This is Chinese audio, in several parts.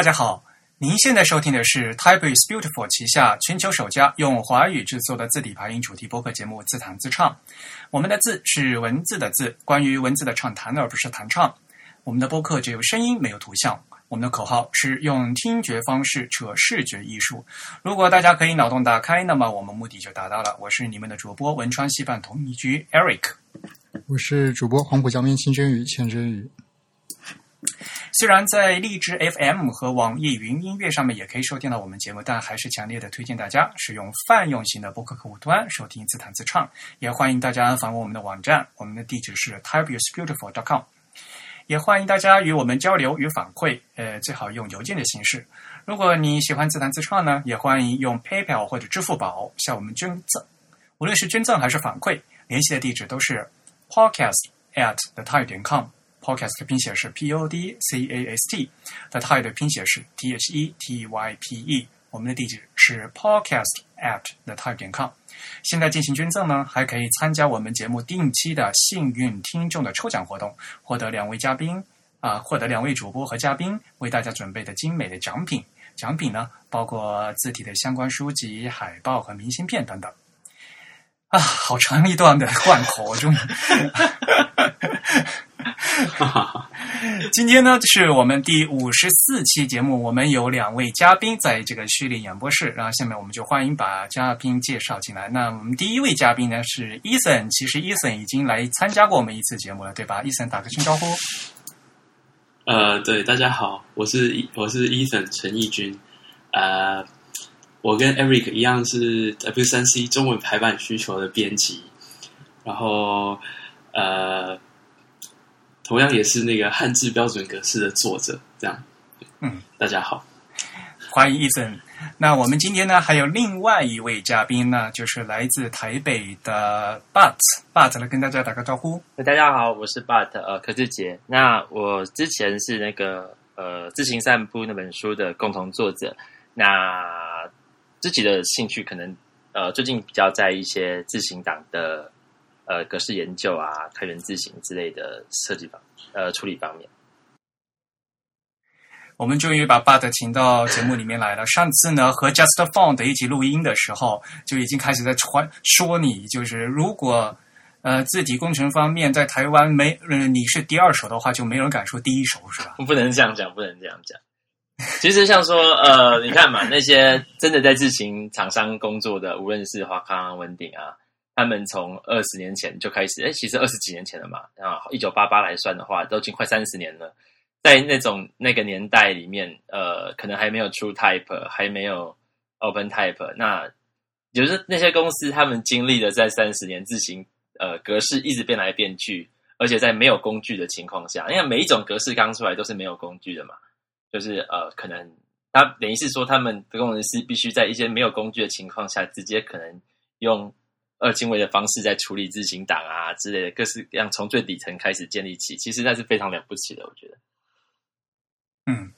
大家好，您现在收听的是 Type is Beautiful 旗下全球首家用华语制作的字体排音主题播客节目《自弹自唱》。我们的字是文字的字，关于文字的畅谈，而不是弹唱。我们的播客只有声音，没有图像。我们的口号是用听觉方式扯视觉艺术。如果大家可以脑洞打开，那么我们目的就达到了。我是你们的主播文川西半同一居 Eric，我是主播黄浦江边清真语千真鱼。虽然在荔枝 FM 和网易云音乐上面也可以收听到我们节目，但还是强烈的推荐大家使用泛用型的播客客户端收听自弹自唱。也欢迎大家访问我们的网站，我们的地址是 typeusbeautiful.com。也欢迎大家与我们交流与反馈，呃，最好用邮件的形式。如果你喜欢自弹自唱呢，也欢迎用 PayPal 或者支付宝向我们捐赠。无论是捐赠还是反馈，联系的地址都是 podcast at the type 点 com。Podcast 的拼写是 p o d c a s t，the type 的拼写是 t h e t y p e。我们的地址是 podcast at the type 点 com。现在进行捐赠呢，还可以参加我们节目定期的幸运听众的抽奖活动，获得两位嘉宾啊，获得两位主播和嘉宾为大家准备的精美的奖品。奖品呢，包括字体的相关书籍、海报和明信片等等。啊，好长一段的贯口，我终于。今天呢，是我们第五十四期节目，我们有两位嘉宾在这个虚拟演播室，然后下面我们就欢迎把嘉宾介绍进来。那我们第一位嘉宾呢是伊森，其实伊森已经来参加过我们一次节目了，对吧？伊森打个声招呼。呃，对，大家好，我是我是伊森陈义军，呃，我跟 Eric 一样是 W 三 C 中文排版需求的编辑，然后呃。同样也是那个汉字标准格式的作者，这样。嗯，大家好，欢迎伊森。那我们今天呢，还有另外一位嘉宾呢，就是来自台北的 But But 来跟大家打个招呼。大家好，我是 But 呃柯志杰。那我之前是那个呃自行散步那本书的共同作者。那自己的兴趣可能呃最近比较在一些自行党的。呃，格式研究啊，开源字型之类的设计方呃处理方面，我们终于把 Bud 请到节目里面来了。上次呢，和 Just Found 一起录音的时候，就已经开始在传说你，就是如果呃字体工程方面在台湾没呃你是第二手的话，就没人敢说第一手，是吧？不能这样讲，不能这样讲。其实像说呃，你看嘛，那些真的在自行厂商工作的，无论是华康、文鼎啊。他们从二十年前就开始，哎，其实二十几年前了嘛，啊，一九八八来算的话，都已经快三十年了。在那种那个年代里面，呃，可能还没有出 Type，还没有 Open Type，那就是那些公司他们经历了在三十年自行呃格式一直变来变去，而且在没有工具的情况下，因为每一种格式刚出来都是没有工具的嘛，就是呃，可能他等于是说他们的工程师必须在一些没有工具的情况下，直接可能用。二进位的方式在处理自行党啊之类的，各式各样从最底层开始建立起，其实那是非常了不起的，我觉得。嗯，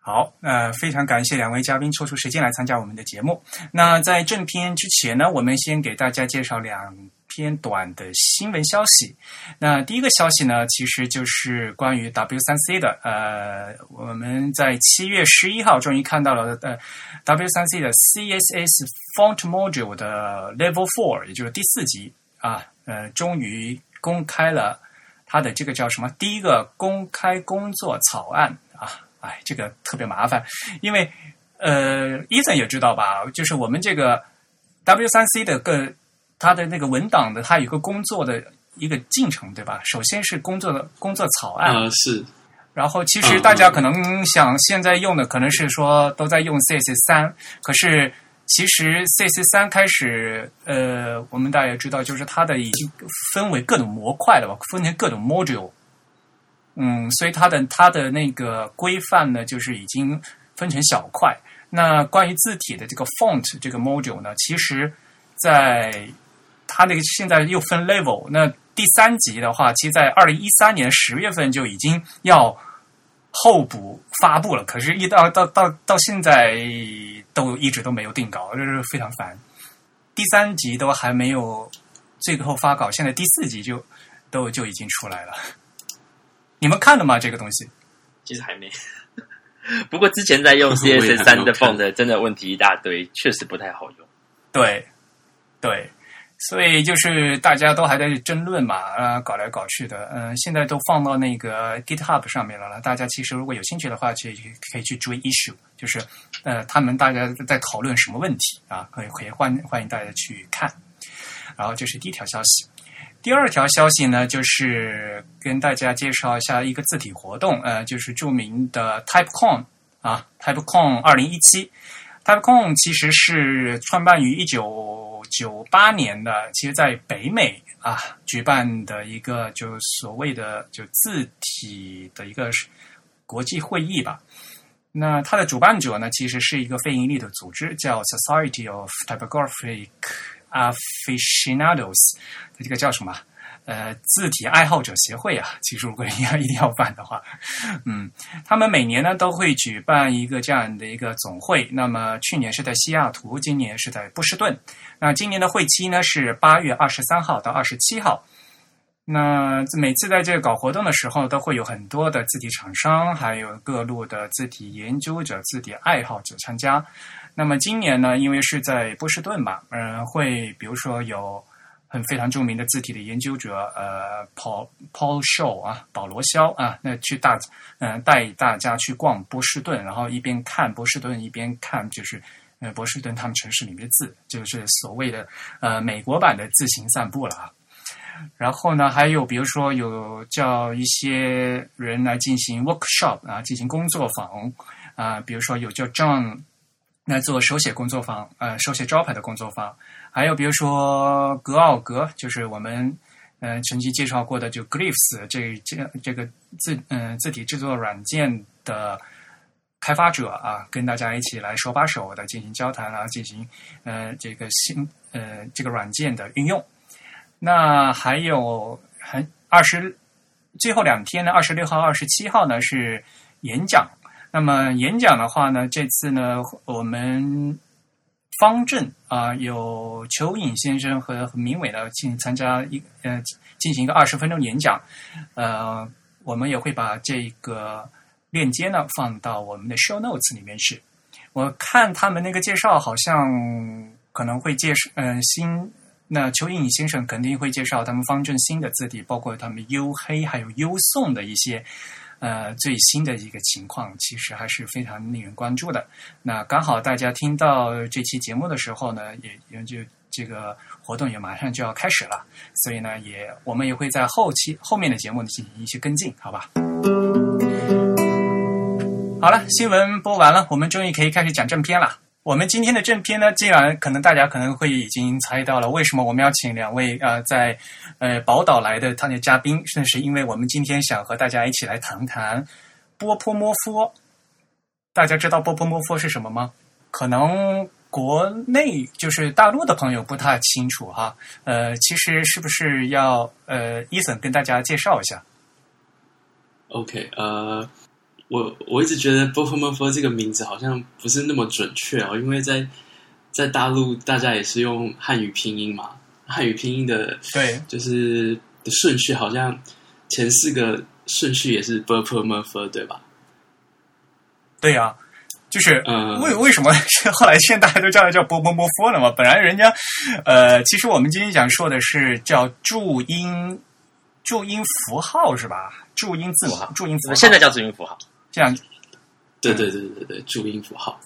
好，那，非常感谢两位嘉宾抽出时间来参加我们的节目。那在正片之前呢，我们先给大家介绍两。偏短的新闻消息。那第一个消息呢，其实就是关于 W 三 C 的。呃，我们在七月十一号终于看到了呃 W 三 C 的 CSS Font Module 的 Level Four，也就是第四级啊，呃，终于公开了它的这个叫什么？第一个公开工作草案啊！哎，这个特别麻烦，因为呃，伊森也知道吧，就是我们这个 W 三 C 的个。它的那个文档的，它有个工作的一个进程，对吧？首先是工作的工作草案，呃是。然后其实大家可能想现在用的可能是说都在用 CSS 三，可是其实 CSS 三开始，呃，我们大家也知道，就是它的已经分为各种模块了吧，分成各种 module。嗯，所以它的它的那个规范呢，就是已经分成小块。那关于字体的这个 font 这个 module 呢，其实在它那个现在又分 level，那第三集的话，其实在二零一三年十月份就已经要候补发布了，可是，一到到到到现在都一直都没有定稿，就是非常烦。第三集都还没有最后发稿，现在第四集就都就已经出来了。你们看了吗？这个东西？其实还没。不过之前在用 我也还 CSS 没三的有看 font 的真的问题一大堆，确实不太好用。对，对，所以就是大家都还在争论嘛，啊，搞来搞去的，嗯、现在都放到那个 GitHub 上面了。大家其实如果有兴趣的话，其实可以去追 issue，就是呃，他们大家在讨论什么问题啊，可以可以欢欢迎大家去看。然后这是第一条消息。第二条消息呢，就是跟大家介绍一下一个字体活动，呃，就是著名的 TypeCon 啊，TypeCon 二零一七。TypeCon 其实是创办于一九九八年的，其实在北美啊举办的一个就所谓的就字体的一个国际会议吧。那它的主办者呢，其实是一个非盈利的组织，叫 Society of Typographic Aficionados，这个叫什么？呃，字体爱好者协会啊。其实如果你要一定要办的话，嗯，他们每年呢都会举办一个这样的一个总会。那么去年是在西雅图，今年是在波士顿。那今年的会期呢是八月二十三号到二十七号。那每次在这个搞活动的时候，都会有很多的字体厂商，还有各路的字体研究者、字体爱好者参加。那么今年呢，因为是在波士顿嘛，嗯、会比如说有很非常著名的字体的研究者，呃，Paul Paul Shaw 啊，保罗肖啊，那去大嗯、呃带大家去逛波士顿，然后一边看波士顿，一边看就是呃波士顿他们城市里面的字，就是所谓的呃美国版的自行散步了啊。然后呢，还有比如说有叫一些人来进行 workshop 啊，进行工作坊啊，比如说有叫 John 来做手写工作坊，呃，手写招牌的工作坊，还有比如说格奥格，就是我们呃曾经介绍过的就 Glyphs 这这这个字嗯、字体制作软件的开发者啊，跟大家一起来手把手的进行交谈啊，进行呃这个新呃这个软件的运用。那还有还二十最后两天呢，二十六号、二十七号呢是演讲。那么演讲的话呢，这次呢我们方正啊、有邱颖先生和明伟呢进参加一呃进行一个二十分钟演讲。呃，我们也会把这个链接呢放到我们的 show notes 里面去。我看他们那个介绍好像可能会介绍嗯、新。那邱颖先生肯定会介绍他们方正新的字体，包括他们优黑还有优宋的一些呃最新的一个情况，其实还是非常令人关注的。那刚好大家听到这期节目的时候呢，也也就这个活动也马上就要开始了，所以呢，也我们也会在后期后面的节目呢进行一些跟进，好吧？好了，新闻播完了，我们终于可以开始讲正片了。我们今天的正片呢，既然可能大家可能会已经猜到了，为什么我们要请两位呃在呃宝岛来的他的嘉宾，正是因为我们今天想和大家一起来谈谈波波摩佛。大家知道波波摩佛是什么吗？可能国内就是大陆的朋友不太清楚哈。呃，其实是不是要呃伊森跟大家介绍一下？OK，呃，我我一直觉得 b o f m o f 这个名字好像不是那么准确哦，因为在在大陆大家也是用汉语拼音嘛，汉语拼音的对，就是的顺序好像前四个顺序也是 b o f m o f 对吧？对呀、就是嗯为为什么是后来现在大家都叫它叫波波波佛了嘛？本来人家呃，其实我们今天想说的是叫注音注音符号是吧？注音字母注音符号，现在叫注音符号，这样对对对对对，注音符号。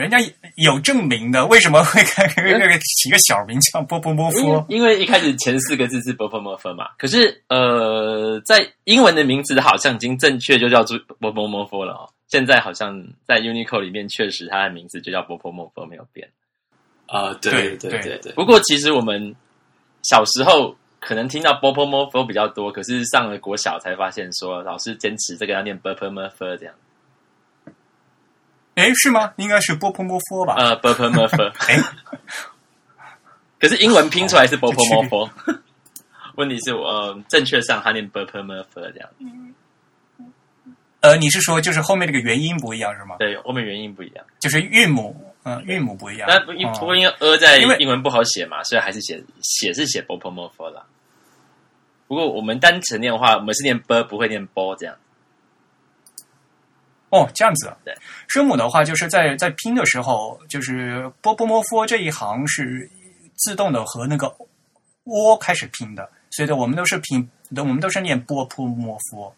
人家有证明的，为什么会给给给起个小名叫波波波因佛？因为一开始前四个字是波波摩佛嘛，可是呃，在英文的名字好像已经正确就叫做 b o p m o f 了哦。现在好像在 Unicode 里面确实它的名字就叫 p m o f 没有变。啊、对对对对，不过其实我们小时候可能听到 b o p m o f 比较多，可是上了国小才发现说老师坚持这个要念 b o p m o f 这样。哎，是吗？应该是波波波佛吧？呃 b o p m o f 哎，可是英文拼出来是 b o p m o f 问题是我、呃、正确上他念 b o p m o f 这样。呃，你是说就是后面这个元音不一样是吗？对，后面元音不一样。就是韵母，嗯、韵母不一样。但不不过因为 “a” 在因为英文不好写嘛，所以还是写写是写 b o p m o f 啦。不过我们单词念的话，我们是念 b，不会念 b 这样。哦，这样子啊。对，声母的话，就是在在拼的时候，就是波波摩佛这一行是自动的和那个 o 开始拼的，所以的我们都是拼，我们都是念波波摩佛，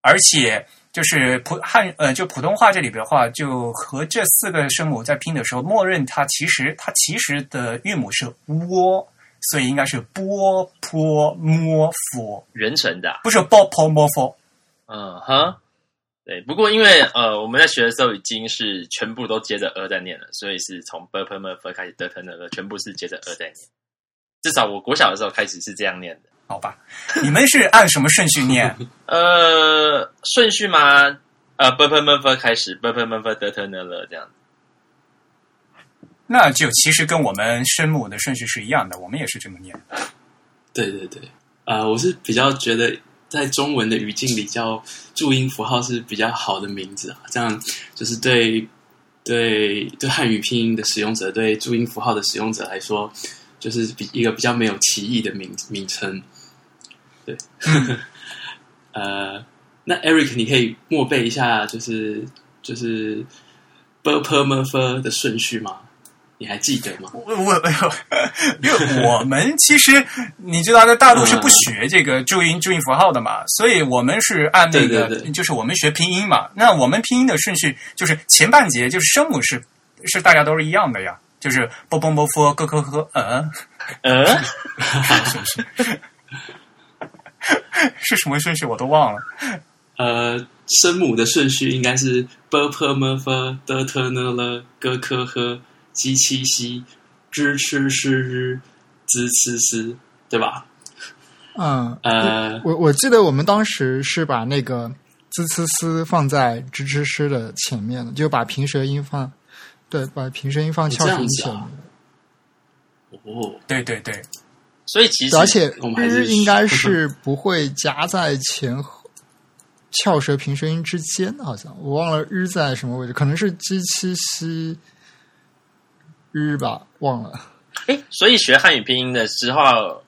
而且就是普汉呃，就普通话这里边的话，就和这四个声母在拼的时候，默认它其实它其实的韵母是窝，所以应该是波波摩佛，人成的啊、不是波波摩佛。嗯哼，对。不过因为呃，我们在学的时候已经是全部都接着呃在念了，所以是从 b p m f 开始 d t n 了，全部是接着呃在念。至少我国小的时候开始是这样念的。好吧，你们是按什么顺序念？呃，顺序吗？呃 b p m f 开始 b p m f d t n 了这样。那就其实跟我们声母的顺序是一样的，我们也是这么念。对对对，呃，我是比较觉得在中文的语境里叫注音符号是比较好的名字啊，这样就是对对对汉语拼音的使用者，对注音符号的使用者来说，就是比一个比较没有歧义的名名称。对，呃，那 Eric，你可以默背一下，就是就是 b p m f 的顺序吗？你还记得吗？我我因为我们其实你知道，在大陆是不学这个注音注音符号的嘛，所以我们是按那个，对对对就是我们学拼音嘛。那我们拼音的顺序就是前半节就是声母是是大家都是一样的呀，就是波波波佛咯咯呵，嗯嗯，是不是？是什么顺序我都忘了。呃，声母的顺序应该是 b p m f d t n l g k h j q x zh ch sh r z c s，对吧？嗯，呃，我我记得我们当时是把那个 z c s 放在 z c s 的前面的，就把平舌音放，对，把平舌音放翘舌音前面。哦，对对对，所以其实而且我们还是日应该是不会夹在前后翘舌平舌音之间，好像我忘了日在什么位置，可能是鸡七西日吧，忘了。哎，所以学汉语拼音的时候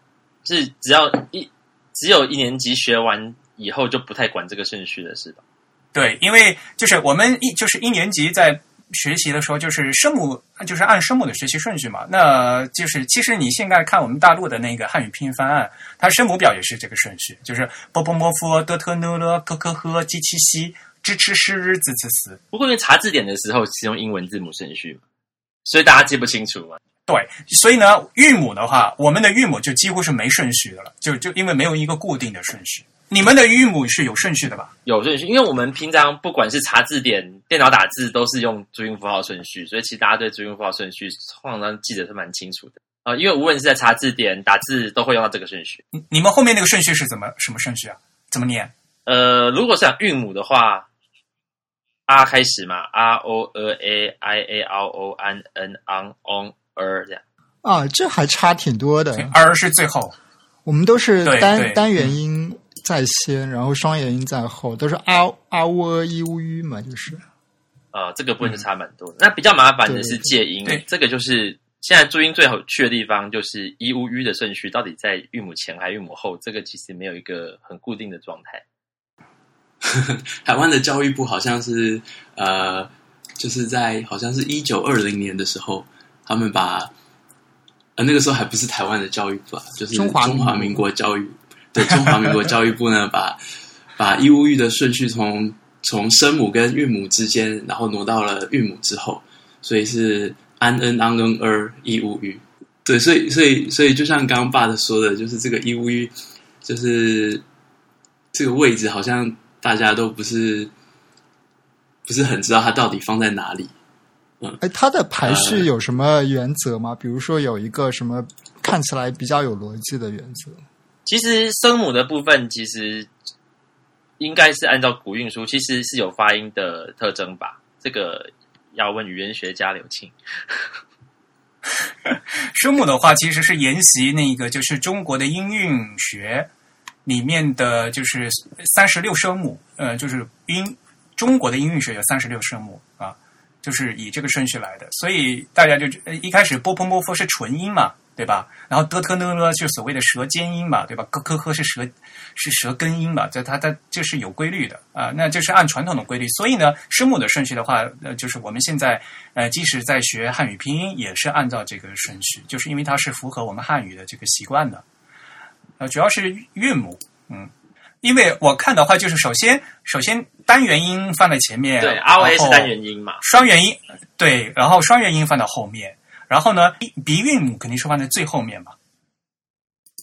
是只要一只有一年级学完以后就不太管这个顺序了，是吧？对，因为就是我们一就是一年级在学习的时候，就是声母就是按声母的学习顺序嘛。那就是其实你现在看我们大陆的那个汉语拼音方案，它声母表也是这个顺序，就是波波摩佛德特呢了科科呵鸡七西支吃诗。不过因为查字典的时候是用英文字母顺序嘛，所以大家记不清楚嘛。对，所以呢，韵母的话，我们的韵母就几乎是没顺序的了，就就因为没有一个固定的顺序。你们的韵母是有顺序的吧？有顺序，因为我们平常不管是查字典、电脑打字，都是用注音符号顺序，所以其实大家对注音符号顺序通常记得是蛮清楚的啊、因为无论是在查字典、打字，都会用到这个顺序。你你们后面那个顺序是怎么什么顺序啊？怎么念？呃，如果是讲韵母的话，r 开始嘛，r o e a i a r o an n ang on er 这样。啊，这还差挺多的。r 是最后。我们都是对对单单元音在先，然后双元音在后，都是啊啊喔一乌吁嘛，就是。呃，这个部分就差蛮多的。那比较麻烦的是介音，这个就是现在注音最好去的地方，就是一乌吁的顺序到底在韵母前还是韵母后，这个其实没有一个很固定的状态。台湾的教育部好像是呃，就是在好像是一九二零年的时候，他们把呃那个时候还不是台湾的教育部啊，就是中华中华民国教育对中华民国教育部呢，把把义务育的顺序从从声母跟韵母之间，然后挪到了韵母之后，所以是安恩安恩儿义务育。对，所以所以所以就像刚刚爸的说的，就是这个义务育，就是这个位置好像大家都不是不是很知道它到底放在哪里。哎，它的排呃序有什么原则吗？比如说有一个什么看起来比较有逻辑的原则？其实声母的部分其实应该是按照古韵书，其实是有发音的特征吧？这个要问语言学家刘庆。声母的话，其实是沿袭那个就是中国的音韵学里面的就是三十六声母，呃，就是音中国的音韵学有三十六声母啊，就是以这个顺序来的。所以大家就呃一开始波波波佛是纯音嘛，对吧？然后的特呢呢就所谓的舌尖音嘛，对吧？咯咯、咯是舌是舌根音嘛，这它它这是有规律的啊、那这是按传统的规律。所以呢，声母的顺序的话，呃，就是我们现在呃，即使在学汉语拼音，也是按照这个顺序，就是因为它是符合我们汉语的这个习惯的。呃，主要是韵母，嗯，因为我看的话，就是首先首先单元音放在前面，对，R O A 后是单元音嘛，双元音对，然后双元音放到后面，然后呢鼻鼻韵母肯定是放在最后面嘛，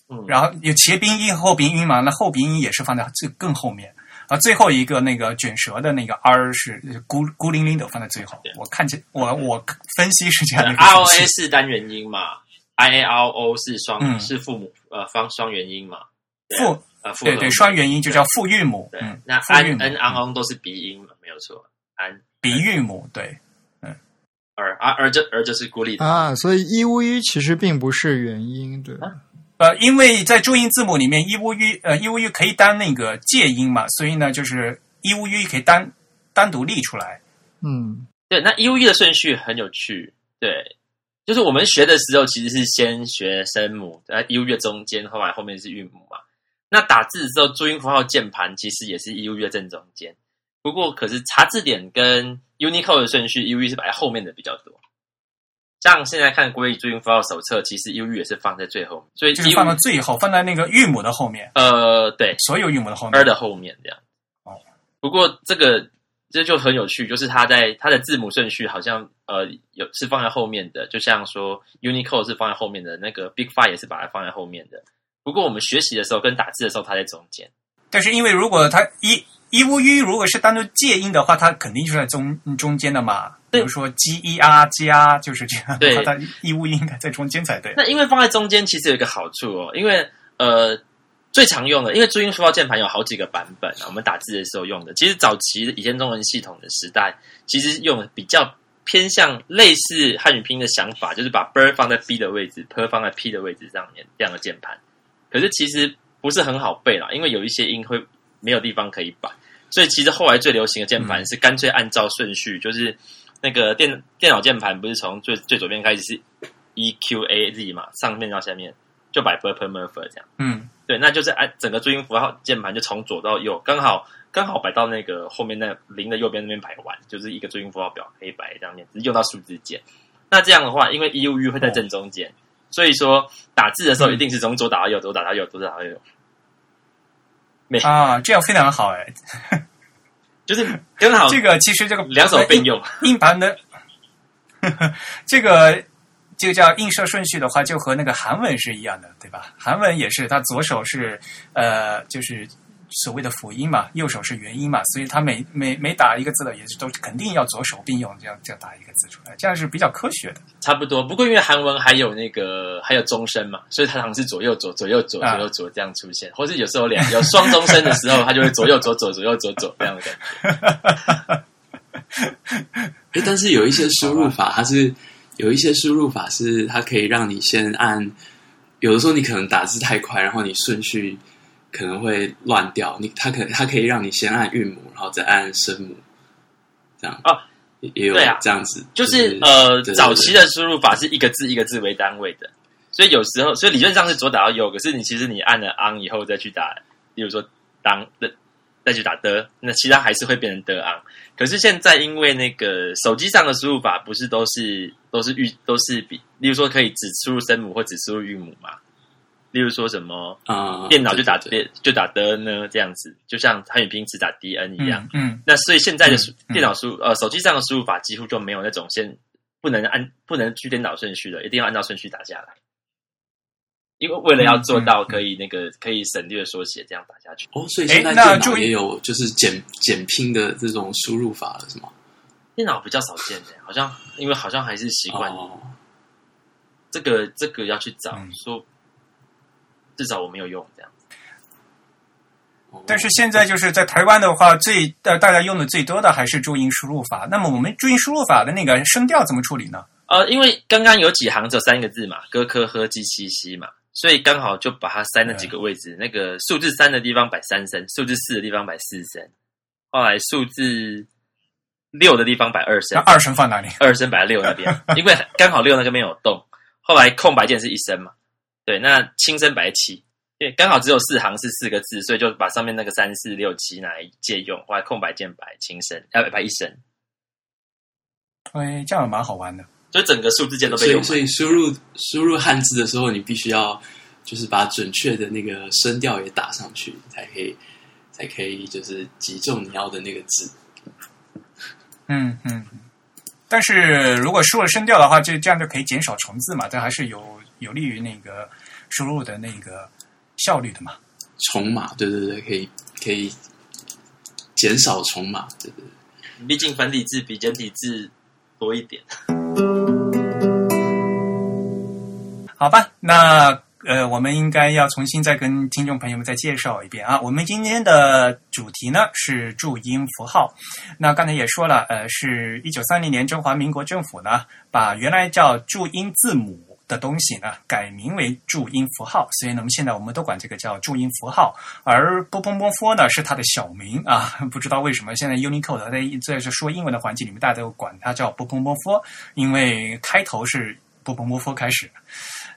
嗯，然后有前鼻音和后鼻音嘛，那后鼻音也是放在最更后面。啊，最后一个那个卷舌的那个 r 是孤孤零零的放在最后。对。我看见我我分析是这样的 R O 顺 A 是单元音嘛，I A R O 是双、嗯。是父母呃方双元音嘛，父呃复对对双元音就叫复韵母，对，嗯，那复 an n an 都是鼻音嘛，没有错，安鼻韵母，对，而而而这而这是孤立的，啊，所以一乌一其实并不是元音，对，呃，因为在注音字母里面，一乌吁呃一乌吁可以当那个介音嘛，所以呢，就是一乌吁可以单单独立出来。嗯，对，那 U E 的顺序很有趣，对，就是我们学的时候其实是先学声母，在 U E 的中间，后来后面是韵母嘛。那打字的时候，注音符号键盘其实也是 U E 的正中间，不过可是查字典跟 Unicode 的顺序，U E 是摆在后面的比较多。像现在看国语注音符号手册，其实 U E 也是放在最后面，所以就是 U 放到最后，放在那个韵母的后面，呃对，所有韵母的后面。r 的后面这样。哦，不过这个这就很有趣，就是它在它的字母顺序好像呃有是放在后面的，就像说 Unicode 是放在后面的，那个 Big Five 也是把它放在后面的。不过我们学习的时候跟打字的时候，它在中间。但是因为如果它一一乌吁如果是单独介音的话，它肯定就是在中中间的嘛。比如说 g e r g r，就是这样对它一乌应该在中间才对。那因为放在中间，其实有一个好处哦，因为呃最常用的，因为注音符号键盘有好几个版本啊，我们打字的时候用的。其实早期以前中文系统的时代，其实用的比较偏向类似汉语拼音的想法，就是把 b 放在 b 的位置，p 放在 p 的位置上面这样的键盘。可是其实不是很好背啦，因为有一些音会没有地方可以摆，所以其实后来最流行的键盘是干脆按照顺序，就是那个电电脑键盘不是从最最左边开始是 E Q A Z 嘛，上面到下面就摆 b u r p m u r f 这样。嗯，对，那就是按整个注音符号键盘就从左到右，刚好刚好摆到那个后面那零的右边那边摆完，就是一个注音符号表可以摆这样面，只是用到数字键。那这样的话，因为 E U U 会在正中间，所以说打字的时候一定是从左打到右，左打到右，左打到右，啊，这样非常好哎。就是刚好这个其实这个两手并用。硬盘的这个 这个叫映射顺序的话，就和那个韩文是一样的，对吧？韩文也是，它左手是呃，就是所谓的辅音嘛，右手是元音嘛，所以它每每每打一个字的也是都肯定要左手并用，这样这样打一个字出来，这样是比较科学的。差不多，不过因为韩文还有那个还有中声嘛，所以它常常是左右左左右左啊左右左这样出现，或是有时候两有双中声的时候，它就会左右左左左右左左这样的感觉。诶，但是有一些输入法，它是有一些输入法是它可以让你先按，有的时候你可能打字太快，然后你顺序可能会乱掉，你它可它可以让你先按韵母，然后再按声母，这样。哦也也有对啊这样子，就是呃早期的输入法是一个字一个字为单位的，所以有时候所以理论上是左打到右，可是你其实你按了 on 以后再去打，比如说当的再去打的，那其他还是会变成的 on。可是现在因为那个手机上的输入法不是都是都是预都是比，例如说可以只输入声母或只输入韵母嘛，例如说什么啊、电脑就打对。对对就打的呢这样子，就像汉语拼音只打 d n 一样。嗯嗯。那所以现在的输嗯嗯电脑输呃手机上的输入法几乎就没有那种先不能按不能去颠倒顺序的，一定要按照顺序打下来。因为为了要做到可以那个可以省略缩写这样打下去，哦，所以现在电脑也有就是简简拼的这种输入法了，是吗？电脑比较少见的，好像因为好像还是习惯哦，这个这个要去找嗯。说，至少我没有用这样。哦但是现在就是在台湾的话，最呃大家用的最多的还是注音输入法。那么我们注音输入法的那个声调怎么处理呢？呃，因为刚刚有几行只有三个字嘛，哥科喝鸡七西嘛，所以刚好就把它塞那几个位置，那个数字三的地方摆三声，数字四的地方摆四声，后来数字六的地方摆二声，那二声放哪里？二声摆在六那边，因为刚好六那个没有动。后来空白键是一声嘛，对，那轻声白七，对，刚好只有四行是四个字，所以就把上面那个三四六七拿来借用，后来空白键白轻声，呃，摆一声，哎，这样蛮好玩的。所以整个数字键都被用所以所以输入输入汉字的时候，你必须要就是把准确的那个声调也打上去，才可以才可以就是击中你要的那个字。嗯嗯，但是如果输了声调的话，这这样就可以减少重字嘛，但还是有有利于那个输入的那个效率的嘛。重码，对对对，可以可以减少重码，对对对。毕竟繁体字比简体字多一点。好吧，那呃，我们应该要重新再跟听众朋友们再介绍一遍啊。我们今天的主题呢是注音符号。那刚才也说了，呃，是一九三零年中华民国政府呢把原来叫注音字母的东西呢改名为注音符号，所以呢，我们现在我们都管这个叫注音符号。而波波波波呢是它的小名啊，不知道为什么现在 Unicode 在在这说英文的环境里面，大家都管它叫波波波波因为开头是波波波波开始。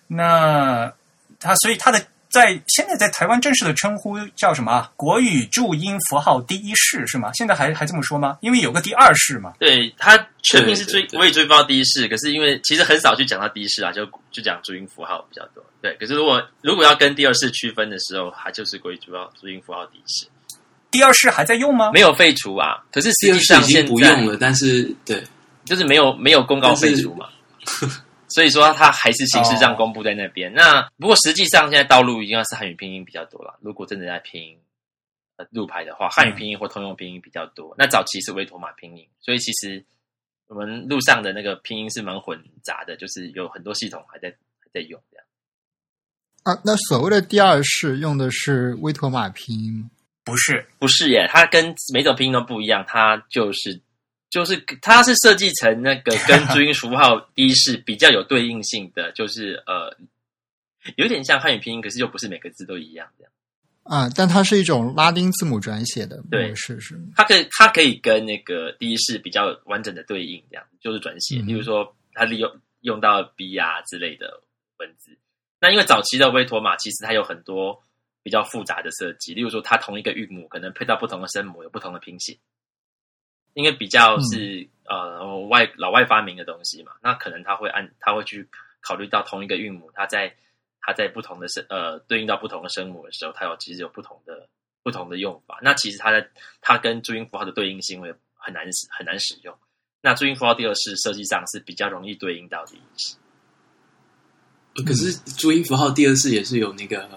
那它所以它的在现在在台湾正式的称呼叫什么啊？国语注音符号第一式是吗？现在还还这么说吗？因为有个第二式嘛。对，它全名是追我也追不到第一式，可是因为其实很少去讲到第一式啊，就就讲注音符号比较多。对，可是如果如果要跟第二式区分的时候，它就是国语主要注音符号第一式，第二式还在用吗？没有废除啊。可是实际上已经不用了，但是对就是没有没有公告废除嘛，所以说它还是形式上公布在那边。那不过实际上现在道路应该是汉语拼音比较多了。如果真的在拼呃路牌的话，汉语拼音或通用拼音比较多。那早期是威妥玛拼音，所以其实我们路上的那个拼音是蛮混杂的，就是有很多系统还在还在用这样。啊，那所谓的第二式用的是威妥玛拼音吗？不是，不是耶，它跟每种拼音都不一样，它就是就是它是设计成那个跟注音符号第一式比较有对应性的，就是呃，有点像汉语拼音，可是又不是每个字都一样这样。啊，但它是一种拉丁字母转写的对模式，是？它可以它可以跟那个第一式比较完整的对应，这样就是转写。嗯例如说，它利用用到 B 啊之类的文字。那因为早期的威妥玛其实它有很多比较复杂的设计，例如说它同一个韵母可能配到不同的声母有不同的拼写，因为比较是、呃外老外发明的东西嘛，那可能他会按他会去考虑到同一个韵母，它在它在不同的声呃对应到不同的声母的时候，它有其实有不同的不同的用法。那其实它的它跟注音符号的对应性会很难使很难使用。那注音符号第二式设计上是比较容易对应到的可是注音符号第二式也是有那个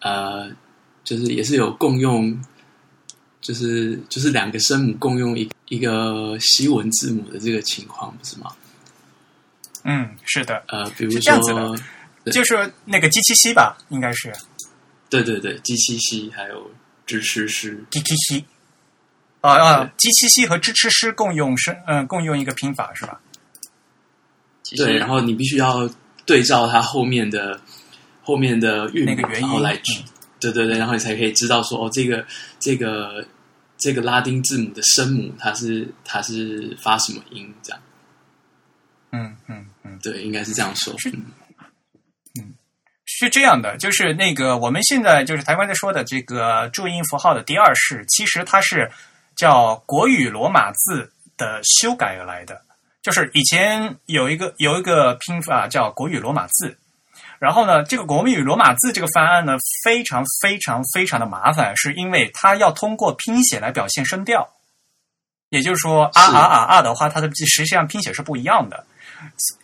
呃，就是也是有共用，就是就是两个声母共用一一个西文字母的这个情况，不是吗？嗯，是的，呃，比如是这样子的说，对。就是那个鸡七西吧，应该是。对对对，鸡七西还有支吃诗，鸡七西。啊啊对，鸡七西和支吃诗共用声嗯、共用一个拼法是吧？对，然后你必须要对照它后面的后面的韵母，那个元音然后来举，对对对，然后你才可以知道说哦，这个这个这个拉丁字母的声母它是它是发什么音这样，嗯嗯嗯。对，应该是这样说，是嗯是这样的，就是那个我们现在就是台湾在说的这个注音符号的第二式，其实它是叫国语罗马字的修改而来的。就是以前有一个有一个拼法叫国语罗马字，然后呢，这个国语罗马字这个方案呢非常非常非常的麻烦，是因为它要通过拼写来表现声调，也就是说啊啊啊啊的话，它的实际上拼写是不一样的。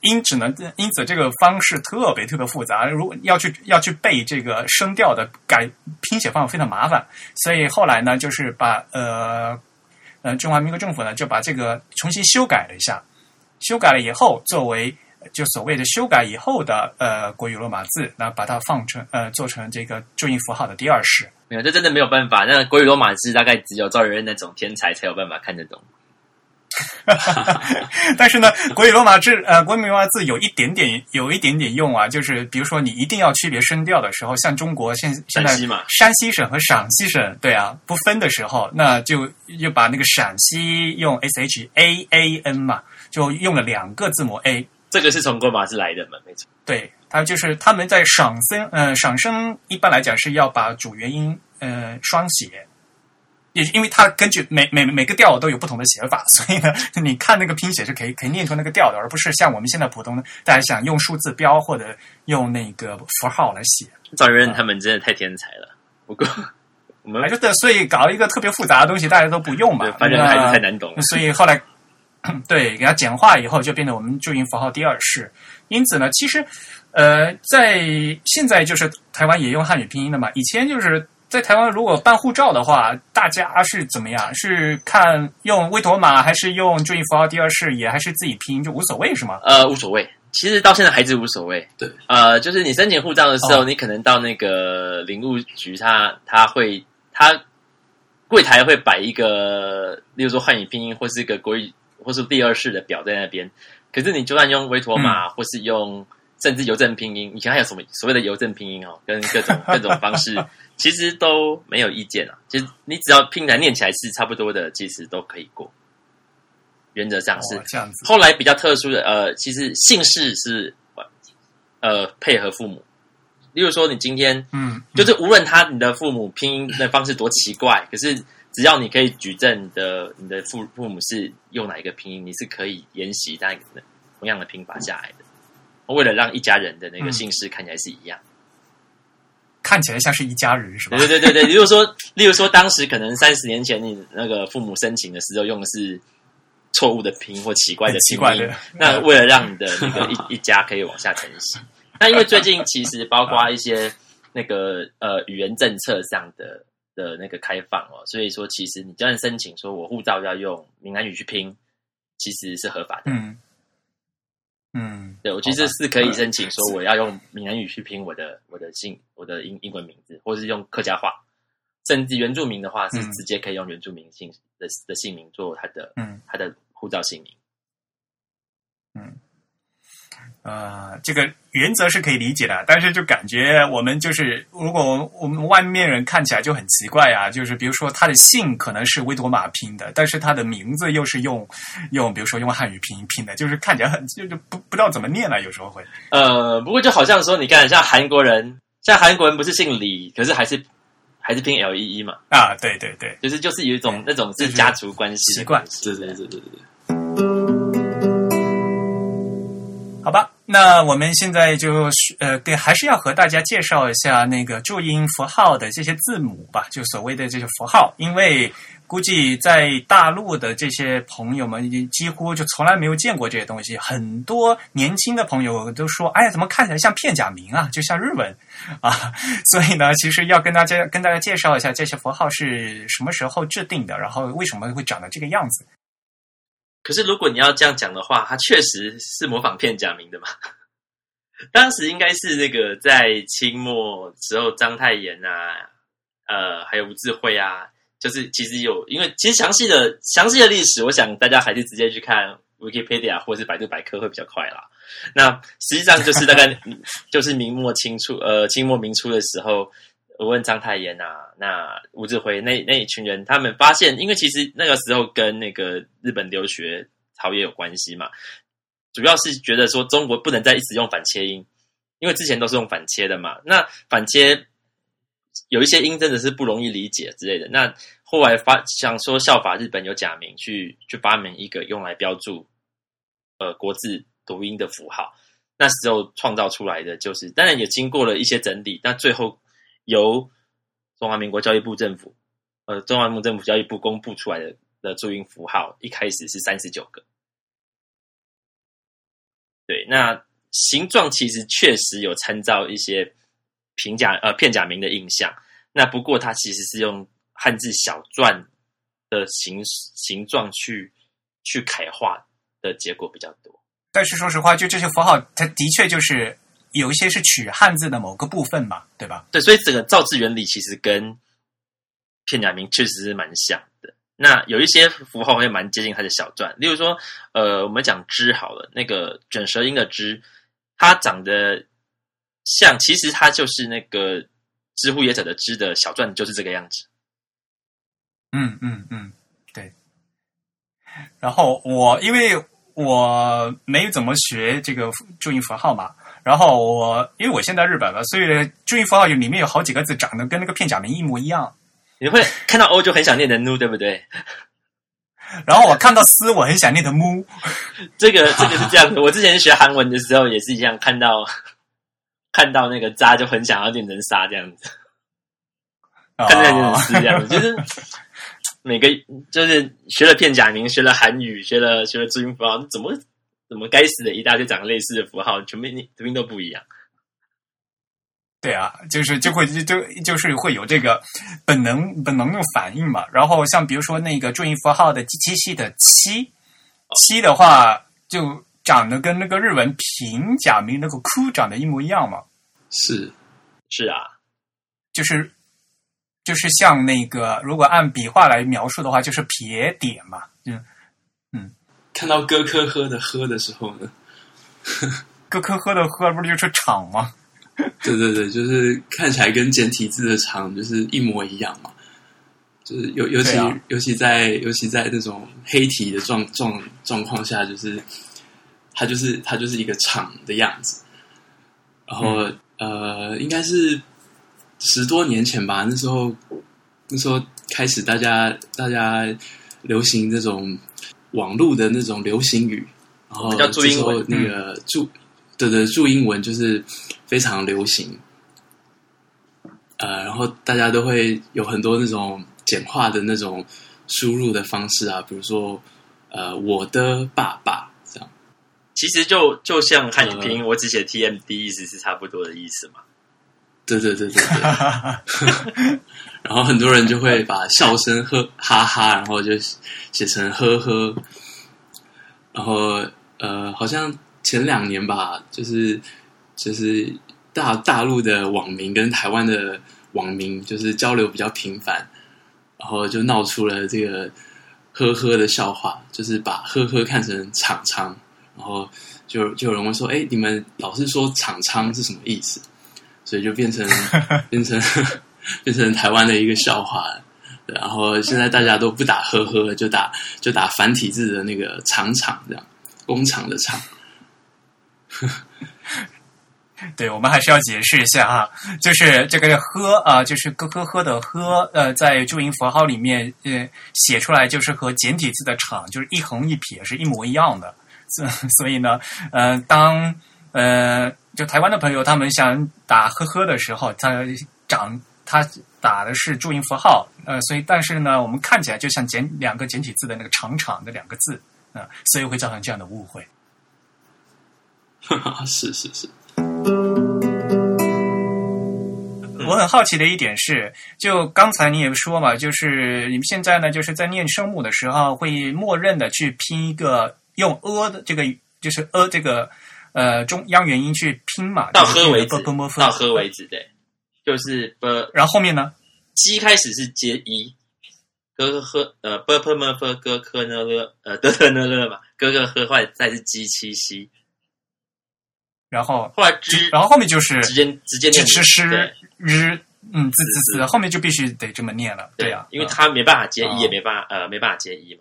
因只能因此这个方式特别特别复杂，如果要去要去背这个声调的改拼写方法非常麻烦，所以后来呢，就是把呃呃中华民国政府呢就把这个重新修改了一下，修改了以后作为就所谓的修改以后的呃国语罗马字，那把它放成呃做成这个注音符号的第二式。没有，这真的没有办法。那国语罗马字大概只有赵元任那种天才才有办法看得懂。但是呢，国语罗马字呃，国语罗马字有一点点有一点点用啊，就是比如说你一定要区别声调的时候，像中国现现在嘛山西省和陕西省对啊不分的时候，那就就把那个陕西用 s h a a n 嘛，就用了两个字母 a，这个是从罗马斯来的嘛？没错。对，他就是他们在赏声，呃，赏声一般来讲是要把主元音呃双写，也因为它根据每每每个调都有不同的写法，所以呢，你看那个拼写是可以可以念出那个调的，而不是像我们现在普通的大家想用数字标或者用那个符号来写。赵元任他们真的太天才了，不过我们哎，就对，所以搞一个特别复杂的东西，大家都不用嘛对，反正还是太难懂了。所以后来 对给它简化以后，就变得我们注音符号第二式。因此呢，其实呃，在现在就是台湾也用汉语拼音的嘛。以前就是在台湾，如果办护照的话，大家是怎么样？是看用威妥玛，还是用注音符号第二式，也还是自己拼，就无所谓是吗？呃，无所谓。其实到现在还是无所谓。对，呃，就是你申请护照的时候，哦你可能到那个领务局他，他会他柜台会摆一个，例如说汉语拼音或是一个国语或是第二式的表在那边。可是你就算用维妥玛，或是用甚至邮政拼音，以前还有什么所谓的邮政拼音哦，跟各种 各种方式，其实都没有意见啊。其实你只要拼来念起来是差不多的，其实都可以过。原则上是哦、这样子。后来比较特殊的，呃，其实姓氏是呃配合父母。例如说，你今天嗯，就是无论他你的父母拼音的方式多奇怪，可是只要你可以举证你的你的父父母是用哪一个拼音，你是可以沿袭那个同样的拼法下来的。为了让一家人的那个姓氏看起来是一样，看起来像是一家人是吧？对对对对对。例如说，例如说，当时可能三十年前你那个父母申请的时候用的是错误的拼音或奇怪的拼音，怪的。那为了让你的那个一 一家可以往下承袭，那因为最近其实包括一些那个呃语言政策上的的那个开放哦，所以说其实你就算申请说我护照要用闽南语去拼，其实是合法的。嗯嗯，对我其实是可以申请说我要用闽南语去拼我的我的姓我的英英文名字，或是用客家话，甚至原住民的话是嗯直接可以用原住民姓的的姓名做他的嗯他的护照姓名。呃，这个原则是可以理解的，但是就感觉我们就是，如果我们外面人看起来就很奇怪啊，就是比如说他的姓可能是维多玛拼的，但是他的名字又是用用比如说用汉语拼音拼的，就是看起来很就就不不知道怎么念了，有时候会。呃，不过就好像说，你看，像韩国人，像韩国人不是姓李，可是还是还是拼 L E E 嘛，啊，对对对，就是就是有一种那种是是家族关系习惯对对对对对对。好吧，那我们现在就是呃，对，还是要和大家介绍一下那个注音符号的这些字母吧，就所谓的这些符号，因为估计在大陆的这些朋友们已经几乎就从来没有见过这些东西，很多年轻的朋友都说，哎，怎么看起来像片假名啊，就像日文啊，所以呢，其实要跟大家跟大家介绍一下这些符号是什么时候制定的，然后为什么会长得这个样子。可是如果你要这样讲的话，它确实是模仿片假名的嘛。当时应该是那个在清末时候，章太炎啊，呃，还有吴志辉啊，就是其实有，因为其实详细的详细的历史，我想大家还是直接去看 Wikipedia 或是百度百科会比较快啦。那实际上就是大概 就是明末清初，呃，清末明初的时候，我问章太炎啊，那吴志辉那那一群人，他们发现，因为其实那个时候跟那个日本留学潮也有关系嘛，主要是觉得说中国不能再一直用反切音，因为之前都是用反切的嘛，那反切有一些音真的是不容易理解之类的。那后来发想说效法日本有假名去去发明一个用来标注呃国字读音的符号，那时候创造出来的就是，当然也经过了一些整理，那最后由中华民国教育部政府，呃，中华民国政府教育部公布出来的的注音符号，一开始是三十九个。对，那形状其实确实有参照一些平假呃片假名的印象，那不过它其实是用汉字小篆的形形状去去楷化的结果比较多。但是说实话，就这些符号，它的确就是有一些是取汉字的某个部分嘛，对吧？对，所以整个造字原理其实跟片假名确实是蛮像的。那有一些符号会蛮接近它的小篆，例如说，呃，我们讲“之”好了，那个卷舌音的“之”，它长得像，其实它就是那个“知乎也者”的“知”的小篆，就是这个样子。嗯嗯嗯，对。然后我因为我没怎么学这个注音符号嘛，然后我因为我现在日本了，所以注音符号有里面有好几个字长得跟那个片假名一模一样。你会看到 O 就很想念的 nu，对不对？然后我看到 “s”，，我很想念的木。这个这个是这样的，我之前学韩文的时候也是一样，看到看到那个渣就很想要念成沙这样子，看到念成丝这样子，就是每个就是学了片假名，学了韩语，学了学了注音符号，怎么怎么该死的一大堆长类似的符号，全部读音都不一样。对啊，就是就会就就是会有这个本能本能的反应嘛。然后像比如说那个注音符号的七系的七七的话，就长得跟那个日文平假名那个 ku 长得一模一样嘛。是是啊，就是就是像那个如果按笔画来描述的话，就是撇点嘛。嗯嗯，看到咯科呵的呵的时候呢，咯科呵的呵不是就是场吗？对对对，就是看起来跟简体字的厂就是一模一样嘛，就是尤尤其、啊、尤其在尤其在那种黑体的状状状况下，就是它就是它就是一个厂的样子。然后、嗯、呃，应该是十多年前吧，那时候那时候开始大家大家流行这种网络的那种流行语，然后叫注英文那个注。对对，注英文就是非常流行，呃，然后大家都会有很多那种简化的那种输入的方式啊，比如说呃，我的爸爸这样。其实就就像汉语拼音，我只写 T M D，意思是差不多的意思嘛。对对对对对。然后很多人就会把笑声呵哈哈，然后就写成呵呵，然后呃，好像。前两年吧，就是就是大大陆的网民跟台湾的网民就是交流比较频繁，然后就闹出了这个呵呵的笑话，就是把呵呵看成厂仓，然后就就有人问说：“哎，你们老是说厂仓是什么意思？”所以就变成变成变成台湾的一个笑话。然后现在大家都不打呵呵，就打就打繁体字的那个厂厂，这样工厂的厂。对，我们还是要解释一下啊，就是这个“呵”啊，就是“咯咯呵”的“呵”，呃，在注音符号里面，呃，写出来就是和简体字的“厂”就是一横一撇是一模一样的。所以呢，呃，当呃，就台湾的朋友他们想打“呵呵”的时候，他长他打的是注音符号，呃，所以但是呢，我们看起来就像简两个简体字的那个“长长”的两个字，啊、呃，所以会造成这样的误会。哈哈是是是，我很好奇的一点是，就刚才你也说嘛，就是你们现在呢，就是在念声母的时候，会默认的去拼一个用 “a” 的这个，就是 “a” 这个呃中央元音去拼嘛，到喝为止，到到喝为止，对，就是不，然后后面呢，g 开始是接一，咯呵呃 b p m f 咯科呢了呃得得呢了嘛，咯咯呵，后来再是 g 七 c。然后后来之，然后后面就是直接直接念吃诗日，嗯，字字字，后面就必须得这么念了，对呀，因为他没办法接一，也没办法呃，没办法接一嘛。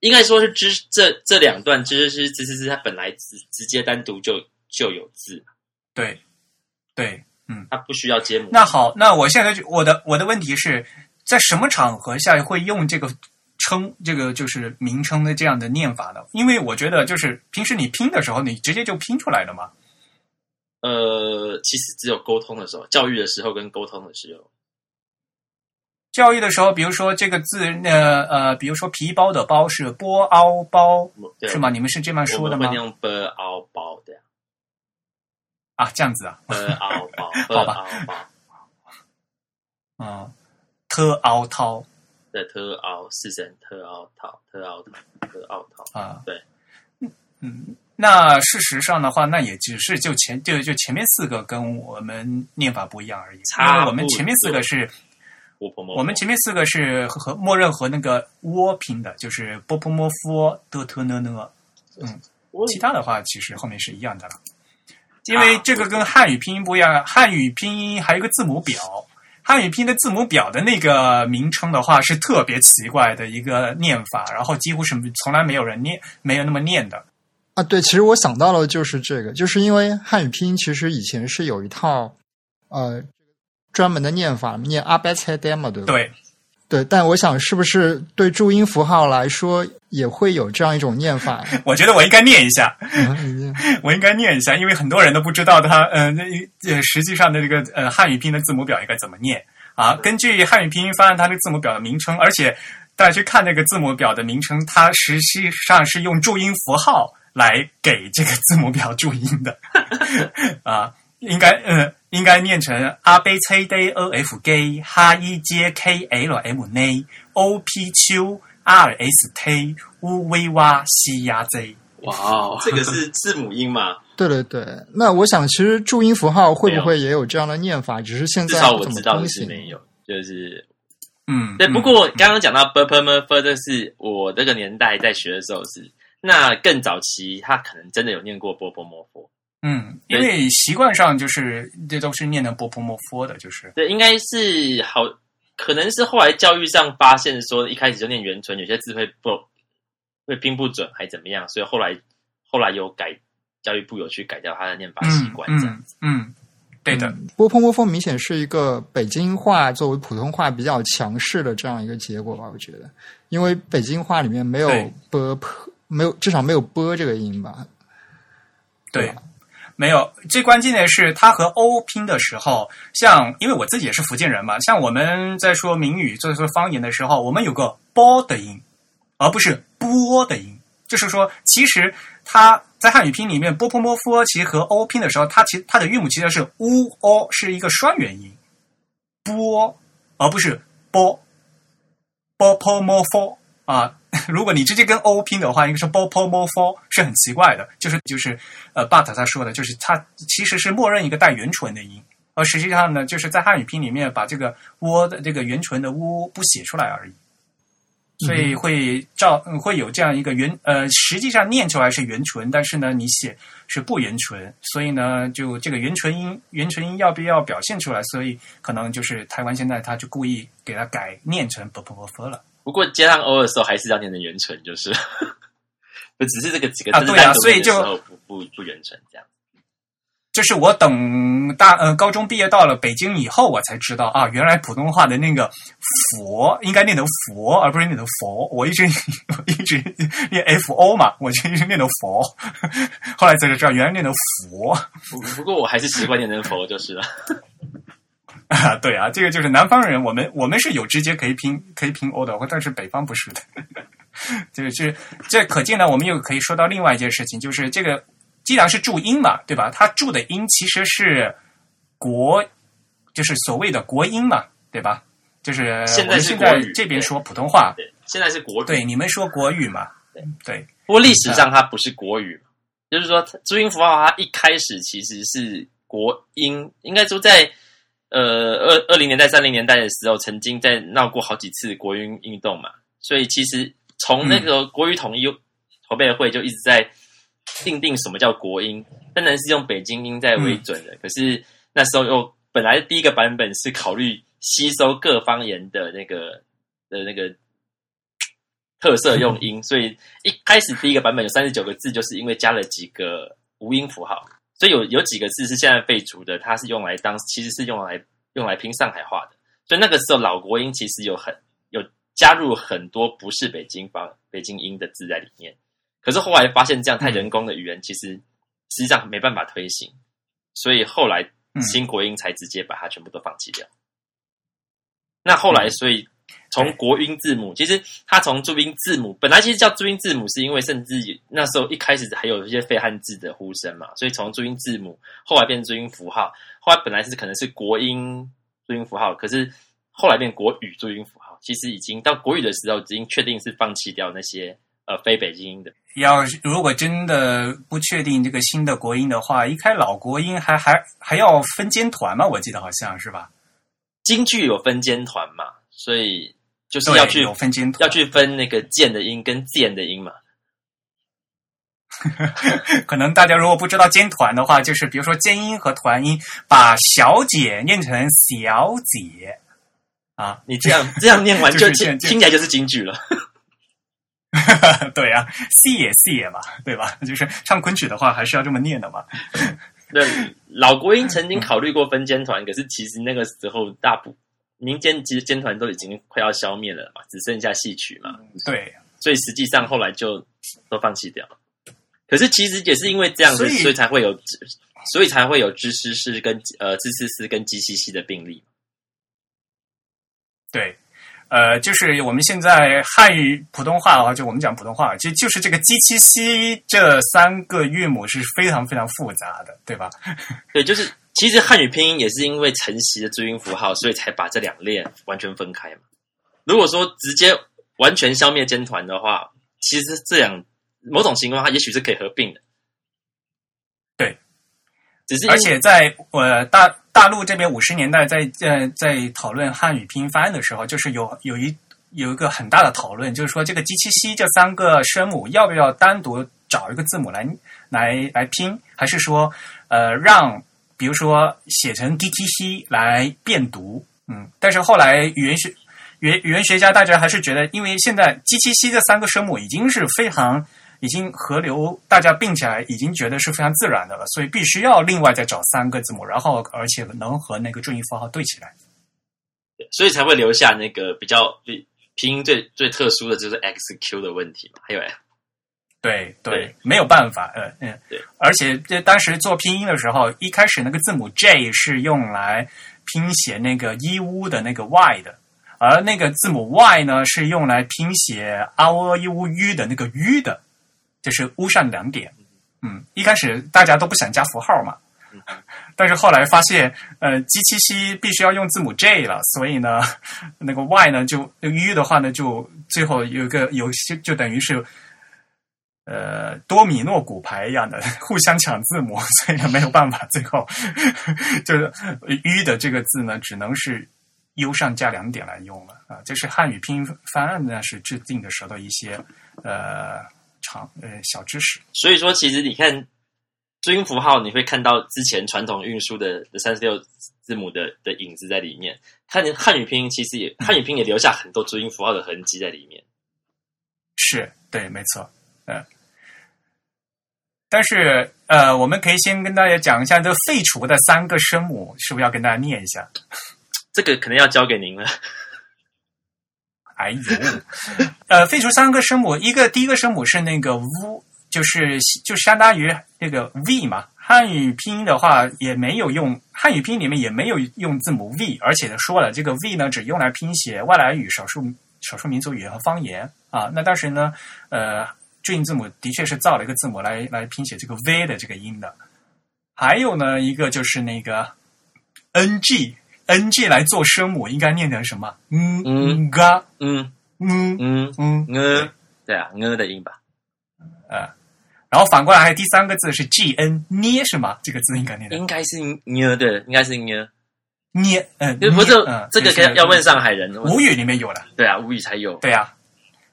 应该说是之这这两段之是之是是，它本来直直接单独就就有字，对对，嗯，它不需要接母。那好，那我现在就我的我的问题是在什么场合下会用这个？称这个就是名称的这样的念法呢，因为我觉得就是平时你拼的时候，你直接就拼出来的嘛。呃，其实只有沟通的时候，教育的时候跟沟通的时候，教育的时候，比如说这个字，呃呃，比如说皮包的包是波凹包，是吗？你们是这么说的吗？用波凹包的啊，这样子啊，波凹包，好吧，嗯，特凹涛。的特凹四声特凹套特凹套特凹涛啊，对，嗯，那事实上的话，那也只是就前就就前面四个跟我们念法不一样而已，因为我们前面四个是，我们前面四个是和默认和那个窝拼的，就是波波摩夫的特呢呢，嗯，其他的话其实后面是一样的了，因为这个跟汉语拼音不一样，汉语拼音还有一个字母表。汉语拼的字母表的那个名称的话，是特别奇怪的一个念法，然后几乎是从来没有人念，没有那么念的。啊，对，其实我想到了就是这个，就是因为汉语拼音其实以前是有一套呃专门的念法，念阿贝猜呆嘛，对吧？对，对，但我想是不是对注音符号来说也会有这样一种念法？我觉得我应该念一下，嗯 我应该念一下，因为很多人都不知道它，呃，那呃，实际上的这个呃汉语拼音的字母表应该怎么念啊？根据汉语拼音方案，它那个字母表的名称，而且大家去看那个字母表的名称，它实际上是用注音符号来给这个字母表注音的 啊，应该呃应该念成 A B C D E F G H I J K L M N O P Q R S T U V W C 呀 Z。哇哦，这个是字母音嘛？对对对，那我想其实注音符号会不会也有这样的念法？只是现至少在怎么我知道的。是没有，就是嗯，对。嗯不过刚刚讲到 b p m f，这是我这个年代在学的时候是。那更早期，他可能真的有念过波波摩佛，嗯，因为习惯上就是这都是念的波波莫佛的，就是对，应该是好，可能是后来教育上发现说，一开始就念圆唇，有些字会不会拼不准，还怎么样，所以后来后来有改，教育部有去改掉他的念法习惯，这样嗯嗯，嗯对的，嗯波泼摩风明显是一个北京话作为普通话比较强势的这样一个结果吧？我觉得，因为北京话里面没有波泼，没有至少没有波这个音吧？对吧。没有，最关键的是它和 O 拼的时候，像因为我自己也是福建人嘛，像我们在说闽语、在说方言的时候，我们有个“波”的音，而不是“波”的音。就是说，其实它在汉语拼里面，波波摩佛，其实和 O 拼的时候，它其它的韵母其实是 u o，是一个双元音，波，而不是波，波波摩佛啊。如果你直接跟 O 拼的话，应该是 b o p o m o f o 是很奇怪的。就是就是呃，But 他说的，就是它其实是默认一个带圆唇的音，而实际上呢，就是在汉语拼里面把这个窝的这个圆唇的乌不写出来而已，所以会照会有这样一个圆呃，实际上念出来是圆唇，但是呢你写是不圆唇，所以呢就这个圆唇音圆唇音要不要表现出来？所以可能就是台湾现在他就故意给它改念成 b p o f 了。不过接上 O 的时候，还是要念成圆唇，就是，就只是这个几个字啊对啊所以就不不不圆唇这样。就是我等大呃高中毕业到了北京以后，我才知道啊，原来普通话的那个“佛”应该念成“佛”，而不是念成“佛”。我一直 我一直念 “f o” 嘛，我就一直念成“佛”，后来才知道原来念成“佛不不过我还是习惯念成佛就是了。”啊。对啊，这个就是南方人，我们我们是有直接可以拼可以拼 “o” 的，但是北方不是的。这个是这可见呢，我们又可以说到另外一件事情，就是这个既然是注音嘛，对吧？它注的音其实是国，就是所谓的国音嘛，对吧？就是现在是国语这边说普通话，对，现在是国语。对你们说国语嘛？对不过历史上它不是国语，就是说注音符号它一开始其实是国音，应该说在呃二二零年代、三零年代的时候，曾经在闹过好几次国音运动嘛，所以其实从那个国语统一筹备会就一直在定定什么叫国音，当然是用北京音在为准的。可是那时候又本来第一个版本是考虑吸收各方言的那个的那个特色用音，所以一开始第一个版本有三十九个字，就是因为加了几个无音符号，所以有有几个字是现在废除的，它是用来当其实是用来用来拼上海话的，所以那个时候老国音其实有很有加入很多不是北京方北京音的字在里面，可是后来发现这样太人工的语言，其实实际上没办法推行，所以后来嗯。新国音才直接把它全部都放弃掉。那后来，所以从国音字母，其实它从注音字母本来其实叫注音字母，是因为甚至那时候一开始还有一些非汉字的呼声嘛，所以从注音字母后来变注音符号，后来本来是可能是国音注音符号，可是后来变国语注音符号，其实已经到国语的时候，已经确定是放弃掉那些呃非北京音的。要是如果真的不确定这个新的国音的话，一开老国音还还还要分监团嘛？我记得好像是吧？京剧有分监团嘛，所以就是要去有分监团要去分那个剑的音跟剑的音嘛。可能大家如果不知道尖团的话，就是比如说尖音和团音，把小姐念成小姐啊，你这样这样念完 就听听起来就是京剧了。对啊，戏也戏也嘛，对吧？就是唱昆曲的话，还是要这么念的嘛。对，老国音曾经考虑过分尖团，可是其实那个时候大部民间其实尖团都已经快要消灭了嘛，只剩下戏曲嘛，对，所以实际上后来就都放弃掉了。可是其实也是因为这样子，所以所以才会有，所以才会有知诗诗跟呃知诗诗跟鸡西西的病例。对，呃，就是我们现在汉语普通话的话，就我们讲普通话，就就是这个“鸡、七、西”这三个韵母是非常非常复杂的，对吧？对，就是其实汉语拼音也是因为承袭的注音符号，所以才把这两列完全分开嘛。如果说直接完全消灭尖团的话，其实这两某种情况下也许是可以合并的。对，只是而且在呃大大陆这边五十年代在呃在讨论汉语拼音方案的时候，就是有有一有一个很大的讨论，就是说这个 “g 七西”这三个声母要不要单独找一个字母来来来拼，还是说呃让比如说写成 “g 七西”来变读？嗯，但是后来语言学语言语言学家大家还是觉得，因为现在 g t c ”这三个声母已经是非常。已经合流，大家并起来已经觉得是非常自然的了，所以必须要另外再找三个字母，然后而且能和那个重音符号对起来。所以才会留下那个比较比拼音最最特殊的就是 X Q 的问题嘛，还有对对对，没有办法，呃嗯，对。而且这当时做拼音的时候，一开始那个字母 J 是用来拼写那个伊乌的那个 Y 的，而那个字母 Y 呢是用来拼写阿喔伊乌 U 的那个 U 的，就是乌上两点。嗯，一开始大家都不想加符号嘛，但是后来发现，呃，G 七七必须要用字母 J 了，所以呢，那个 Y 呢就 U 的话呢，就最后有一个有些就等于是。呃，多米诺骨牌一样的互相抢字母，所以呢没有办法，最后 就是“吁”的这个字呢，只能是 “u” 上加两点来用了啊。这是汉语拼音方案呢是制定的时候的一些呃长呃小知识。所以说，其实你看注音符号，你会看到之前传统运输的三十六字母的的影子在里面。看汉语拼音，其实也汉语拼音也留下很多注音符号的痕迹在里面。是对，没错，嗯。但是，呃，我们可以先跟大家讲一下这废除的三个声母，是不是要跟大家念一下？这个可能要交给您了。哎呦，呃，废除三个声母，一个第一个声母是那个 v，就是就相当于那个 v 嘛。汉语拼音的话也没有用，汉语拼音里面也没有用字母 v，而且说了，这个 v 呢只用来拼写外来语、少数少数民族语言和方言啊。那当时呢，呃。注音字母的确是造了一个字母来来拼写这个 v 的这个音的，还有呢一个就是那个 ng ng 来做声母应该念成什么？嗯嗯嘎嗯嗯嗯嗯呃，对啊，呃的音吧。呃，然后反过来还有第三个字是 gn 捏是吗？这个字应该念的应该是呃对，应该是呃。捏，嗯，不是嗯，这个要要问上海人。吴语里面有了，对啊，吴语才有。对啊。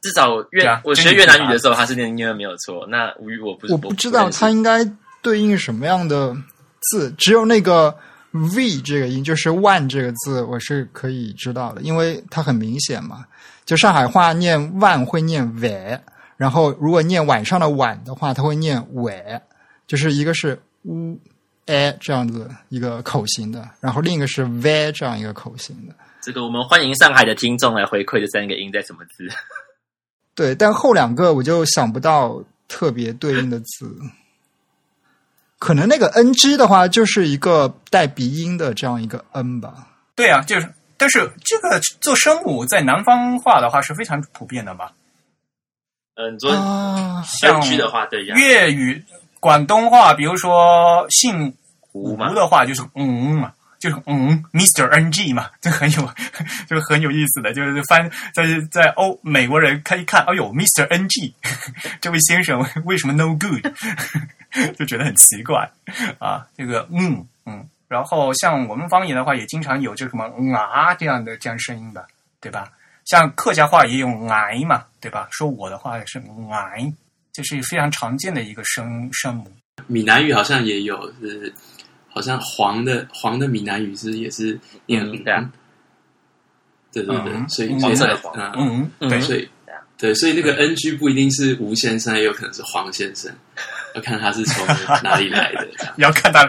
至少越我学越南语的时候，他是念音没有错。那吴语我不我不知道它应该对应什么样的字，只有那个 v 这个音，就是 one 这个字，我是可以知道的，因为它很明显嘛。就上海话念 one 会念尾，然后如果念晚上的晚的话，它会念尾，就是一个是 u a 这样子一个口型的，然后另一个是 v 这样一个口型的。这个我们欢迎上海的听众来回馈这三个音在什么字。对，但后两个我就想不到特别对应的字，可能那个 ng 的话就是一个带鼻音的这样一个 n 吧。对啊，就是，但是这个做声母在南方话的话是非常普遍的嘛。嗯，做像的话，对粤语、广东话，比如说姓吴的话，就是嗯嘛。就是嗯，Mr. NG 嘛，就很有，就很有意思的，就是翻在在欧美国人看一看，哎呦，Mr. NG，这位先生为什么 No Good，就觉得很奇怪啊。这个嗯嗯，然后像我们方言的话，也经常有这什么啊这样的这样声音的，对吧？像客家话也有哎嘛，对吧？说我的话也是哎，就是非常常见的一个声声母。闽南语好像也有，是好像黄的黄的闽南语是也是念嗯对啊，对对所以黄色的黄。嗯，嗯，嗯对，所以对，所以那个 NG 不一定是吴先生，也有可能是黄先生，要看他是从哪里来的。要看他，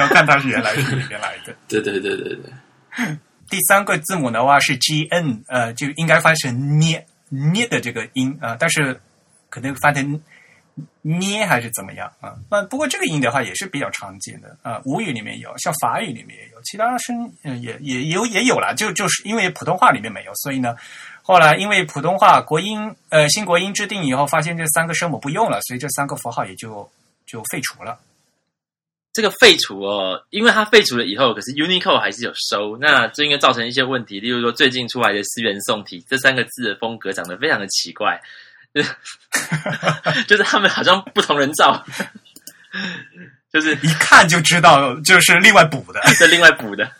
要看他是原来是哪边来的。对对对对对，第三个字母的话是 G N，呃，就应该翻成捏捏的这个音啊、呃但是可能翻成捏还是怎么样啊？那、不过这个音的话也是比较常见的啊、吴语里面有，像法语里面也有，其他声嗯、也也有也有了，就就是因为普通话里面没有，所以呢，后来因为普通话国音呃新国音制定以后，发现这三个声母不用了，所以这三个符号也就就废除了。这个废除哦，因为它废除了以后，可是 Unicode 还是有收，那这应该造成一些问题，例如说最近出来的思源宋体这三个字的风格长得非常的奇怪，就 是就是他们好像不同人造，就是一看就知道就是另外补的。是另外补的，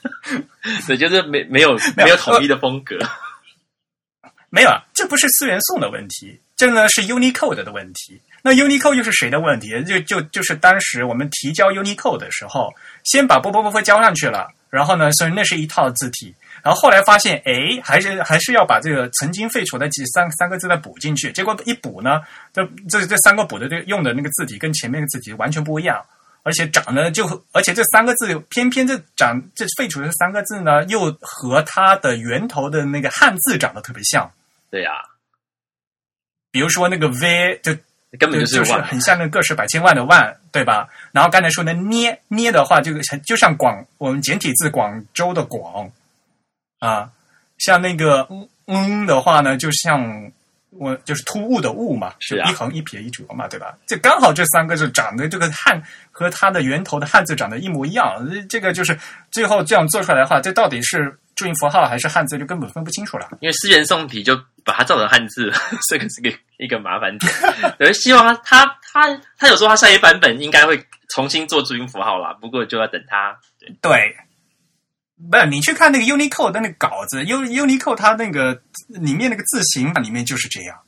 对，就是没没有没有统一的风格，没有，啊，这不是思源宋的问题，这呢是 Unicode 的问题。那 Unicode 又是谁的问题？就就就是当时我们提交 Unicode 的时候，先把波波波波交上去了，然后呢，所以那是一套字体，然后后来发现，哎，还是还是要把这个曾经废除的几三三个字再补进去。结果一补呢，这这这三个补的这个用的那个字体跟前面的字体完全不一样。而且长得就，而且这三个字偏偏这长这废除的这三个字呢，又和它的源头的那个汉字长得特别像。对呀、比如说那个 V 就根本就是就是万很像那个个十百千万的万，对吧？然后刚才说的捏捏的话，就就像广我们简体字广州的广啊，像那个嗯嗯的话呢，就像我就是突兀的兀嘛，是啊一横一撇一折嘛，对吧？这刚好这三个字长得这个汉和它的源头的汉字长得一模一样，这个就是最后这样做出来的话，这到底是注音符号还是汉字，就根本分不清楚了。因为思源宋体就把它造成汉字，这个是个一个麻烦点。对，希望他他他他有说他下一版本应该会重新做注音符号啦，不过就要等他。对，对，不是你去看那个 Unicode 的那个稿子，U Unicode 它那个里面那个字形里面就是这样，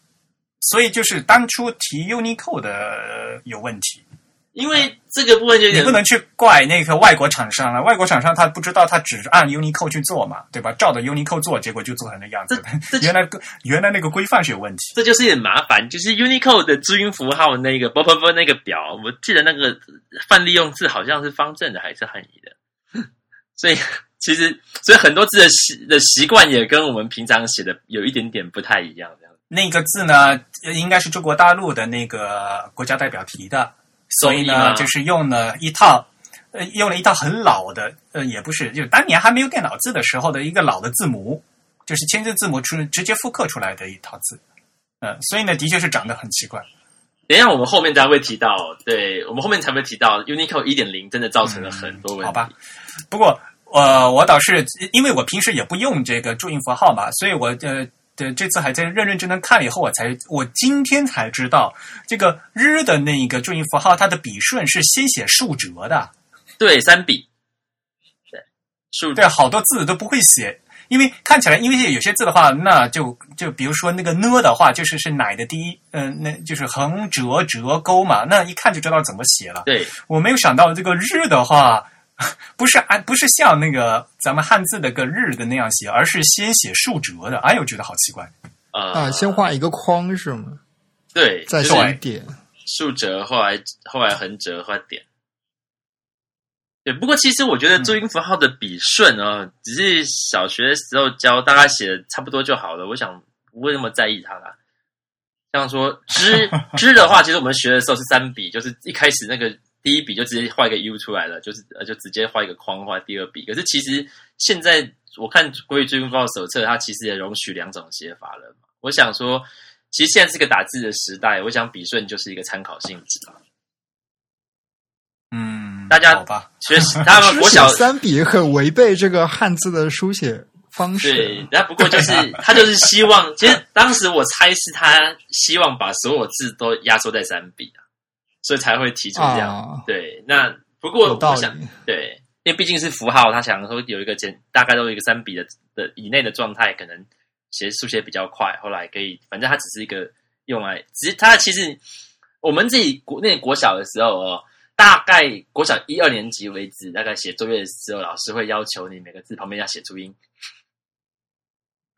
所以就是当初提 Unicode 的呃有问题，因为这个部分就有点你不能去怪那个外国厂商了，外国厂商他不知道他只按 Unicode 去做嘛，对吧？照着 Unicode 做，结果就做成那样子。这原来原来那个规范是有问题。这就是有点麻烦，就是 Unicode 的注音符号那个不不不那个表，我记得那个范例用字好像是方正的还是汉语的，所以其实所以很多字的习的习惯也跟我们平常写的有一点点不太一样，这样。那个字呢，呃应该是中国大陆的那个国家代表提的，所以呢，就是用了一套，呃，用了一套很老的，呃，也不是，就当年还没有电脑字的时候的一个老的字母，就是签字字母出直接复刻出来的一套字，呃，所以呢，的确是长得很奇怪。等一下，我们后面才会提到，对我们后面才会提到 Unicode 一点零真的造成了很多问题。好吧，不过呃，我倒是因为我平时也不用这个注音符号嘛，所以我呃。对，这次还在认认真真看了以后，我才我今天才知道，这个日的那个注音符号，它的笔顺是先写竖折的。对，三笔，对，竖对，好多字都不会写，因为看起来，因为有些字的话，那就就比如说那个呢的话，就是是奶的第一，嗯、那就是横折折钩嘛，那一看就知道怎么写了。对，我没有想到这个日的话，不是按不是像那个咱们汉字的个日的那样写，而是先写竖折的。哎呦，觉得好奇怪。呃，啊，先画一个框是吗？对，再就是写一点。竖折，后来后来横折，后来点。对，不过其实我觉得注音符号的笔顺哦，只是小学的时候教，大家写的差不多就好了。我想不会那么在意它啦。像说之之的话，其实我们学的时候是三笔，就是一开始那个第一笔就直接画一个 U 出来了，就是呃就直接画一个框画第二笔。可是其实现在我看国语注音符号手册，它其实也容许两种写法了嘛。我想说，其实现在是个打字的时代，我想笔顺就是一个参考性质啊。嗯，大家好吧，学习 他们书国小写三笔很违背这个汉字的书写方式。对，那不过就是他就是希望，其实当时我猜是他希望把所有字都压缩在三笔啊，所以才会提出这样。啊对，那不过我想，对，因为毕竟是符号，他想说有一个简，大概都有一个三笔的的以内的状态，可能写速写比较快。后来可以，反正它只是一个用来，只是它其实我们自己国那国小的时候哦，大概国小一二年级为止，大概写作业的时候，老师会要求你每个字旁边要写注音，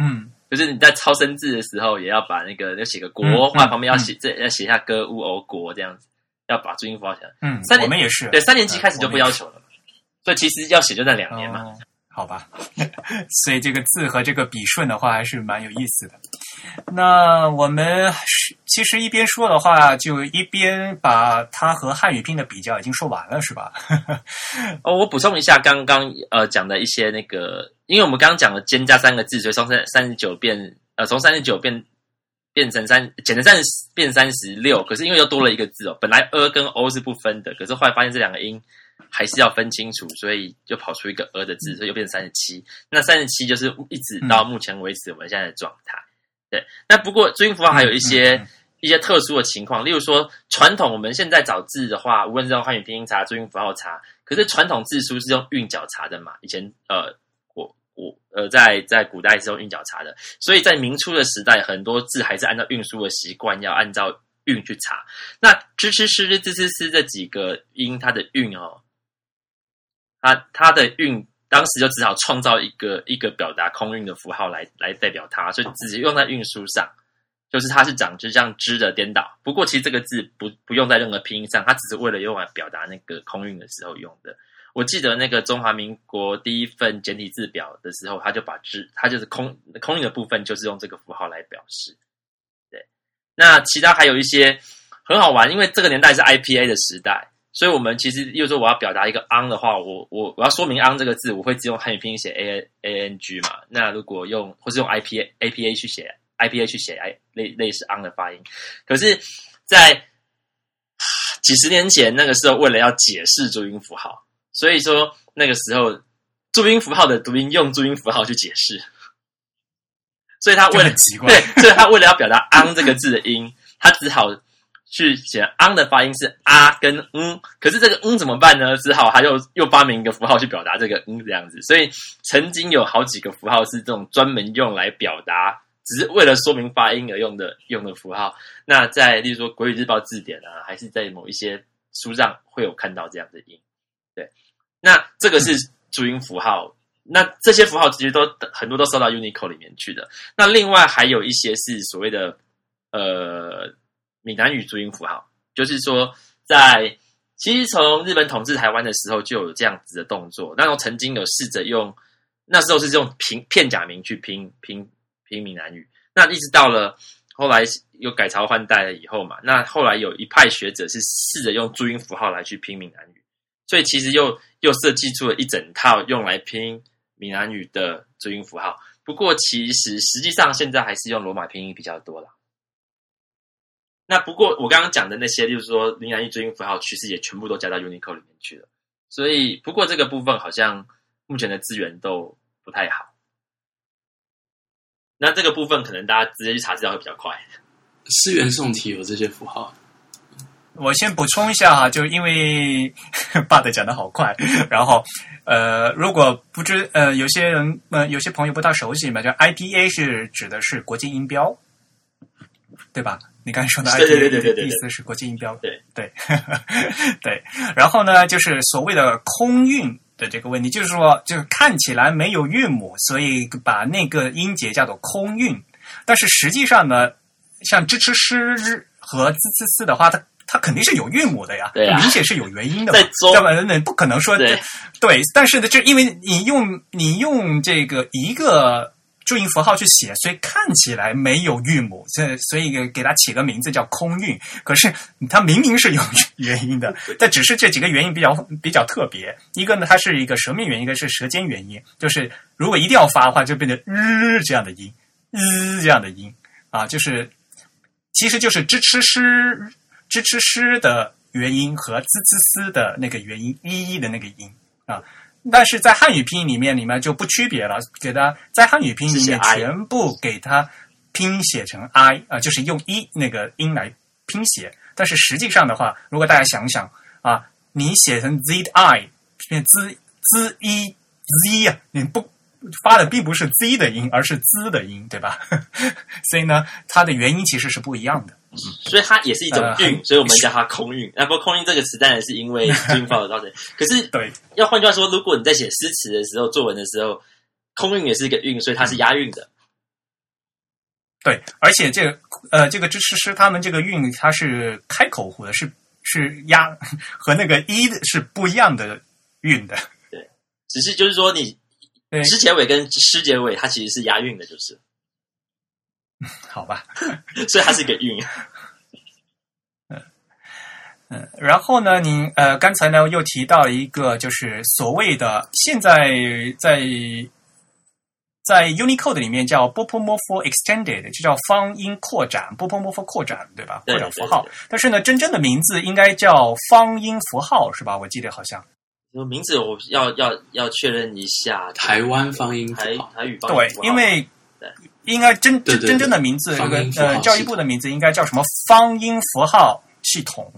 嗯。就是你在抄生字的时候，也要把那个要写个国，嗯或旁边要嗯写这要写下歌乌欧国这样子，要把注音符号写下来。嗯三，年我们也是，对，三年级开始就不要求了，所以其实要写就那两年嘛。哦好吧，所以这个字和这个笔顺的话还是蛮有意思的。那我们是其实一边说的话，就一边把它和汉语拼的比较已经说完了，是吧？哦，我补充一下刚刚呃讲的一些那个，因为我们刚刚讲了“兼”加三个字，所以从三三十九变呃从三十九变变成三减成三十变三十六，可是因为又多了一个字哦，本来 “a” 跟 “o” 是不分的，可是后来发现这两个音还是要分清楚，所以就跑出一个 “a” 的字，所以又变成三十七。那三十七就是一直到目前为止我们现在的状态。对，那不过注音符号还有一些。嗯嗯一些特殊的情况，例如说传统我们现在找字的话，无论是用汉语拼音查、注音符号查，可是传统字书是用韵脚查的嘛？以前呃，我呃，在在古代是用韵脚查的，所以在明初的时代，很多字还是按照运输的习惯，要按照韵去查。那支吃诗、支吃诗这几个音，它的韵哦，它它的韵。当时就只好创造一个一个表达空韵的符号来来代表它，所以直接用在运输上。就是它是长就像“之”的颠倒，不过其实这个字不不用在任何拼音上，它只是为了用来表达那个空韵的时候用的。我记得那个中华民国第一份简体字表的时候，他就把“字”它就是空空韵的部分，就是用这个符号来表示。对，那其他还有一些很好玩，因为这个年代是 IPA 的时代，所以我们其实，又说我要表达一个 “ang” 的话，我我我要说明 “ang” 这个字，我会只用汉语拼音写 A A N G 嘛。那如果用或是用 IPA A P A 去写。IPA 去写 i 类类似 on 的发音，可是，在几十年前那个时候，为了要解释注音符号，所以说那个时候注音符号的读音用注音符号去解释，所以他为了奇怪，对，所以他为了要表达 on 这个字的音，他只好去写 on 的发音是啊跟嗯，可是这个嗯怎么办呢？只好他又又发明一个符号去表达这个嗯这样子，所以曾经有好几个符号是这种专门用来表达。只是为了说明发音而用的用的符号，那在例如说《国语日报》字典啊，还是在某一些书上会有看到这样的音。对，那这个是注音符号，那这些符号其实都很多都收到 Unicode 里面去的。那另外还有一些是所谓的呃闽南语注音符号，就是说在其实从日本统治台湾的时候就有这样子的动作，那时候曾经有试着用，那时候是用拼片假名去拼拼。拼闽南语，那一直到了后来又改朝换代了以后嘛，那后来有一派学者是试着用注音符号来去拼闽南语，所以其实又又设计出了一整套用来拼闽南语的注音符号。不过其实实际上现在还是用罗马拼音比较多了。那不过我刚刚讲的那些，就是说闽南语注音符号，其实也全部都加到 Unicode 里面去了。所以不过这个部分好像目前的资源都不太好。那这个部分可能大家直接去查资料会比较快。思源宋体有这些符号，我先补充一下哈，就因为 爸的讲的好快，然后呃，如果不知呃，有些人呃，有些朋友不大熟悉嘛，就 IPA 是指的是国际音标，对吧？你刚才说的 IPA 对对对对对对意思是国际音标，对对 对。然后呢，就是所谓的空韵的这个问题，就是说，就是看起来没有韵母，所以把那个音节叫做空韵，但是实际上呢，像支持诗和滋呲呲的话，它它肯定是有韵母的呀，对啊明显是有元音的嘛，在中要不然那不可能说对对，但是呢，就因为你用你用这个一个注音符号去写，所以看起来没有韵母，所以所以给它起个名字叫空韵。可是它明明是有 元音的，但只是这几个元音比较比较特别。一个呢，它是一个舌面元音，一个是舌尖元音。就是如果一定要发的话，就变成日这样的音，日这样的音啊，就是其实就是支吃诗支吃诗的元音和滋滋滋的那个元音一一的那个音啊。但是在汉语拼音里面，里面就不区别了，给它在汉语拼音里面全部给它拼写成 i 啊、就是用一那个音来拼写。但是实际上的话，如果大家想想啊，你写成 z i 变 z z i z 呀、你不发的并不是 z 的音，而是 z 的音，对吧？所以呢，它的元音其实是不一样的。所以它也是一种呃韵，所以我们叫它空韵。那不过空韵这个词当然是因为注音符号造成，可是对，要换句话说，如果你在写诗词的时候、作文的时候，空韵也是一个韵，所以它是押韵的。对，而且这个呃，这个支持诗他们这个韵它是开口呼的，是是押 和那个一的是不一样的韵的。对只是就是说，你对，诗结尾跟诗结尾，它其实是押韵的，就是，好吧。所以它是一个韵。嗯，然后呢，您呃刚才呢又提到了一个，就是所谓的现在在在 Unicode 里面叫 Bopomorpho Extended，就叫方音扩展 Bopomorpho 扩展，对吧？扩展符号对对。但是呢，真正的名字应该叫方音符号，是吧？我记得好像。名字我要要要确认一下，台湾方音符台号，台语方对言符，号因为对应该真对对对。真正的名字，这个呃教育部的名字应该叫什么方音符号系统。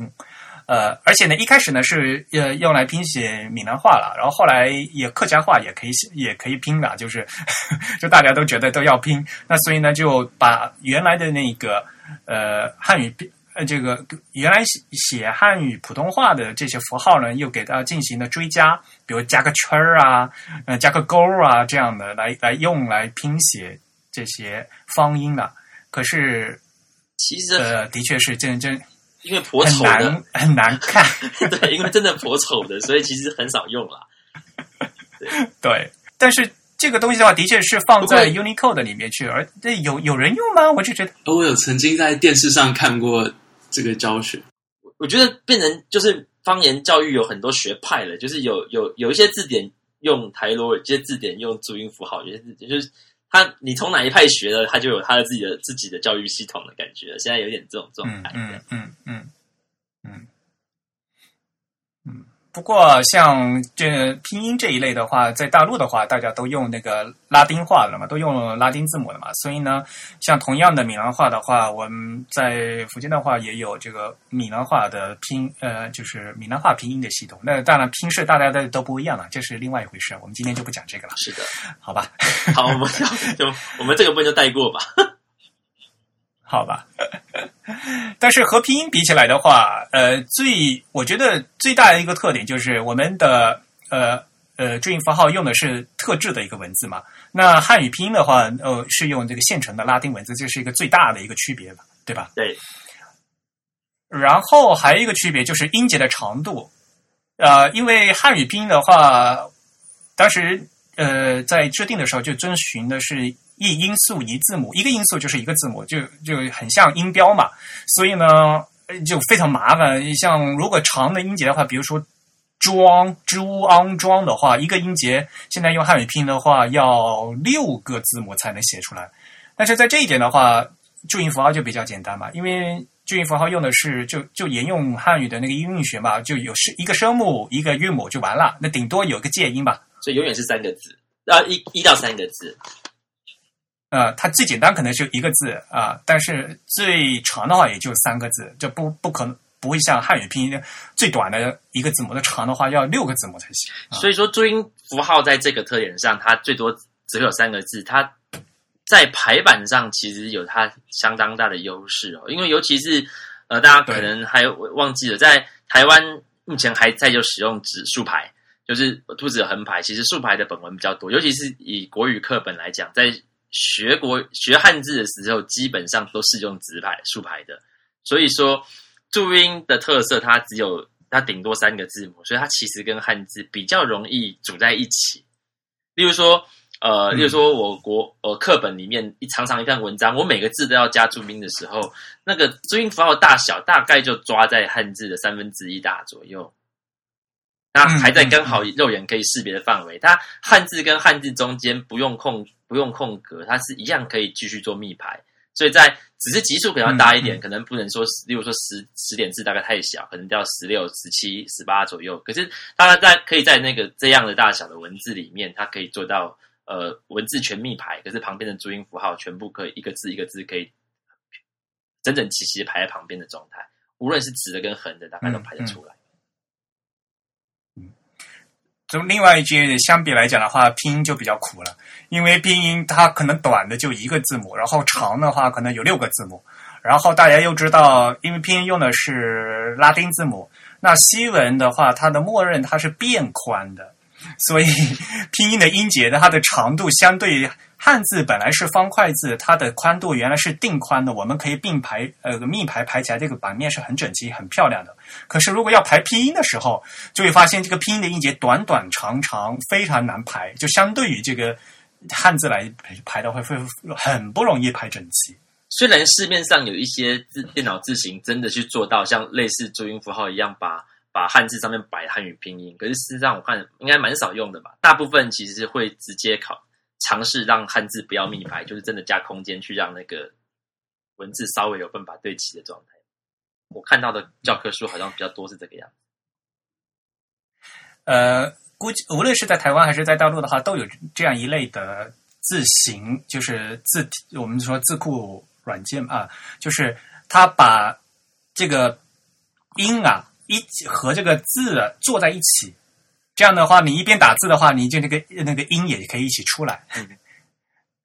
呃，而且呢，一开始呢是呃用来拼写闽南话了，然后后来也客家话也可以写也可以拼了，就是 就大家都觉得都要拼，那所以呢就把原来的那个呃汉语拼呃这个原来写写汉语普通话的这些符号呢，又给它进行了追加，比如加个圈儿啊，呃加个勾儿啊这样的来来用来拼写这些方音了。可是其实呃，的确是真真因为颇很丑的，难很难 看。对，因为真的颇丑的，所以其实很少用啦。对，但是这个东西的话，的确是放在 Unicode 里面去，而这有有人用吗？我就觉得呃我有曾经在电视上看过这个教学，我觉得变成就是方言教育有很多学派了，就是有有有一些字典用台罗，有些字典用注音符号，有些字典就是他你从哪一派学的，他就有他的自己的自己的教育系统的感觉。现在有点这种状态。嗯嗯嗯嗯嗯嗯。不过像这拼音这一类的话，在大陆的话，大家都用那个拉丁话了嘛，都用拉丁字母了嘛，所以呢，像同样的闽南话的话，我们在福建的话也有这个闽南话的拼，呃，就是闽南话拼音的系统。那当然拼式大家的都不一样了，这是另外一回事。我们今天就不讲这个了，是的，好吧？好，我们就就我们这个部分就带过吧。好吧，但是和拼音比起来的话，呃，最我觉得最大的一个特点就是我们的呃呃注音符号用的是特制的一个文字嘛。那汉语拼音的话，呃，是用这个现成的拉丁文字，这是一个最大的一个区别吧，对吧？对，然后还有一个区别就是音节的长度，呃，因为汉语拼音的话，当时呃在制定的时候就遵循的是一音素一字母，一个音素就是一个字母，就就很像音标嘛，所以呢就非常麻烦。像如果长的音节的话，比如说庄、猪、昂、庄的话，一个音节现在用汉语拼音的话要六个字母才能写出来，但是在这一点的话，注音符号就比较简单嘛，因为注音符号用的是就就沿用汉语的那个音韵学嘛，就有是一个声母一个韵母就完了，那顶多有个介音吧。所以永远是三个字，啊，一一到三个字。呃，它最简单可能是一个字啊、但是最长的话也就三个字，就不不可能不会像汉语拼音最短的一个字母，的长的话要六个字母才行。啊所以说，注音符号在这个特点上，它最多只有三个字，它在排版上其实有它相当大的优势哦。因为尤其是呃，大家可能还忘记了，在台湾目前还在就使用指数排，就是兔子横排，其实竖排的本文比较多。尤其是以国语课本来讲，在学国学汉字的时候，基本上都是用直排竖排的。所以说，注音的特色它只有它顶多三个字母，所以它其实跟汉字比较容易组在一起。例如说，呃，嗯例如说我国呃课本里面一长长一篇文章，我每个字都要加注音的时候，那个注音符号大小大概就抓在汉字的三分之一大左右。那嗯还在刚好肉眼可以识别的范围，它汉字跟汉字中间不用空不用空格，它是一样可以继续做密排。所以在只是级数可能要大一点，嗯嗯可能不能说，例如说十十点字大概太小，可能要十六、十七、十八左右。可是大家在可以在那个这样的大小的文字里面，它可以做到呃文字全密排，可是旁边的注音符号全部可以一个字一个字可以整整齐齐地排在旁边的状态，无论是直的跟横的，大概都排得出来。从另外一句相比来讲的话，拼音就比较苦了，因为拼音它可能短的就一个字母，然后长的话可能有六个字母，然后大家又知道，因为拼音用的是拉丁字母，那西文的话，它的默认它是变宽的，所以拼音的音节的它的长度相对于汉字本来是方块字，它的宽度原来是定宽的，我们可以并排呃密排排起来，这个版面是很整齐、很漂亮的。可是如果要排拼音的时候，就会发现这个拼音的音节短短长长，非常难排，就相对于这个汉字来排的话，会很不容易排整齐。虽然市面上有一些字电脑字型真的去做到像类似注音符号一样，把把汉字上面摆汉语拼音，可是事实上我看应该蛮少用的吧。大部分其实是会直接考尝试让汉字不要密排，就是真的加空间去让那个文字稍微有办法对齐的状态。我看到的教科书好像比较多是这个样子。呃，估计无论是在台湾还是在大陆的话，都有这样一类的字形，就是字，我们说字库软件啊，就是它把这个音啊一和这个字坐在一起，这样的话，你一边打字的话，你就那个那个音也可以一起出来。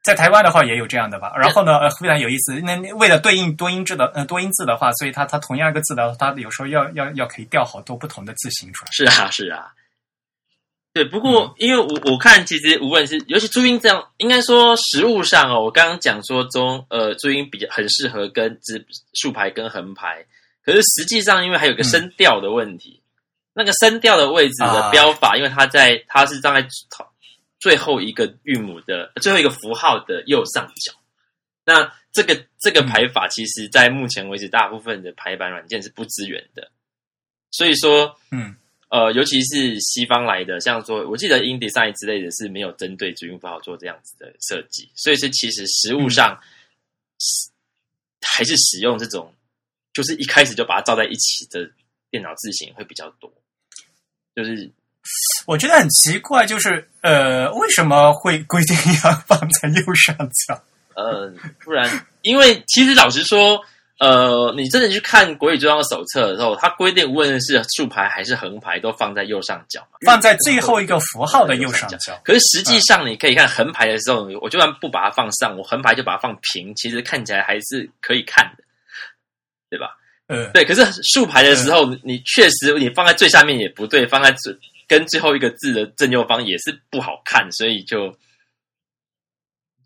在台湾的话也有这样的吧，然后呢，呃，非常有意思。那为了对应多音字的呃多音字的话，所以它它同样一个字的，它有时候要要要可以调好多不同的字形出来。是啊，是啊。对，不过因为我我看其实无论是尤其注音这样，应该说实物上哦，我刚刚讲说中呃注音比较很适合跟直竖排跟横排，可是实际上因为还有个声调的问题，那个声调的位置的标法，因为它在它是站在。最后一个韵母的最后一个符号的右上角，那这个这个排法，其实在目前为止，大部分的排版软件是不支援的。所以说，嗯，呃，尤其是西方来的，像说，我记得 InDesign 之类的是没有针对主音符号做这样子的设计，所以是其实实物上还是使用这种，就是一开始就把它照在一起的电脑字型会比较多，就是。我觉得很奇怪，就是呃，为什么会规定要放在右上角？呃，不然，因为其实老实说，呃，你真的去看国语中央手册的时候，它规定无论是竖排还是横排，都放在右上角嘛，放在最后一个符号的右上角。可是实际上，你可以看横排的时候，我就算不把它放上，我横排就把它放平，其实看起来还是可以看的，对吧？嗯，对。可是竖排的时候，你确实你放在最下面也不对，放在最。跟最后一个字的正右方也是不好看，所以就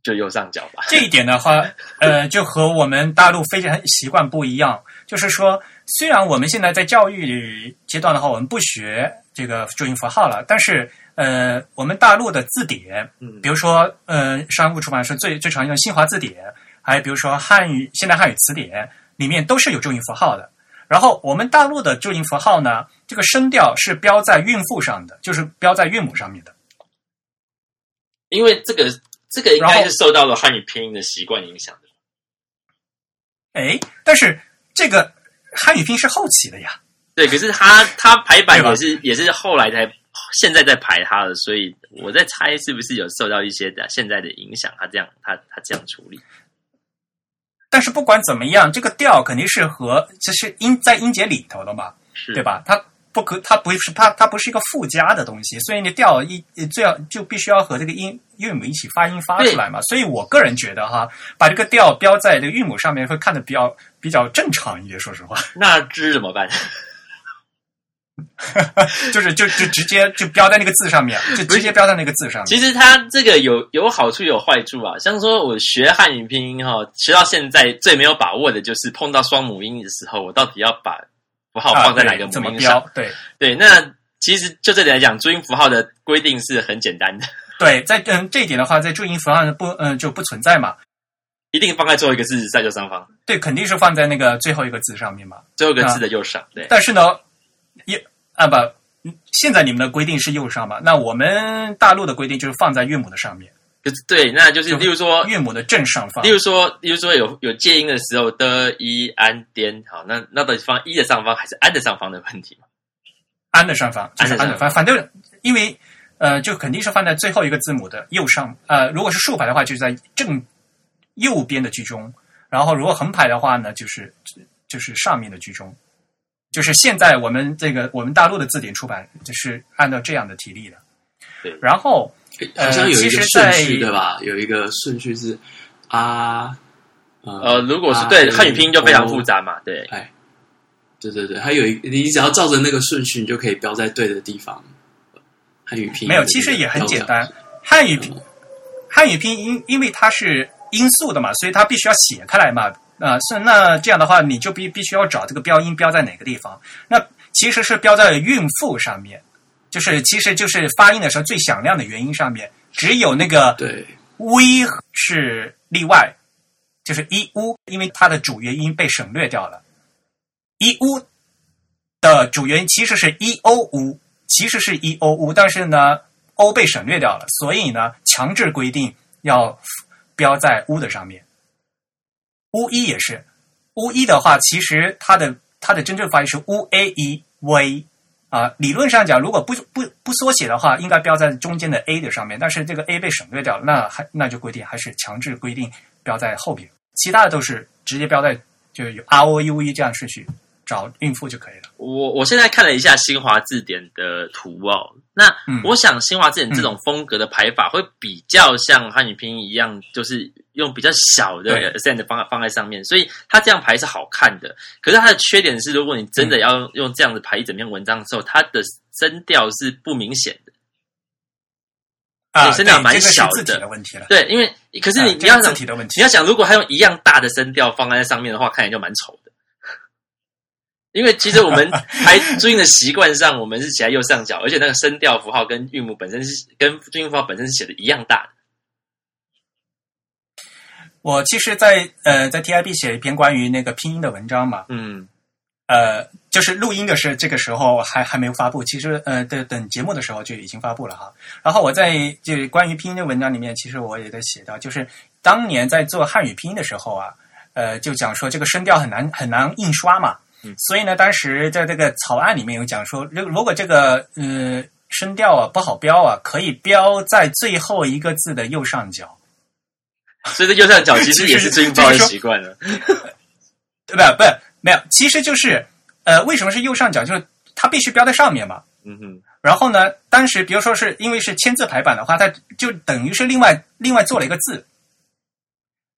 就右上角吧。这一点的话，呃，就和我们大陆非常习惯不一样。就是说，虽然我们现在在教育阶段的话，我们不学这个注音符号了，但是呃，我们大陆的字典，嗯，比如说呃，商务出版社最最常用的新华字典，还有比如说汉语现代汉语词典，里面都是有注音符号的。然后我们大陆的注音符号呢？这个声调是标在韵符上的，就是标在韵母上面的。因为这个这个应该是受到了汉语拼音的习惯影响的。哎，但是这个汉语拼音是后期的呀。对，可是他他排版也是也是后来才现在在排他的，所以我在猜是不是有受到一些的现在的影响，他这样他他这样处理。但是不管怎么样，这个调肯定是和这是音在音节里头的嘛，对吧？它。不可，它不是它，它不是一个附加的东西，所以你调一最要就必须要和这个音韵母一起发音发出来嘛。所以我个人觉得哈，把这个调标在这个韵母上面会看的比较比较正常一点。说实话，那知怎么办？就是就就直接就标在那个字上面，就直接标在那个字上面。其实它这个有有好处有坏处啊。像说我学汉语拼音哈，学到现在最没有把握的就是碰到双母音的时候，我到底要把。符号放在哪个母音上？对对，那其实就这里来讲，注音符号的规定是很简单的。对，在嗯这一点的话，在注音符号不嗯就不存在嘛，一定放在最后一个字在右上方。对，肯定是放在那个最后一个字上面嘛，最后一个字的右上。对，但是呢，右啊不，现在你们的规定是右上吧？那我们大陆的规定就是放在韵母的上面。对，那就是例如说韵母的正上方。例如说，例如说有有介音的时候的一安颠，好，那那到底放一的上方还是安的上方的问题嘛？安的上方，就是安的方反正因为呃，就肯定是放在最后一个字母的右上。呃，如果是竖排的话，就是在正右边的居中；然后如果横排的话呢，就是就是上面的居中。就是现在我们这个我们大陆的字典出版就是按照这样的体例的。对，然后。好像有一个顺序对吧？有一个顺序是啊，呃，如果是啊对汉语拼音就非常哦复杂嘛，对，哎，对对对，还有一，你只要照着那个顺序，你就可以标在对的地方。汉语拼音没有，其实也很简单。汉语拼嗯汉语拼音，因为它是音素的嘛，所以它必须要写开来嘛。啊、是那这样的话，你就必必须要找这个标音标在哪个地方。那其实是标在韵腹上面，就是其实就是发音的时候最响亮的元音上面，只有那个对 v 是例外，就是一乌，因为它的主元音被省略掉了。一乌的主元音其实是一欧乌，其实是一欧乌，但是呢 o 被省略掉了，所以呢强制规定要标在乌的上面。乌一也是，乌一的话，其实它的它的真正发音是乌 a 一 v 啊。理论上讲，如果不不不缩写的话，应该标在中间的 a 的上面，但是这个 a 被省略掉了，那还那就规定还是强制规定标在后边，其他的都是直接标在就是有 r o u e 这样顺序找孕妇就可以了。我我现在看了一下新华字典的图哦，那嗯我想新华字典这种风格的排法会比较像汉语拼音一样，就是用比较小的对 accent 放放在上面，所以它这样排是好看的。可是它的缺点是，如果你真嗯的要用这样子排一整篇文章的时候，它的声调是不明显的。啊，对声调蛮小字体的的问题了。对，因为可是你、啊你要想字体的问题你要想，如果他用一样大的声调放在上面的话，看起来就蛮丑的。因为其实我们排注音的习惯上，我们是写在右上角，而且那个声调符号跟韵母本身是跟注音符号本身是写的一样大的。我其实在，呃在 TIB 写一篇关于那个拼音的文章嘛，嗯呃，就是录音的是这个时候还还没有发布，其实呃等等节目的时候就已经发布了哈。然后我在就关于拼音的文章里面，其实我也在写到，就是当年在做汉语拼音的时候啊，呃，就讲说这个声调很难很难印刷嘛，嗯所以呢，当时在这个草案里面有讲说，如如果这个呃声调啊不好标啊，可以标在最后一个字的右上角。所以这右上角其实也是注音符号的习惯了。对吧？不，没有，其实就是呃，为什么是右上角？就是它必须标在上面嘛。嗯哼，然后呢，当时比如说是因为是签字排版的话，它就等于是另外另外做了一个字，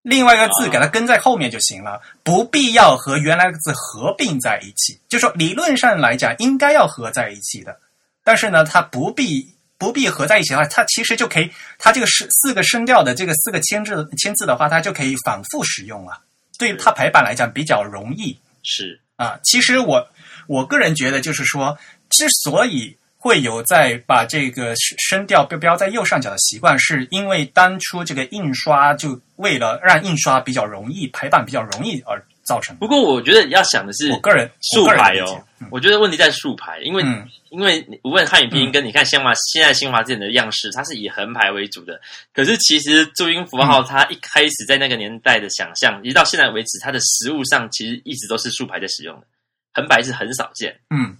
另外一个字啊给它跟在后面就行了，不必要和原来的字合并在一起。就说理论上来讲，应该要合在一起的，但是呢，它不必。不必合在一起的话，它其实就可以，它这个是四个声调的这个四个签字签字的话，它就可以反复使用了。对于它排版来讲比较容易。是啊，其实我我个人觉得，就是说，之所以会有在把这个声声调标标在右上角的习惯，是因为当初这个印刷就为了让印刷比较容易、排版比较容易而造成的。不过我觉得要想的是我个人竖排哦，我觉得问题在竖排，因为、嗯因为你无论汉语拼音跟你看新华现在新华字典的样式，它是以横排为主的。可是其实注音符嗯号它一开始在那个年代的想象，一直到现在为止，它的实物上其实一直都是竖排在使用的，横排是很少见。嗯，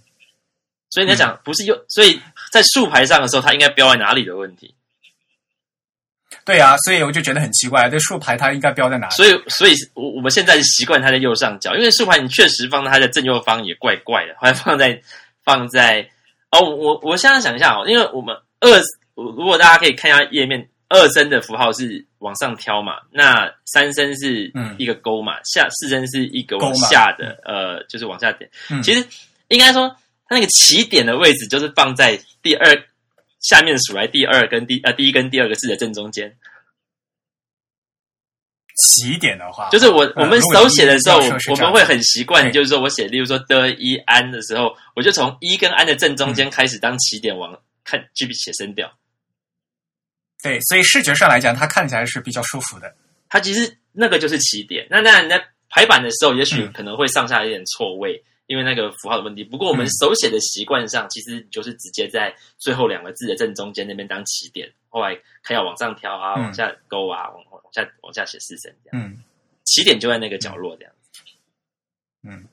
所以你要讲不是用，所以在竖排上的时候，它应该标在哪里的问题。对啊，所以我就觉得很奇怪，这竖排它应该标在哪里？所以，所以我我们现在是习惯它在右上角，因为竖排你确实放在它的正右方也怪怪的，还放在放在哦，我我现在想一下哦，因为我们二如果大家可以看一下页面，二声的符号是往上挑嘛，那三声是嗯一个勾嘛，下四声是一个往勾下的，呃，就是往下点。嗯其实应该说，它那个起点的位置就是放在第二下面数来第二跟第呃第一跟第二个字的正中间。起点的话，就是我呃我们手写的时候，我们会很习惯，就是说我写，例如说的一安的时候，我就从一跟安的正中间开始当起点往看去写声调。对，所以视觉上来讲，它看起来是比较舒服的。它其实那个就是起点。那当然，你在排版的时候，也许嗯可能会上下有点错位，因为那个符号的问题。不过我们嗯手写的习惯上，其实就是直接在最后两个字的正中间那边当起点，后来看要往上挑啊，嗯往下勾啊，往往下往下写四声这样。嗯起点就在那个角落这样。嗯。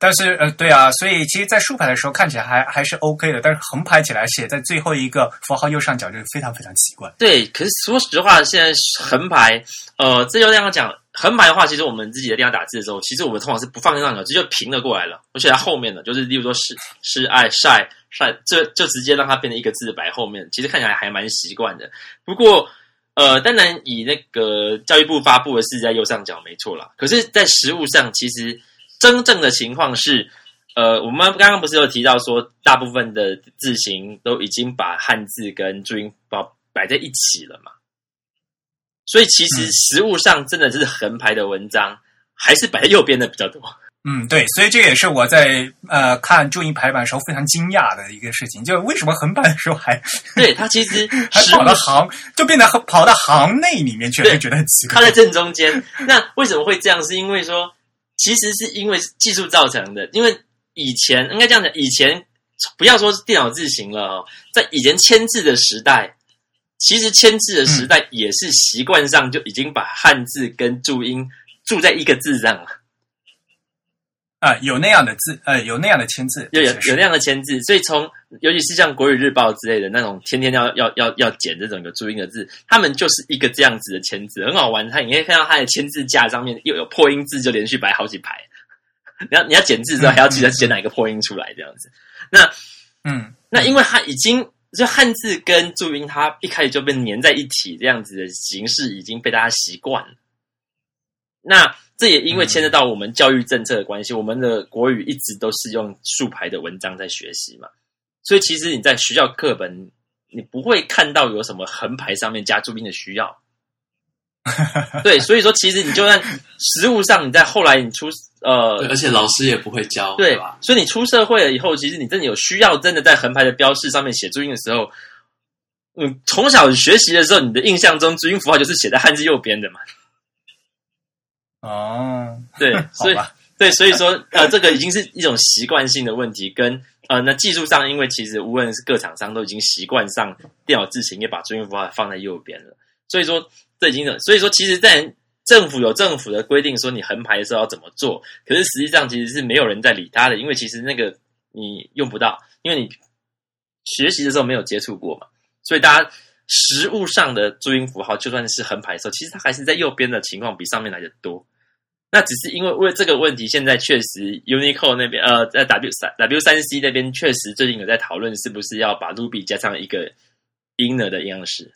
但是呃，对啊，所以其实，在竖排的时候看起来还还是 OK 的，但是横排起来写在最后一个符号右上角就是非常非常奇怪。对，可是说实话，现在横排，呃，这就这样讲，横排的话，其实我们自己在地方打字的时候，其实我们通常是不放在上角，直接平了过来了，而且它后面的就是，例如说是是爱晒晒，这就直接让它变成一个字摆后面，其实看起来还蛮习惯的。不过，呃，当然以那个教育部发布的是在右上角没错啦，可是，在实物上，其实真正的情况是，呃，我们刚刚不是有提到说，大部分的字形都已经把汉字跟注音包摆在一起了嘛？所以其实实物上真的是横排的文章，还是摆在右边的比较多。嗯，对，所以这也是我在呃看注音排版时候非常惊讶的一个事情，就是为什么横版的时候还对它其实 还跑到行，就变得跑到行内里面去就觉得很奇怪。它在正中间。那为什么会这样？是因为说，其实是因为技术造成的。因为以前应该这样讲，以前不要说是电脑字形了哦，在以前签字的时代，其实签字的时代也是习惯上就已经把汉字跟注音注在一个字上了，啊、有那样的字，呃，有那样的签字，有有有那样的签字，所以从尤其是像《国语日报》之类的那种天天要要要要剪这种有注音的字，他们就是一个这样子的签字，很好玩。他你可以看到他的签字架上面又有破音字，就连续摆好几排。你要你要剪字之后，还要记得剪哪个破音出来这样子。那嗯，那因为他已经就汉字跟注音，它一开始就被粘在一起，这样子的形式已经被大家习惯了。那这也因为牵涉到我们教育政策的关系，我们的国语一直都是用竖排的文章在学习嘛，所以其实你在学校课本，你不会看到有什么横排上面加注音的需要。对，所以说其实你就算实物上，你在后来你出呃，而且老师也不会教，对吧？所以你出社会了以后，其实你真的有需要，真的在横排的标示上面写注音的时候，嗯，从小学习的时候，你的印象中注音符号就是写在汉字右边的嘛？哦，对，所以吧，对，所以说呃，这个已经是一种习惯性的问题，跟呃，那技术上，因为其实无论是各厂商都已经习惯上电脑字型也把注音符号放在右边了，所以说这已经所以说其实，在政府有政府的规定说你横排的时候要怎么做，可是实际上其实是没有人在理他的，因为其实那个你用不到，因为你学习的时候没有接触过嘛，所以大家实物上的注音符号就算是横排的时候，其实它还是在右边的情况比上面来的多。那只是因为为这个问题，现在确实 UNICO 那边呃，在 W 三 W 三 C 那边确实最近有在讨论，是不是要把 Ruby 加上一个 inner 的阴阳师。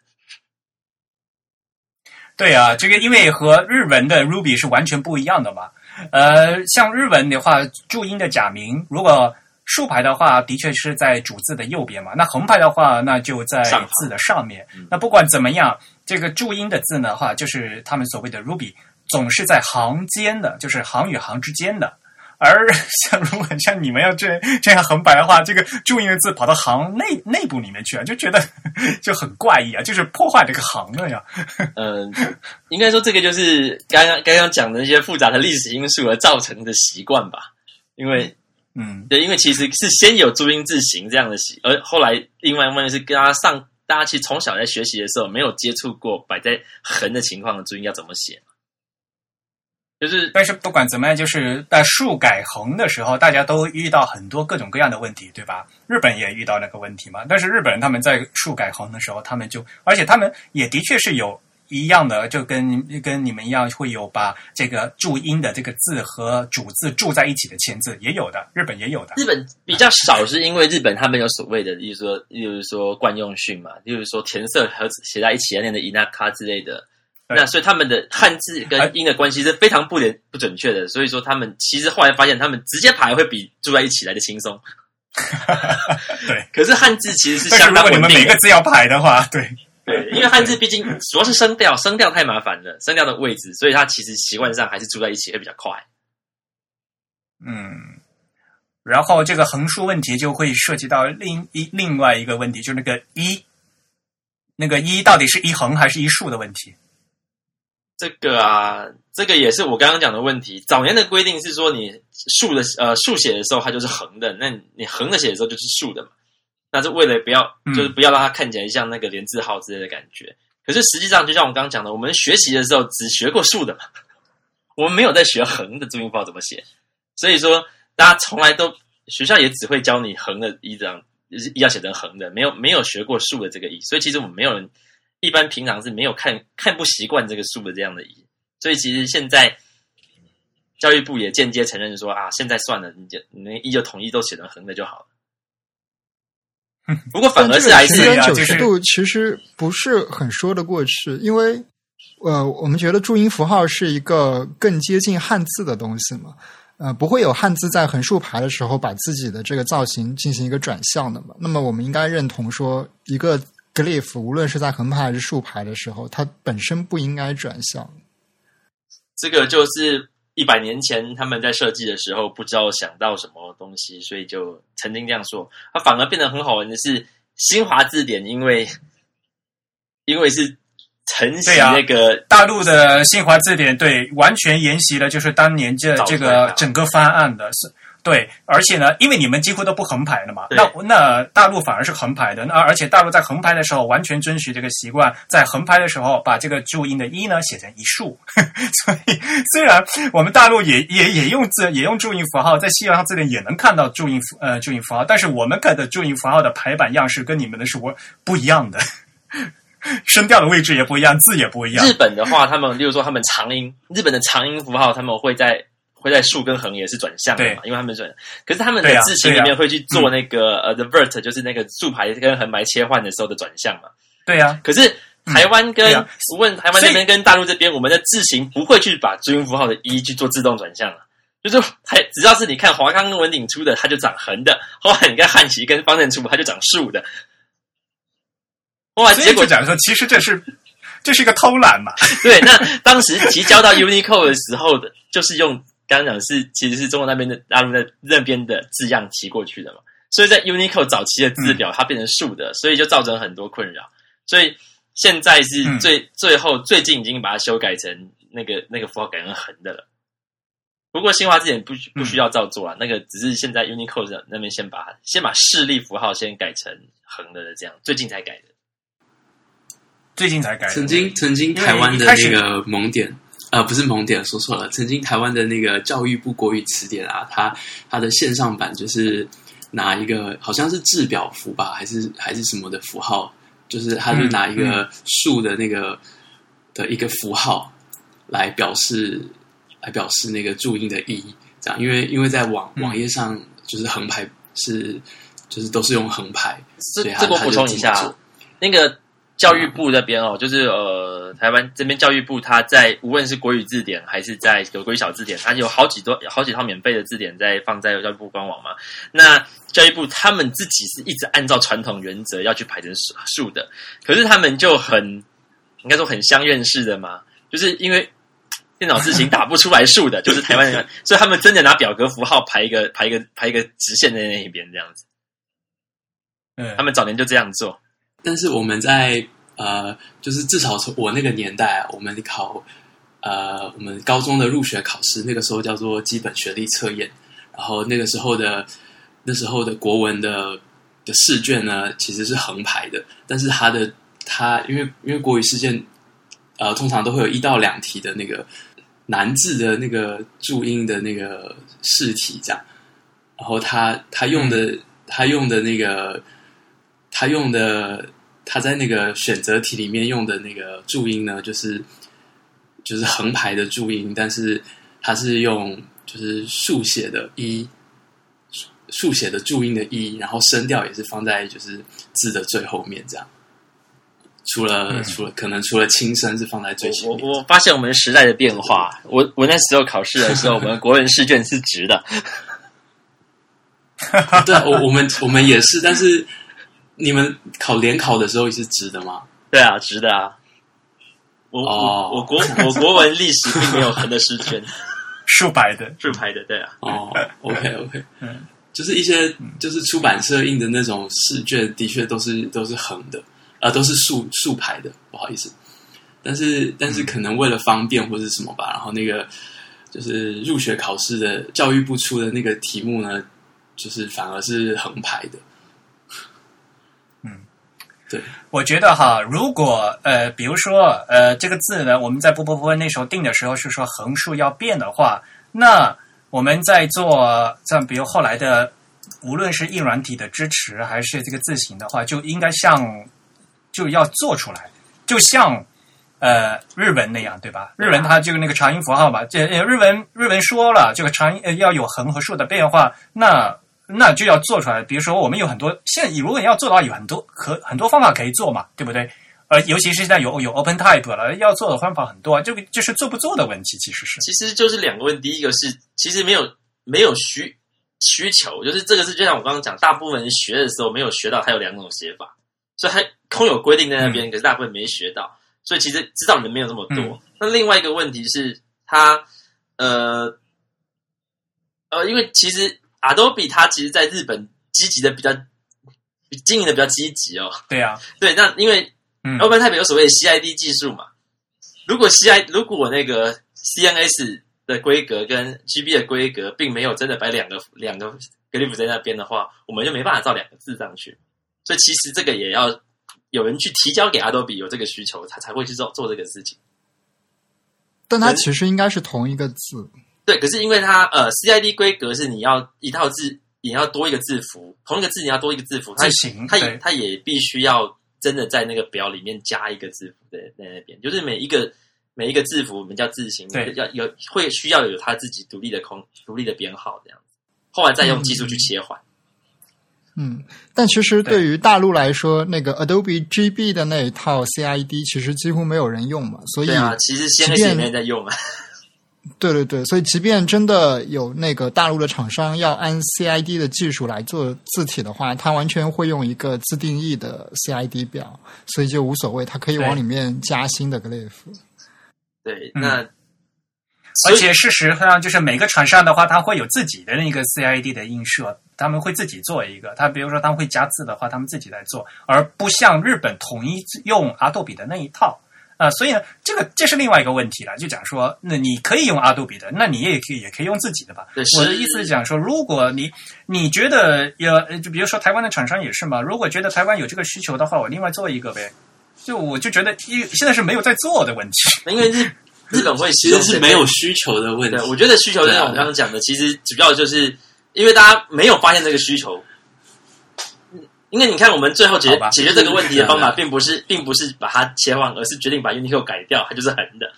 对啊，这个因为和日文的 Ruby 是完全不一样的嘛。呃，像日文的话，注音的假名，如果竖排的话，的确是在主字的右边嘛。那横排的话，那就在字的上面。嗯那不管怎么样，这个注音的字呢，话就是他们所谓的 Ruby，总是在行间的，就是行与行之间的。而 像如果像你们要这这样横排的话，这个注音的字跑到行内内部里面去啊，就觉得 就很怪异啊，就是破坏这个行了呀。嗯，应该说这个就是刚刚刚刚讲的那些复杂的历史因素而造成的习惯吧。因为嗯，对，因为其实是先有注音字形这样的习，而后来另外一方面是跟大家上，大家其实从小在学习的时候没有接触过摆在横的情况的注音要怎么写嘛，就是但是不管怎么样，就是在竖改横的时候，大家都遇到很多各种各样的问题，对吧？日本也遇到那个问题嘛。但是日本人他们在竖改横的时候，他们就，而且他们也的确是有一样的，就跟跟你们一样，会有把这个注音的这个字和主字注在一起的签字，也有的，日本也有的。日本比较少，是因为日本他们有所谓的，例如说，例如说惯用训嘛，例如说填色和写在一起要念的伊那卡之类的。对那所以他们的汉字跟音的关系是非常不连不准确的，所以说他们其实后来发现，他们直接排会比住在一起来的轻松。对，可是汉字其实是相当如果你们每个字要排的话，对，对，因为汉字毕竟主要是声调，声调太麻烦了，声调的位置，所以它其实习惯上还是住在一起会比较快。嗯。然后这个横竖问题就会涉及到另一另外一个问题，就是那个一，那个一到底是一横还是一竖的问题。这个啊，这个也是我刚刚讲的问题。早年的规定是说，你竖的呃竖写的时候它就是横的，那你横的写的时候就是竖的嘛。那是为了不要，嗯就是不要让它看起来像那个连字号之类的感觉。可是实际上，就像我刚刚讲的，我们学习的时候只学过竖的嘛，我们没有在学横的注音符号怎么写。所以说，大家从来都学校也只会教你横的一张，一要写成横的，没有没有学过竖的这个一。所以其实我们没有人一般平常是没有看看不习惯这个数的这样的一，所以其实现在教育部也间接承认说啊，现在算了，你就你那一就统一都写成横的就好了。不过反而是还是个旋转九十度其实不是很说得过去，因为呃，我们觉得注音符号是一个更接近汉字的东西嘛。呃，不会有汉字在横竖排的时候把自己的这个造型进行一个转向的嘛？那么我们应该认同说，一个 glyph 无论是在横排还是竖排的时候，它本身不应该转向。这个就是一百年前他们在设计的时候不知道想到什么东西，所以就曾经这样说。它反而变得很好玩的是，新华字典因为因为是承袭那个大陆的新华字典对完全沿袭了就是当年这这个整个方案的是。对，而且呢，因为你们几乎都不横排的嘛，那那大陆反而是横排的，那而且大陆在横排的时候完全遵循这个习惯，在横排的时候把这个注音的“一”呢写成一竖，所以虽然我们大陆也也也用字也用注音符号，在西洋字典也能看到注音符呃注音符号，但是我们看的注音符号的排版样式跟你们的是不不一样的，声调的位置也不一样，字也不一样。日本的话，他们例如说他们长音，日本的长音符号他们会在会在竖跟横也是转向的嘛，因为他们转，可是他们的字形里面会去做那个、呃 the vert，就是那个竖排跟横排切换的时候的转向嘛。对呀、可是台湾跟、对啊我问台湾那边跟大陆这边，我们的字形不会去把注音符号的一去做自动转向了。就是还只要是你看华康跟文鼎出的，它就长横的；后来你看汉旗跟方正出，它就长竖的。哇，所结果讲说，其实这是这是一个偷懒嘛。对，那当时提交到 Unicode 的时候的，就是用刚刚讲是其实是中国那边的大陆的那边的字样提过去的嘛，所以在 Unicode 早期的字表它变成竖的，所以就造成很多困扰。所以现在是嗯最、最后最近已经把它修改成那个那个符号改成横的了。不过新华字典不需不需要照做啊，那个只是现在 Unicode 那边先把先把示例符号先改成横的的这样，最近才改的。最近才改的。曾经曾经台湾的那个萌点，呃，不是蒙点，说错了。曾经台湾的那个教育部国语词典啊，它它的线上版就是拿一个好像是制表符吧，还是还是什么的符号，就是他就拿一个竖的那个、的一个符号来表示来表示那个注音的意义。这样，因为因为在网嗯网页上就是横排是就是都是用横排，所以它这个我补充一下那个教育部那边哦，就是呃，台湾这边教育部，它在无论是国语字典还是在有国语小字典，它有好几多有好几套免费的字典在放在教育部官网嘛。那教育部他们自己是一直按照传统原则要去排成数数的，可是他们就很应该说很相认式的嘛，就是因为。电脑字型打不出来数的，就是台湾人，所以他们真的拿表格符号排一个排一个排一个直线在那一边这样子。嗯他们早年就这样做。但是我们在呃，就是至少从我那个年代，我们考呃，我们高中的入学考试，那个时候叫做基本学历测验，然后那个时候的那时候的国文的的试卷呢，其实是横排的，但是它的它因为因为国语试卷呃，通常都会有一到两题的那个难字的那个注音的那个试题这样，然后他他用的、他用的那个他用的他在那个选择题里面用的那个注音呢，就是就是横排的注音，但是他是用就是竖写的一竖竖写的注音的一，然后声调也是放在就是字的最后面这样。除了、嗯除了可能除了轻声是放在最前我面，我我发现我们时代的变化。我我那时候考试的时候，我们国文试卷是直的，对，我我们我们也是，但是你们考联考的时候也是直的吗？对啊，直的啊。我、哦我我国我国文历史并没有横的试卷，竖排的，竖排的，对啊。哦，OK OK，嗯就是一些就是出版社印的那种试卷，的确都是都是横的，呃，都是竖竖排的，不好意思。但是但是可能为了方便或是什么吧，然后那个就是入学考试的教育部出的那个题目呢，就是反而是横排的。我觉得哈，如果呃，比如说呃，这个字呢，我们在波波波那时候定的时候是说横竖要变的话，那我们在做像比如后来的，无论是硬软体的支持还是这个字形的话，就应该像就要做出来，就像呃日文那样，对吧？日文它就那个长音符号嘛，这呃日文日文说了这个长音呃要有横和竖的变化，那那就要做出来。比如说，我们有很多现在如果你要做的话，有很多可很多方法可以做嘛，对不对？呃，尤其是现在有有 Open Type 了，要做的方法很多，啊，就就是做不做的问题，其实是。其实就是两个问题，第一个是其实没有没有需需求，就是这个是就像我刚刚讲，大部分人学的时候没有学到它有两种写法，所以它空有规定在那边，可是大部分没学到，所以其实知道的人没有这么多。那另外一个问题是，它呃呃，因为其实 Adobe 它其实在日本积极的比较经营的比较积极哦。对啊，对，那因为。嗯，OpenType 有所谓的 CID 技术嘛？如果 CI 如果那个 CNS 的规格跟 GB 的规格并没有真的摆两个两个 glyph 在那边的话，我们就没办法造两个字上去。所以其实这个也要有人去提交给 Adobe 有这个需求，他才会去做做这个事情。但它其实应该是同一个字。对，可是因为它呃 CID 规格是你要一套字也要多一个字符，同一个字你要多一个字符，它它也它也必须要。真的在那个表里面加一个字符在在那边，就是每一个每一个字符我们叫字形，要有会需要有它自己独立的空独立的编号这样子，后来再用技术去切换。嗯，但其实对于大陆来说，那个 Adobe GB 的那一套 CID 其实几乎没有人用嘛，所以啊，其实现在里面在用啊。对对对，所以即便真的有那个大陆的厂商要按 CID 的技术来做字体的话，它完全会用一个自定义的 CID 表，所以就无所谓，它可以往里面加新的 glyph。对，那而且事实上就是每个厂商的话，它会有自己的那个 CID 的映射，他们会自己做一个。他比如说他们会加字的话，他们自己来做，而不像日本统一用阿杜比的那一套。啊，所以呢，这个这是另外一个问题了。就讲说，那你可以用阿杜比的，那你也可以也可以用自己的吧。我的意思是讲说，如果你你觉得有，就比如说台湾的厂商也是嘛，如果觉得台湾有这个需求的话，我另外做一个呗。就我就觉得，因现在是没有在做的问题，因为日 日本会其实是没有需求的问题。我觉得需求，就像我刚刚讲的，其实主要就是因为大家没有发现这个需求。因为你看，我们最后解解决这个问题的方法，并不是并不是把它切换，而是决定把 Unicode 改掉，它就是横的。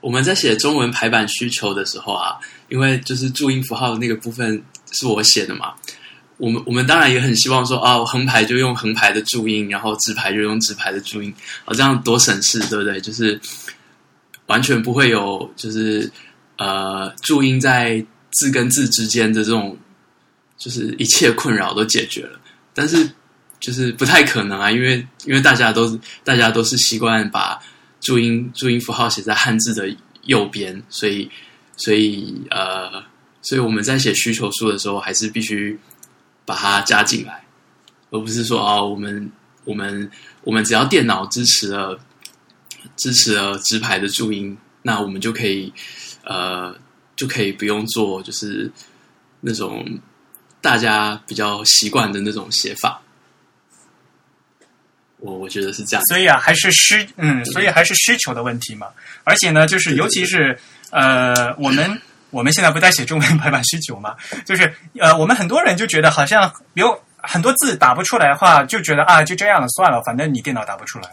我们在写中文排版需求的时候啊，因为就是注音符号那个部分是我写的嘛，我们我们当然也很希望说啊，横排就用横排的注音，然后直排就用直排的注音，啊，这样多省事，对不对？就是完全不会有就是呃注音在字跟字之间的这种，就是一切困扰都解决了。但是就是不太可能啊，因为因为大家都是大家都是习惯把注音注音符号写在汉字的右边，所以所以呃，所以我们在写需求书的时候，还是必须把它加进来，而不是说哦，我们我们我们只要电脑支持了支持了直排的注音，那我们就可以呃就可以不用做就是那种。大家比较习惯的那种写法，我我觉得是这样。所以啊，还是需嗯，所以还是需求的问题嘛。而且呢，就是尤其是呃，我们 我们现在不在写中文排版需求 嘛，就是呃，我们很多人就觉得好像有很多字打不出来的话，就觉得啊，就这样了，算了，反正你电脑打不出来。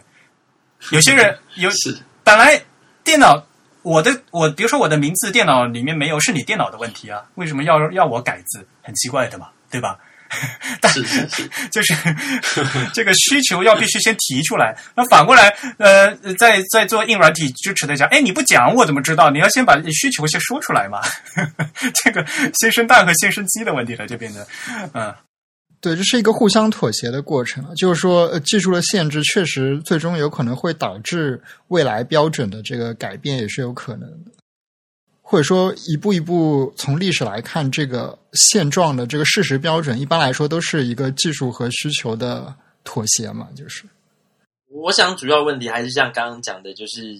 有些人有 本来电脑。我的我比如说我的名字电脑里面没有，是你电脑的问题啊？为什么要要我改字？很奇怪的嘛，对吧？但 就是 这个需求要必须先提出来。那反过来，呃，在在做硬软体支持的讲，哎，你不讲我怎么知道？你要先把需求先说出来嘛。这个先生蛋和先生鸡的问题了，这边的，嗯。对，这是一个互相妥协的过程。就是说，技术的限制确实最终有可能会导致未来标准的这个改变，也是有可能的。或者说，一步一步从历史来看，这个现状的这个事实标准，一般来说都是一个技术和需求的妥协嘛。就是，我想主要问题还是像刚刚讲的，就是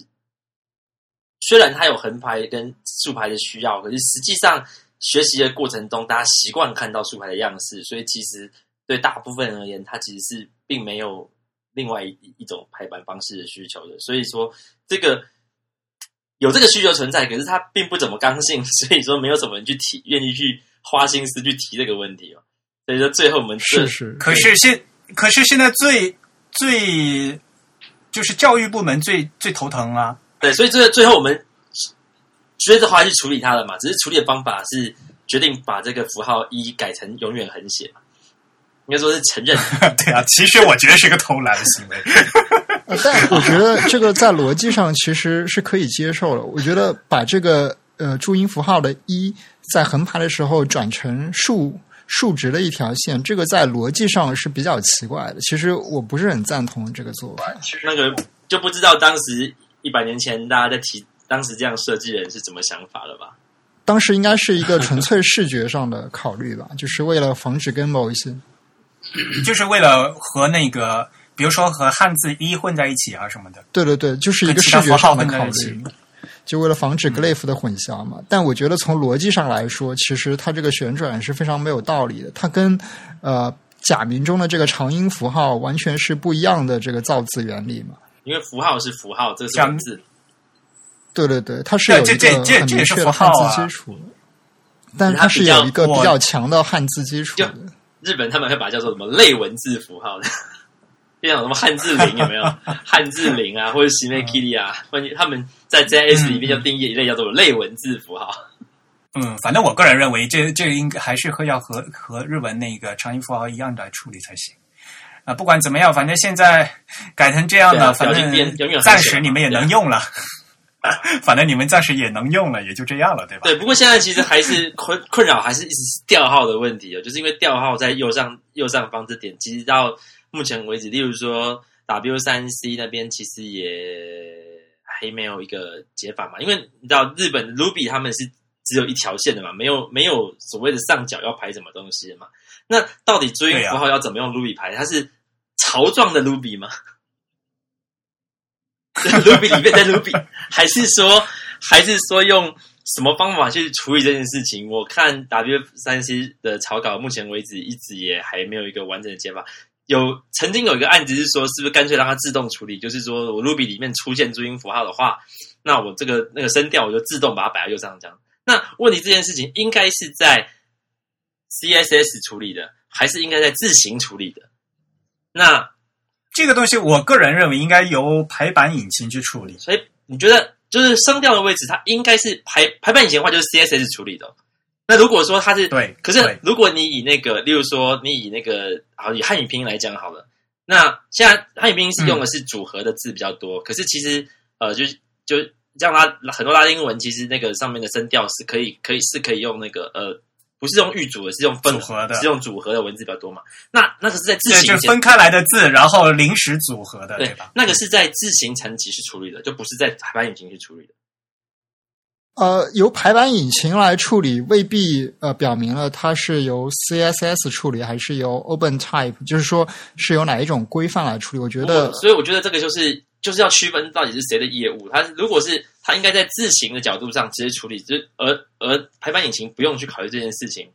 虽然它有横排跟竖排的需要，可是实际上。学习的过程中，大家习惯看到竖排的样式，所以其实对大部分人而言，它其实是并没有另外一一种排版方式的需求的。所以说，这个有这个需求存在，可是它并不怎么刚性，所以说没有什么人去提，愿意去花心思去提这个问题哦。所以说，最后我们是是，可是现可是现在最最就是教育部门最最头疼啊。对，所以这最后我们。所以这话去处理它了嘛？只是处理的方法是决定把这个符号一改成永远横写嘛？应该说是承认。对啊，其实我觉得是个偷懒的行为。呃 但我觉得这个在逻辑上其实是可以接受的。我觉得把这个呃注音符号的一在横排的时候转成竖竖直的一条线，这个在逻辑上是比较奇怪的。其实我不是很赞同这个做法。其实那个就不知道当时一百年前大家在提当时这样设计人是怎么想法的吧？当时应该是一个纯粹视觉上的考虑吧，就是为了防止跟某一些 就是为了和那个，比如说和汉字一混在一起啊什么的。对对对，就是一个视觉上的考虑，就为了防止 glyph 的混淆嘛。但我觉得从逻辑上来说，其实它这个旋转是非常没有道理的。它跟呃假名中的这个长音符号完全是不一样的这个造字原理嘛。因为符号是符号，这是文字。对对对，它是有一个很明确的汉字基础的，但它是有一个比较强的汉字基础的。日本他们会把它叫做什么类文字符号的，像什么汉字零有没有？汉字零啊，或者西内 kitty 啊，关键他们在 JS 里面就定义一类叫做类文字符号。嗯，反正我个人认为，这这应该还是和要和和日文那个长音符号一样的处理才行。啊，不管怎么样，反正现在改成这样的，反正暂时你们也能用了。反正你们暂时也能用了，也就这样了，对吧？对，不过现在其实还是 困困扰，还是一直是调号的问题哦，就是因为调号在右上右上方这点，其实到目前为止，例如说 W 三 C 那边，其实也还没有一个解法嘛。因为你知道日本 Ruby 他们是只有一条线的嘛，没有没有所谓的上角要排什么东西的嘛。那到底注音符号要怎么用 Ruby 排？它是槽状的 Ruby 吗 Ruby 里面的 Ruby，还是说，还是说用什么方法去处理这件事情？我看 W 三 C 的草稿，目前为止一直也还没有一个完整的解法。有曾经有一个案子是说，是不是干脆让它自动处理？就是说我 Ruby 里面出现注音符号的话，那我这个那个声调我就自动把它摆在右上角。那问题这件事情应该是在 CSS 处理的，还是应该在自行处理的？那？这个东西，我个人认为应该由排版引擎去处理。所以你觉得，就是声调的位置，它应该是排排版引擎的话，就是 CSS 处理的。那如果说它是对，可是如果你以那个，例如说你以那个，好以汉语拼音来讲好了，那现在汉语拼音是用的是组合的字比较多。可是其实呃，就是就像拉很多拉丁文，其实那个上面的声调是可以可以是可以用那个呃。不是用预组的，是用分合的，是用组合的文字比较多嘛？那那个是在字形就分开来的字，然后临时组合的，对吧？那个是在字形层级去处理的，就不是在排版引擎去处理的。呃，由排版引擎来处理，未必呃表明了它是由 CSS 处理，还是由 OpenType，就是说是由哪一种规范来处理？我觉得，所以我觉得这个就是就是要区分到底是谁的业务。它如果是。它应该在字形的角度上直接处理，就而而排版引擎不用去考虑这件事情，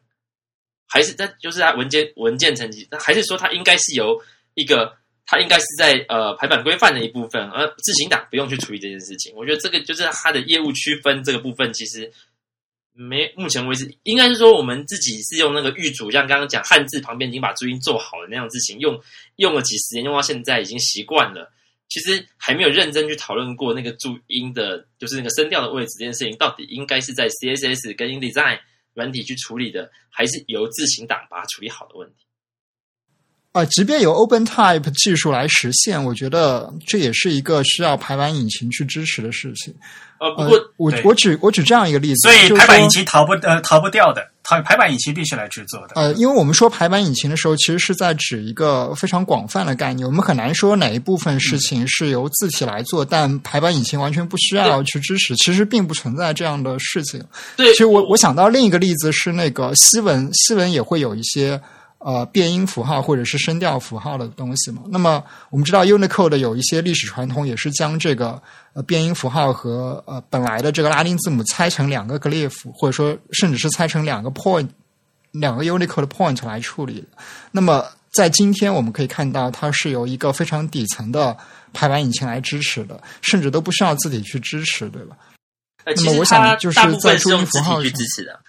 还是在就是它文件文件层级，还是说它应该是由一个它应该是在呃排版规范的一部分，而字形档不用去处理这件事情。我觉得这个就是它的业务区分这个部分，其实没目前为止应该是说我们自己是用那个预组，像刚刚讲汉字旁边已经把注音做好了那样字形，用用了几十年，用到现在已经习惯了。其实还没有认真去讨论过那个注音的，就是那个声调的位置这件事情，到底应该是在 CSS 跟 InDesign 软体去处理的，还是由字形档把它处理好的问题？啊，即便有 OpenType 技术来实现，我觉得这也是一个需要排版引擎去支持的事情。呃，不过我我举我举这样一个例子，所以排版引擎逃不呃逃不掉的，它排版引擎必须来制作的。呃，因为我们说排版引擎的时候，其实是在指一个非常广泛的概念，我们很难说哪一部分事情是由字体来做，但排版引擎完全不需要去支持，其实并不存在这样的事情。对，其实我我想到另一个例子是那个西文，西文也会有一些。呃，变音符号或者是声调符号的东西嘛。那么我们知道，Unicode 有一些历史传统，也是将这个呃变音符号和呃本来的这个拉丁字母拆成两个 glyph，或者说甚至是拆成两个 point，两个 Unicode point 来处理。那么在今天，我们可以看到，它是由一个非常底层的排版引擎来支持的，甚至都不需要字体去支持，对吧？那么我想就是在注音符号去支持的，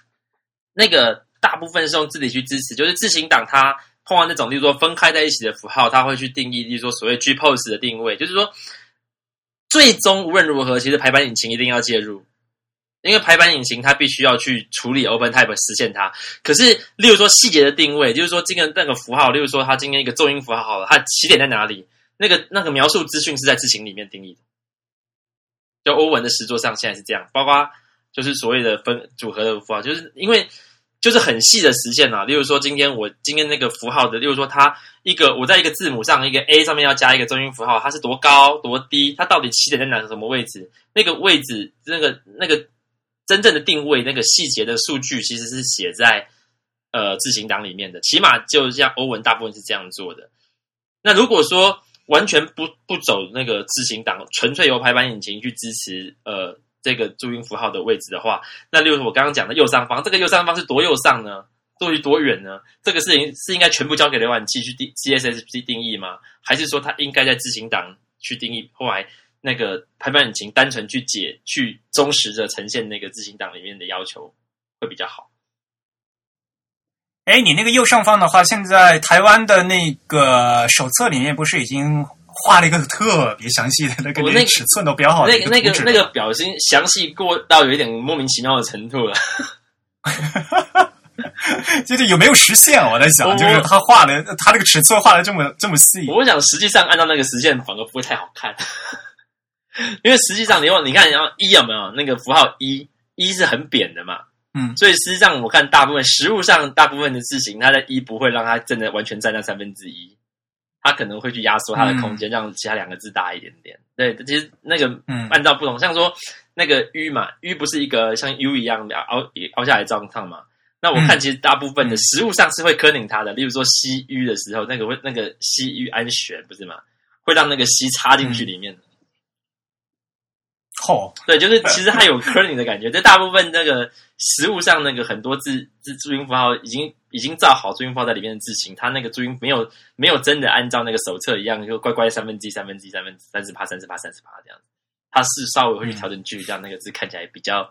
那个。大部分是用字体去支持，就是字形档它碰到那种，例如说分开在一起的符号，它会去定义，例如说所谓 G pose 的定位，就是说最终无论如何，其实排版引擎一定要介入。因为排版引擎它必须要去处理 OpenType 实现它。可是，例如说细节的定位，就是说今天那个符号，例如说它今天一个重音符号好了，它起点在哪里？那个那个描述资讯是在字形里面定义的。就欧文的实作上现在是这样，包括就是所谓的分组合的符号，就是因为就是很细的实现啊。例如说今天我今天那个符号的，例如说它一个我在一个字母上一个 A 上面要加一个中音符号，它是多高多低？它到底起点在哪什么位置？那个位置那个那个真正的定位那个细节的数据其实是写在呃字形档里面的，起码就像欧文大部分是这样做的。那如果说完全不不走那个字形档，纯粹由排版引擎去支持呃这个注音符号的位置的话，那例如我刚刚讲的右上方，这个右上方是多右上呢？多于多远呢？这个事情是应该全部交给浏览器去定 CSS 去定义吗？还是说它应该在字形档去定义？后来那个排版引擎单纯去解去忠实的呈现那个字形档里面的要求会比较好。哎，你那个右上方的话，现在台湾的那个手册里面不是已经画了一个特别详细的那个我那个尺寸都标好的那个那个那个表情详细过到有一点莫名其妙的程度了。就是有没有实现？我在想，就是他画的，他那个尺寸画的这么这么细，我想实际上按照那个实现反而不会太好看，因为实际上你往你看，然后一有没有？那个符号一一是很扁的嘛，嗯。所以实际上我看大部分实物上大部分的字形，它的一不会让它真的完全占到三分之一，它可能会去压缩它的空间，让其他两个字大一点点。对，其实那个嗯按照不同，像说那个 U 嘛，U 不是一个像 U 一样凹凹下来状况嘛？那我看其实大部分的食物上是会磕拧它的，例如说西 U 的时候，那个会那个西 U 安全不是吗？会让那个西插进去里面。嚯、对，就是其实它有 kerning 的感觉。这大部分那个食物上那个很多字字注音符号已经已经造好注音符号在里面的字形，它那个注音没有没有真的按照那个手册一样，就乖乖三分之一、三分之一、三分三十趴、三十趴、三十趴这样子。它是稍微会去调整距离，让那个字看起来比较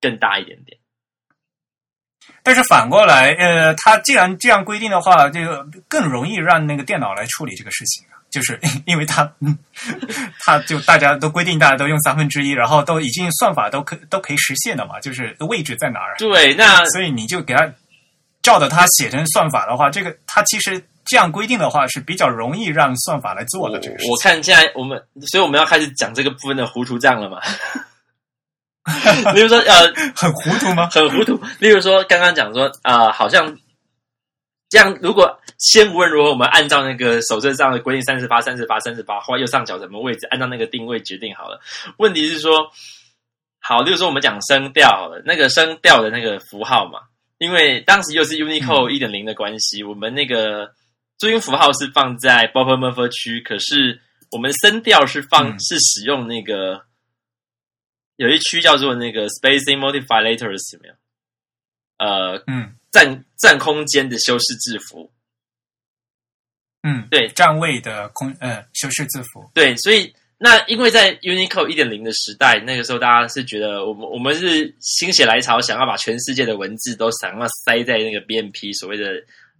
更大一点点。但是反过来，呃，他既然这样规定的话，这个更容易让那个电脑来处理这个事情啊，就是因为他，他就大家都规定大家都用三分之一，然后都已经算法都可都可以实现的嘛，就是位置在哪儿，对，那所以你就给他照着它写成算法的话，这个它其实这样规定的话是比较容易让算法来做的这个事。我看现在我们，所以我们要开始讲这个部分的糊涂账了嘛。比如说，呃，很糊涂吗？很糊涂。例如说，刚刚讲说，啊、好像这样，如果先无论如何，我们按照那个手册上的规定，三十八、三十八、三十八，画右上角什么位置，按照那个定位决定好了。问题是说，好，例如说我们讲声调好了，那个声调的那个符号嘛，因为当时又是 Unicode 一点零的关系，我们那个注音符号是放在 b u f f e r m u f f e r 区，可是我们声调是放、嗯。是使用那个有一区叫做那个 spacing modify letters 有没有？呃，嗯。占占空间的修饰字符，嗯，对。占位的空呃修饰字符，对，所以那因为在 Unicode 一点零的时代，那个时候大家是觉得我们我们是心血来潮，想要把全世界的文字都想要塞在那个 BMP 所谓的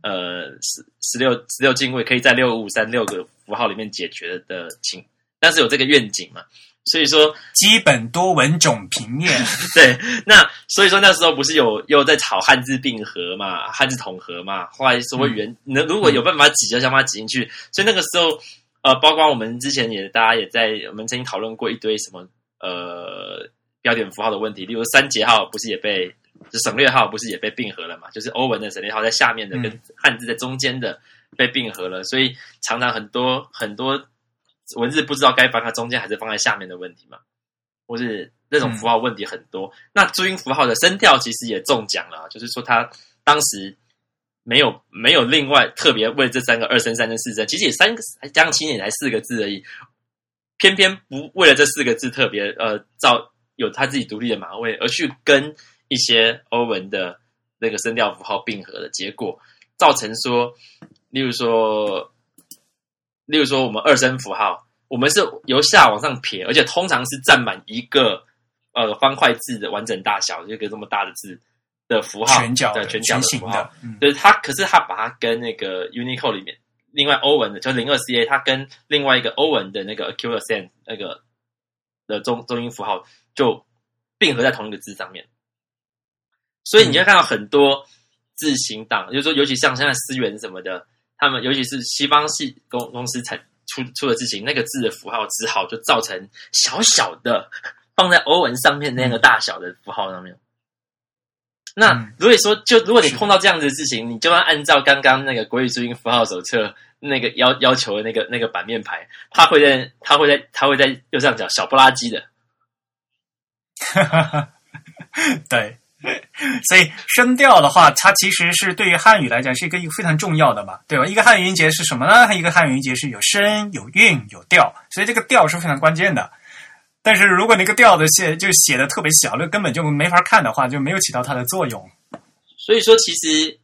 呃十十六十六进位，可以在六五三六个符号里面解决的情，但是有这个愿景嘛，所以说基本多文种平面。对，那所以说那时候不是有又在炒汉字并合嘛，汉字统合嘛，后来说原能、如果有办法挤，就想把它挤进去。所以那个时候，呃，包括我们之前也大家也在我们曾经讨论过一堆什么呃标点符号的问题，例如三节号不是也被就省略号不是也被并合了嘛？就是欧文的省略号在下面的，嗯跟汉字在中间的被并合了，所以常常很多很多文字不知道该放在中间还是放在下面的问题嘛。或是那种符号问题很多。那注音符号的声调其实也中奖了啊，就是说他当时没有没有另外特别为这三个二声、三声、四声，其实也三个将近七年才四个字而已，偏偏不为了这四个字特别呃造有他自己独立的码位，而去跟一些欧文的那个声调符号并合的结果，造成说，例如说，例如说我们二声符号。我们是由下往上撇，而且通常是占满一个呃方块字的完整大小，就一个这么大的字的符号，全角的全角的符号就是它，可是它把它跟那个 Unicode 里面另外欧文的，就零二 CA，它跟另外一个欧文的那个 Acute Accent 那个的中中音符号就并合在同一个字上面。所以你就看到很多字形档，就是说，尤其像现在思源什么的，他们尤其是西方系公公司才出出的字形，那个字的符号只好就造成小小的放在欧文上面那个大小的符号上面。那嗯如果说，就如果你碰到这样子的事情，你就要按照刚刚那个国语注音符号手册那个要要求的那个那个版面排，它会在它会在它会在右上角小不拉几的，对，所以声调的话，它其实是对于汉语来讲是一个一个非常重要的嘛，对吧？一个汉语音节是什么呢？它一个汉语音节是有声、有韵、有调，所以这个调是非常关键的。但是如果那个调子写就写的特别小，那根本就没法看的话，就没有起到它的作用。所以说，其实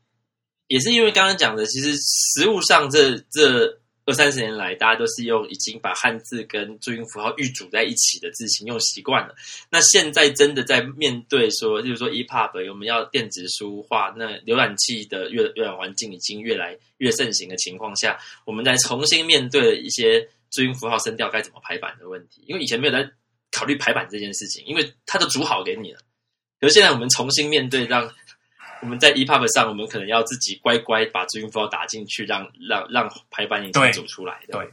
也是因为刚刚讲的，其实实物上这这二三十年来，大家都是用已经把汉字跟注音符号预组在一起的字形用习惯了。那现在真的在面对说，例如说 EPUB，我们要电子书化，那浏览器的阅阅览环境已经越来越盛行的情况下，我们在重新面对一些注音符号声调该怎么排版的问题，因为以前没有在考虑排版这件事情，因为它都组好给你了。可是现在我们重新面对，让我们在 EPUB 上，我们可能要自己乖乖把注音符号打进去，让让让排版引擎对组出来的。对，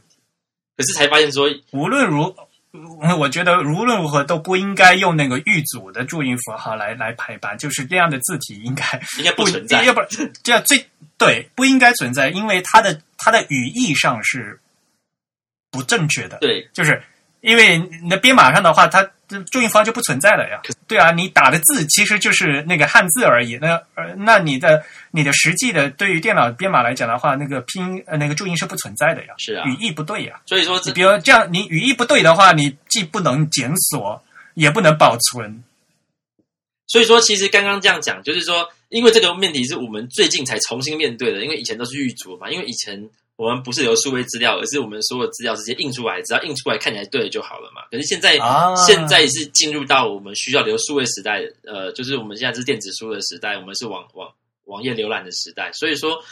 可是才发现说，无论如，嗯我觉得无论如何都不应该用那个预组的注音符号来来排版，就是这样的字体应该应该不存在要不然这样最对不应该存在，因为它的它的语义上是不正确的。对，就是因为你的编码上的话，它这注音符号就不存在了呀。对啊，你打的字其实就是那个汉字而已。那呃，那你的你的实际的对于电脑编码来讲的话，那个拼音呃那个注音是不存在的呀，是啊语义不对呀。所以说你比如这样，你语义不对的话，你既不能检索，也不能保存。所以说，其实刚刚这样讲，就是说，因为这个问题是我们最近才重新面对的，因为以前都是狱卒嘛，因为以前我们不是留数位资料，而是我们所有资料直接印出来，只要印出来看起来对了就好了嘛。可是现在，啊现在是进入到我们需要留数位时代，呃，就是我们现在是电子书的时代，我们是网网网页浏览的时代，所以说。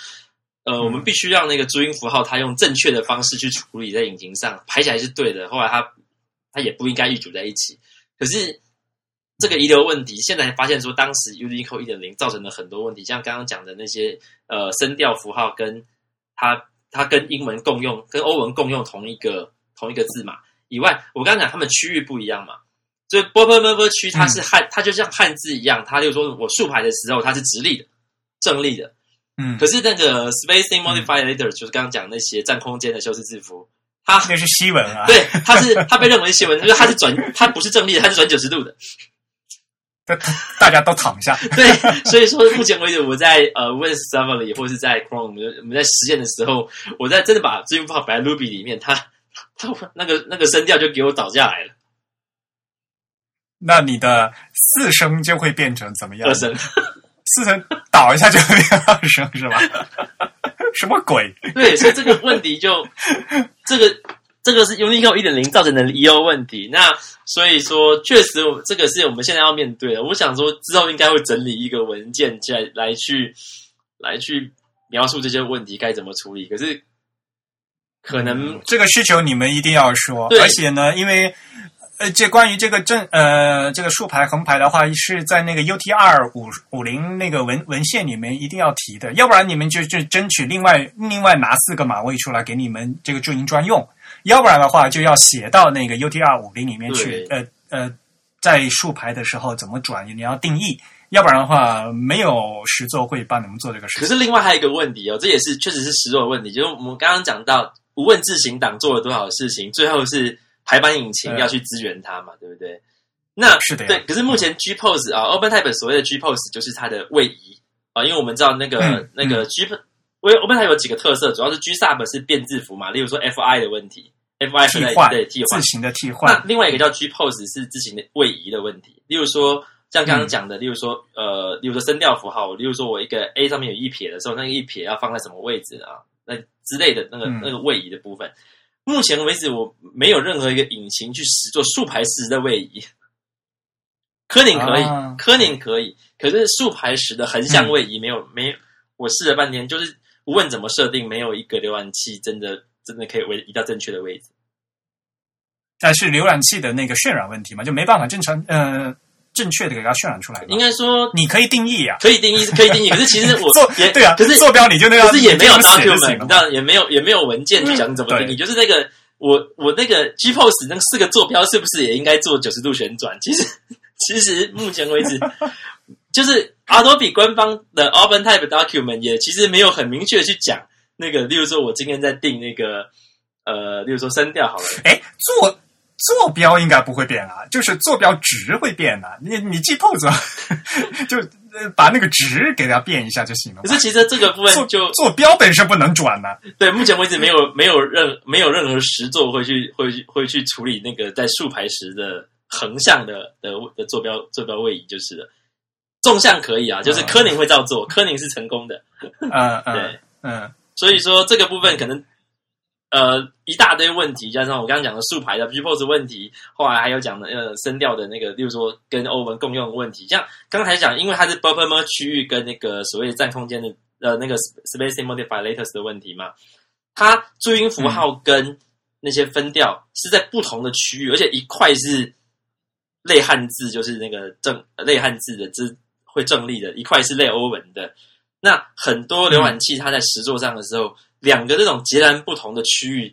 呃，我们必须让那个注音符号它用正确的方式去处理在引擎上，排起来是对的。后来它它也不应该预组在一起，可是这个遗留问题，现在发现说，当时 Unicode 一点零造成了很多问题，像刚刚讲的那些呃声调符号跟它它跟英文共用、跟欧文共用同一个同一个字嘛。以外，我刚刚讲他们区域不一样嘛，所以波波波波区它是汉，它就像汉字一样，它就说我竖排的时候它是直立的、正立的，嗯，可是那个 spacing modifier later 就是刚刚讲那些占空间的修饰字符，它那是西文啊。对它是它被认为是西文，就是它是转它不是正立的，它是转九十度的。大 大家都躺下。对，所以说目前为止，我在呃 Win Server 里，或是在 Chrome，我们我们在实验的时候，我在真的把字音符号摆在 Ruby 里面，它它那个那个声调就给我倒下来了，那你的四声就会变成怎么样二？声。四声倒一下就变二声是吧？什么鬼？对，所以这个问题就这个这个是 Unicode 一点零造成的 EO 问题。那所以说，确实这个是我们现在要面对的。我想说，之后应该会整理一个文件来来去来去描述这些问题该怎么处理。可是可能这个需求你们一定要说，而且呢，因为呃，这关于这个正呃这个竖排横排的话，是在那个 UTR 五五零那个文文献里面一定要提的，要不然你们就就争取另外另外拿四个码位出来给你们这个注音专用，要不然的话就要写到那个 UTR 五零里面去，呃呃，在竖排的时候怎么转，你要定义。要不然的话，没有实作会帮你们做这个事可。是另外还有一个问题哦，这也是确实是实作的问题，就是我们刚刚讲到无问自行党做了多少事情，最后是排版引擎要去支援它嘛，对不对？那是的对，可是目前 Gpose 啊，OpenType 所谓的 Gpose 就是它的位移啊，因为我们知道那个、嗯那个 G，因为 OpenType 有几个特色，主要是 Gsub 是变字符嘛，例如说 Fi 的问题在替换对替换。字，形的替换。那，另外一个叫 Gpose 是字形的位移的问题，例如说像刚刚讲的，例如说呃，例如说声调符号，例如说我一个 A 上面有一撇的时候，那个一撇要放在什么位置啊？那之类的那个嗯。那个位移的部分，目前为止我没有任何一个引擎去实做竖排时的位移。科宁可以，啊科宁可以，可是竖排时的横向位移没有、没有，我试了半天，就是无论怎么设定，没有一个浏览器真的真的可以位移到正确的位置。但是浏览器的那个渲染问题嘛，就没办法正常呃正确的给它渲染出来？应该说你可以定义啊，可以定义，可以定义。可是其实我 做也对啊，可是坐标你就那样，可是也没有 document，行了你知道，也没有也没有文件去讲怎么定义。就是那个我我那个 G pose 那四个坐标是不是也应该做九十度旋转？其实 其实目前为止，就是 Adobe 官方的 OpenType document 也其实没有很明确的去讲那个，例如说我今天在定那个呃，例如说声调好了，哎，坐坐标应该不会变啊，就是坐标值会变啊。你你记 pose 啊就呃把那个值给它变一下就行了。可是其实这个部分坐就坐标本身不能转呢、对，目前为止没有没有任没有任何实作会去会去会去处理那个在竖排时的横向的的的坐标坐标位移就是了。纵向可以啊，就是嗯柯宁会照做，柯宁是成功的，嗯嗯对，嗯所以说这个部分可能呃一大堆问题，加上我刚刚讲的竖排的 P pose 问题，后来还有讲的呃声调的那个，例如说跟欧文共用的问题，像刚才讲，因为它是 b u r p e r 区域跟那个所谓的占空间的呃那个 spacing modifiers 的问题嘛，它注音符号跟那些分调是在不同的区域，而且一块是类汉字，就是那个正呃类汉字的这会正立的，一块是类欧文的。那很多浏览器它在实作上的时候，两个这种截然不同的区域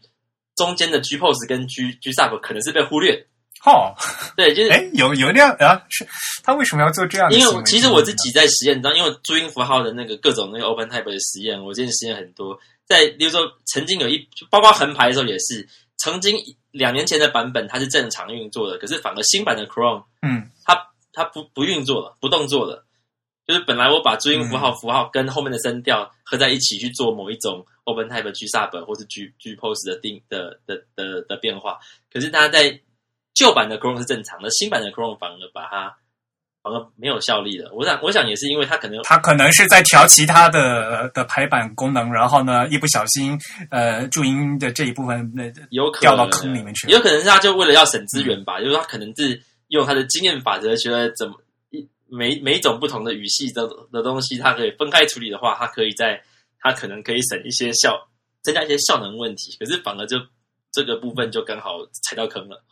中间的 G pose 跟 G G sub 可能是被忽略。哦，对，就是哎，有有那样啊？是他为什么要做这样的因为？我其实我自己在实验当中，因为注音符号的那个各种那个 Open Type 的实验，我之前实验很多。在比如说曾经有一包括横排的时候也是，曾经两年前的版本它是正常运作的，可是反而新版的 Chrome 嗯它它不不运作了，不动作了。就是本来我把注音符号符号跟后面的声调合在一起去做某一种 Open Type G sub 或是 G G pose 的定的的的的变化，可是它在旧版的 Chrome 是正常的，新版的 Chrome 反而把它反而没有效力了。我想我想也是因为它可能它可能是在调其他的的排版功能，然后呢，一不小心，呃，注音的这一部分，那，有可能掉到坑里面去有可能是他就为了要省资源吧，就是他可能是用他的经验法则，觉得怎么一每每种不同的语系的的东西，它可以分开处理的话，它可以在它可能可以省一些效，增加一些效能问题，可是反而就这个部分就刚好踩到坑了。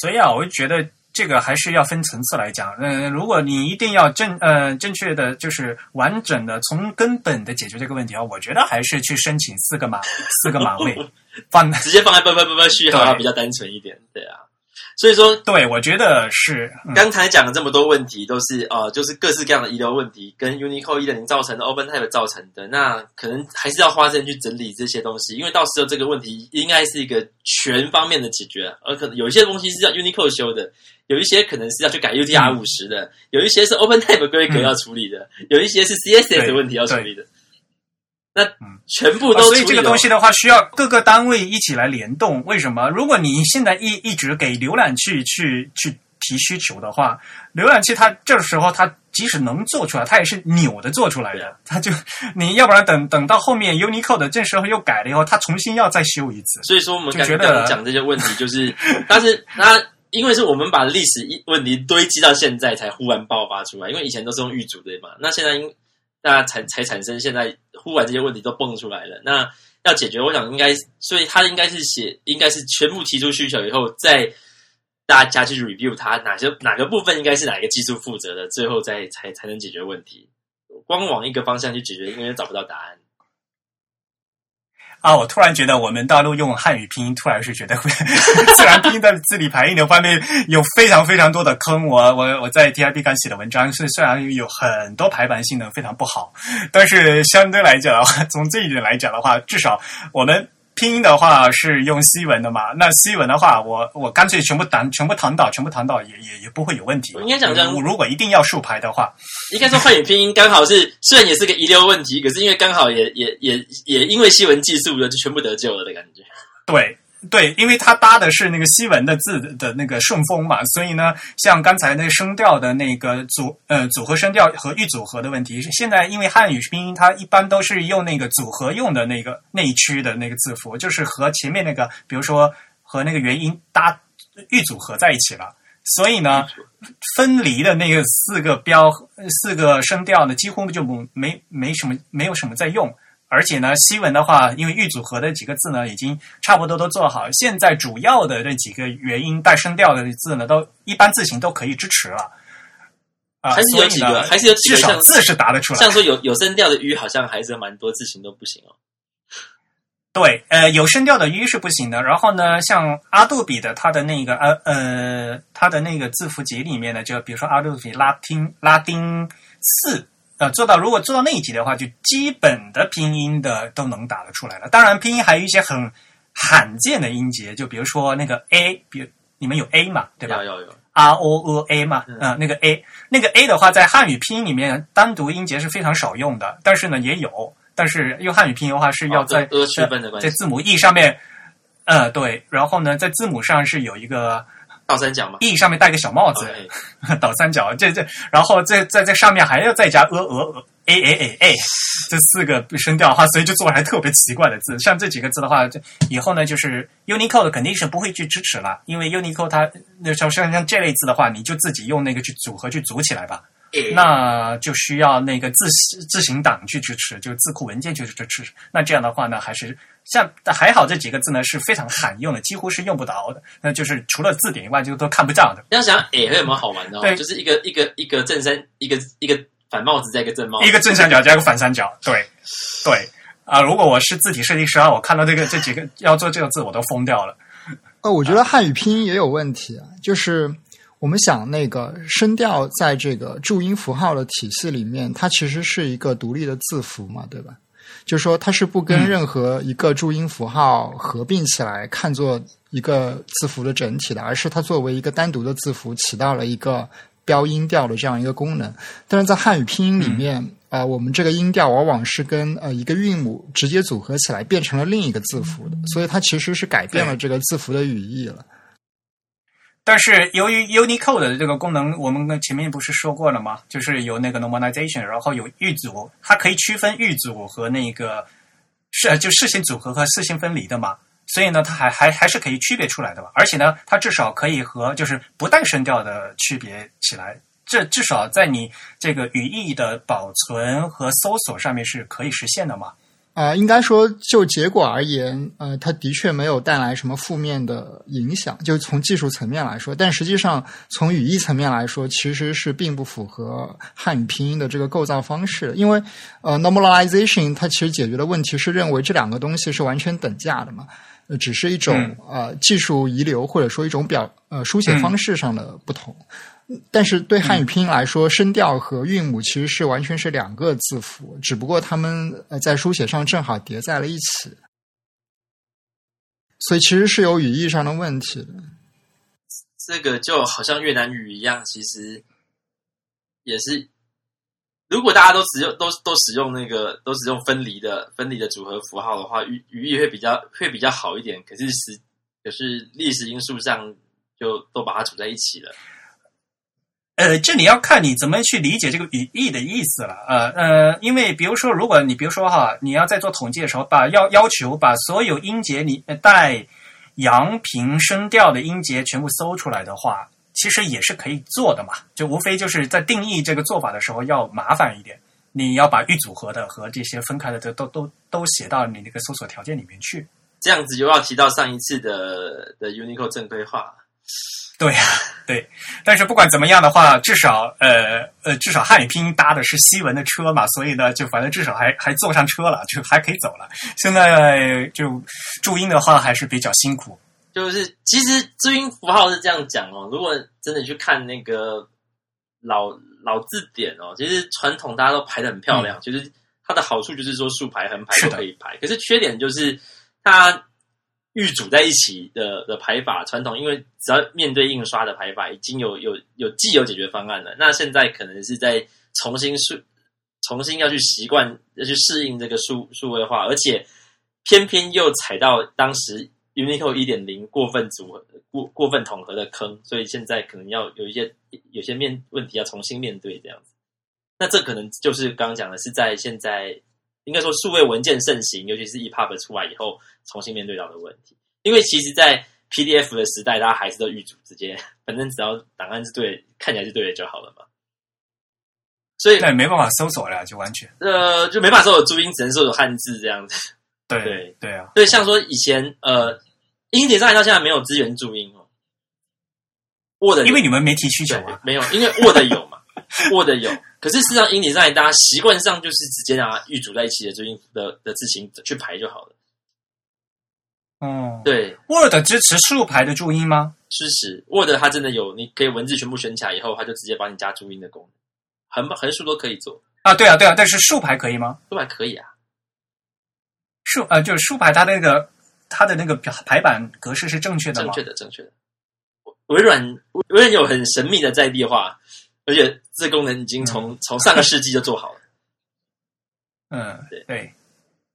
所以啊，我就觉得这个还是要分层次来讲。嗯、如果你一定要正呃正确的就是完整的从根本的解决这个问题啊，我觉得还是去申请四个码四个码位 放。直接放在啵啵啵啵序号对比较单纯一点，对啊。所以说，对，我觉得是。嗯刚才讲的这么多问题，都是呃，就是各式各样的遗留问题，跟 Unicode 一点零造成的 OpenType 造成的。那可能还是要花时间去整理这些东西，因为到时候这个问题应该是一个全方面的解决，而可能有一些东西是要 Unicode 修的，有一些可能是要去改 UTR 五十的，有一些是 OpenType 规格要处理的，有一些是 CSS 的问题要处理的。那嗯全部啊所以这个东西的话，需要各个单位一起来联动。为什么？如果你现在一一直给浏览器去去提需求的话，浏览器它这时候它即使能做出来，它也是扭的做出来的。它就你要不然等等到后面 Unicode 这时候又改了以后，它重新要再修一次。所以说我们觉得讲这些问题，就是，但是 它因为是我们把历史一问题堆积到现在才忽然爆发出来，因为以前都是用预组的嘛，那现在因大家才才产生现在不管这些问题都蹦出来了，那要解决，我想应该，所以他应该是写，应该是全部提出需求以后，再大家去 review 它哪些哪个部分应该是哪个技术负责的，最后再才才能解决问题。光往一个方向去解决，应该找不到答案。啊，我突然觉得我们大陆用汉语拼音，突然是觉得会 自然拼音在字体排印的方面有非常非常多的坑。我我我在 TIP 刚写的文章是虽然有很多排版性能非常不好，但是相对来讲的话，从这一点来讲的话，至少我们。拼音的话是用西文的嘛？那西文的话，我我干脆全部弹全部弹倒，全部弹倒也也也不会有问题。应该讲这样如如果一定要竖排的话，应该说汉语拼音刚好是虽然也是个遗留问题，可是因为刚好也也也也因为西文技术的就全部得救了的感觉。对对，因为它搭的是那个西文的字的的那个顺风嘛，所以呢，像刚才那个声调的那个组呃组合声调和预组合的问题，现在因为汉语拼音它一般都是用那个组合用的那个那一区的那个字符，就是和前面那个比如说和那个元音搭预组合在一起了。所以呢，分离的那个四个标、四个声调呢，几乎就没没没什么没有什么在用。而且呢，西文的话，因为预组合的几个字呢，已经差不多都做好。现在主要的这几个元音带声调的字呢，都一般字形都可以支持了。啊，还是有几个还是有几个至少字是答得出来。像说有有声调的鱼好像还是蛮多字形都不行哦。对，呃，有声调的鱼是不行的。然后呢，像阿杜比的它的那个呃呃，它的那个字符集里面呢，就比如说阿杜比拉丁拉丁四，呃，做到如果做到那一级的话，就基本的拼音的都能打得出来了。当然，拼音还有一些很罕见的音节，就比如说那个 a，比如你们有 a 嘛，对吧要？要有，R O E A 嘛，嗯嗯、那个 A，那个 A 的话，在汉语拼音里面单独音节是非常少用的，但是呢也有，但是用汉语拼音的话是要在、在字母 E 上面，呃对，然后呢在字母上是有一个倒三角嘛。E 上面戴个小帽子，倒三角，这这，然后在在在上面还要再加呃呃呃 a a a a 这四个声调的话，所以就做出来特别奇怪的字。像这几个字的话，这以后呢就是 Unicode 肯定是不会去支持了，因为 Unicode 它那像像像这类字的话，你就自己用那个去组合去组起来吧。那就需要那个字字形档去支持，就是字库文件去支持。那这样的话呢，还是像还好这几个字呢是非常罕用的，几乎是用不着的。那就是除了字典以外，就都看不到的。你要想诶会有没有好玩的哦？对就是一个一个一个正三，一个一个反帽子，再一个正帽子，一个正三角加一个反三角，对对啊、如果我是字体设计师啊，我看到这个这几个要做这个字，我都疯掉了。呃，我觉得汉语拼音也有问题啊，就是我们想那个声调在这个注音符号的体系里面，它其实是一个独立的字符嘛，对吧？就是说它是不跟嗯。任何一个注音符号合并起来看作一个字符的整体的，而是它作为一个单独的字符起到了一个标音调的这样一个功能。但是在汉语拼音里面，呃，我们这个音调往往是跟呃一个韵母直接组合起来变成了另一个字符的，所以它其实是改变了这个字符的语义了。但是由于 Unicode 的这个功能，我们前面不是说过了吗？就是有那个 normalization，然后有预组，它可以区分预组和那个是就视性组合和视性分离的嘛。所以呢，它还还还是可以区别出来的吧。而且呢，它至少可以和就是不带声调的区别起来。这至少在你这个语义的保存和搜索上面是可以实现的嘛。啊、应该说就结果而言，呃，它的确没有带来什么负面的影响，就从技术层面来说。但实际上，从语义层面来说，其实是并不符合汉语拼音的这个构造方式。因为呃，normalization 它其实解决的问题是认为这两个东西是完全等价的嘛，呃，只是一种、嗯呃技术遗留或者说一种表呃书写方式上的不同。但是对汉语拼音来说，声调和韵母其实是完全是两个字符，只不过它们呃在书写上正好叠在了一起，所以其实是有语义上的问题的。这个就好像越南语一样，其实也是，如果大家都使用都都使用那个都使用分离的分离的组合符号的话，语语义会比较会比较好一点。可是实可是历史因素上就都把它组在一起了。呃，这里要看你怎么去理解这个语义的意思了。呃呃，因为比如说，如果你比如说哈，你要在做统计的时候，把要要求把所有音节你带阳平声调的音节全部搜出来的话，其实也是可以做的嘛。就无非就是在定义这个做法的时候要麻烦一点，你要把预组合的和这些分开的都都都都写到你那个搜索条件里面去。这样子就要提到上一次的的 Unicode 正规化。对呀、对，但是不管怎么样的话，至少呃呃，至少汉语拼音搭的是西文的车嘛，所以呢，就反正至少还还坐上车了，就还可以走了。现在就注音的话还是比较辛苦。就是其实注音符号是这样讲哦，如果真的去看那个老老字典哦，其实传统大家都排的很漂亮，就是它的好处就是说竖排横排都可以排，可是缺点就是它预组在一起的的排法，传统因为只要面对印刷的排法已经有有有既有解决方案了，那现在可能是在重新数重新要去习惯要去适应这个数数位化，而且偏偏又踩到当时 Unicode 一点零过分组合、过过分统合的坑，所以现在可能要有一些有些面问题要重新面对这样子。那这可能就是刚刚讲的，是在现在应该说数位文件盛行，尤其是 EPUB 出来以后，重新面对到的问题。因为其实，在 PDF 的时代，大家还是都预组直接，反正只要档案是对的，看起来是对的就好了嘛。所以那也没办法搜索了，就完全呃就没办法搜索注音，只能搜索汉字这样子。对对对啊，对，像说以前呃，英典上到现在没有支援注音哦，Word 因为你们没提需求对啊，没有，因为 Word 有嘛 Word 有，可是事实上英典上大家习惯上就是直接拿预组在一起的注音的的字形去排就好了。哦，对，，Word 支持竖排的注音吗？支持 Word 它真的有，你可以文字全部选起来以后，它就直接帮你加注音的功能，横横竖都可以做，啊，对啊对啊，但是竖排可以吗？竖排可以啊。竖呃，就是竖排它那个它的那个排版格式是正确的吗？正确的，正确的。微软微软有很神秘的在地化，而且这功能已经从、从上个世纪就做好了，嗯，对对，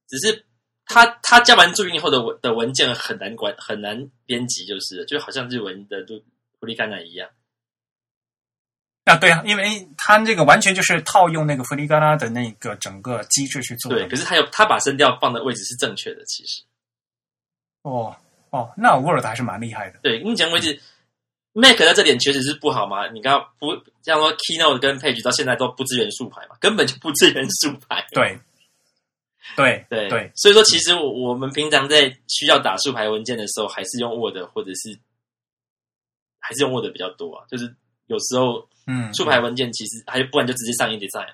只是他他加完注音后的文的文件很难管很难编辑，就是就好像日文的都弗利甘纳一样。啊对啊，因为他这个完全就是套用那个弗利嘎拉的那个整个机制去做的对，可是他有他把声调放的位置是正确的，其实哦哦，那 Word 还是蛮厉害的。对目前为止。Mac 在这点确实是不好嘛？你刚刚不像说 Keynote 跟 Page 到现在都不支援竖排嘛，根本就不支援竖排。对，对对对，所以说其实我我们平常在需要打竖排文件的时候，还是用 Word 或者是还是用 Word 比较多啊。就是有时候嗯，竖排文件其实还不然就直接上 InDesign。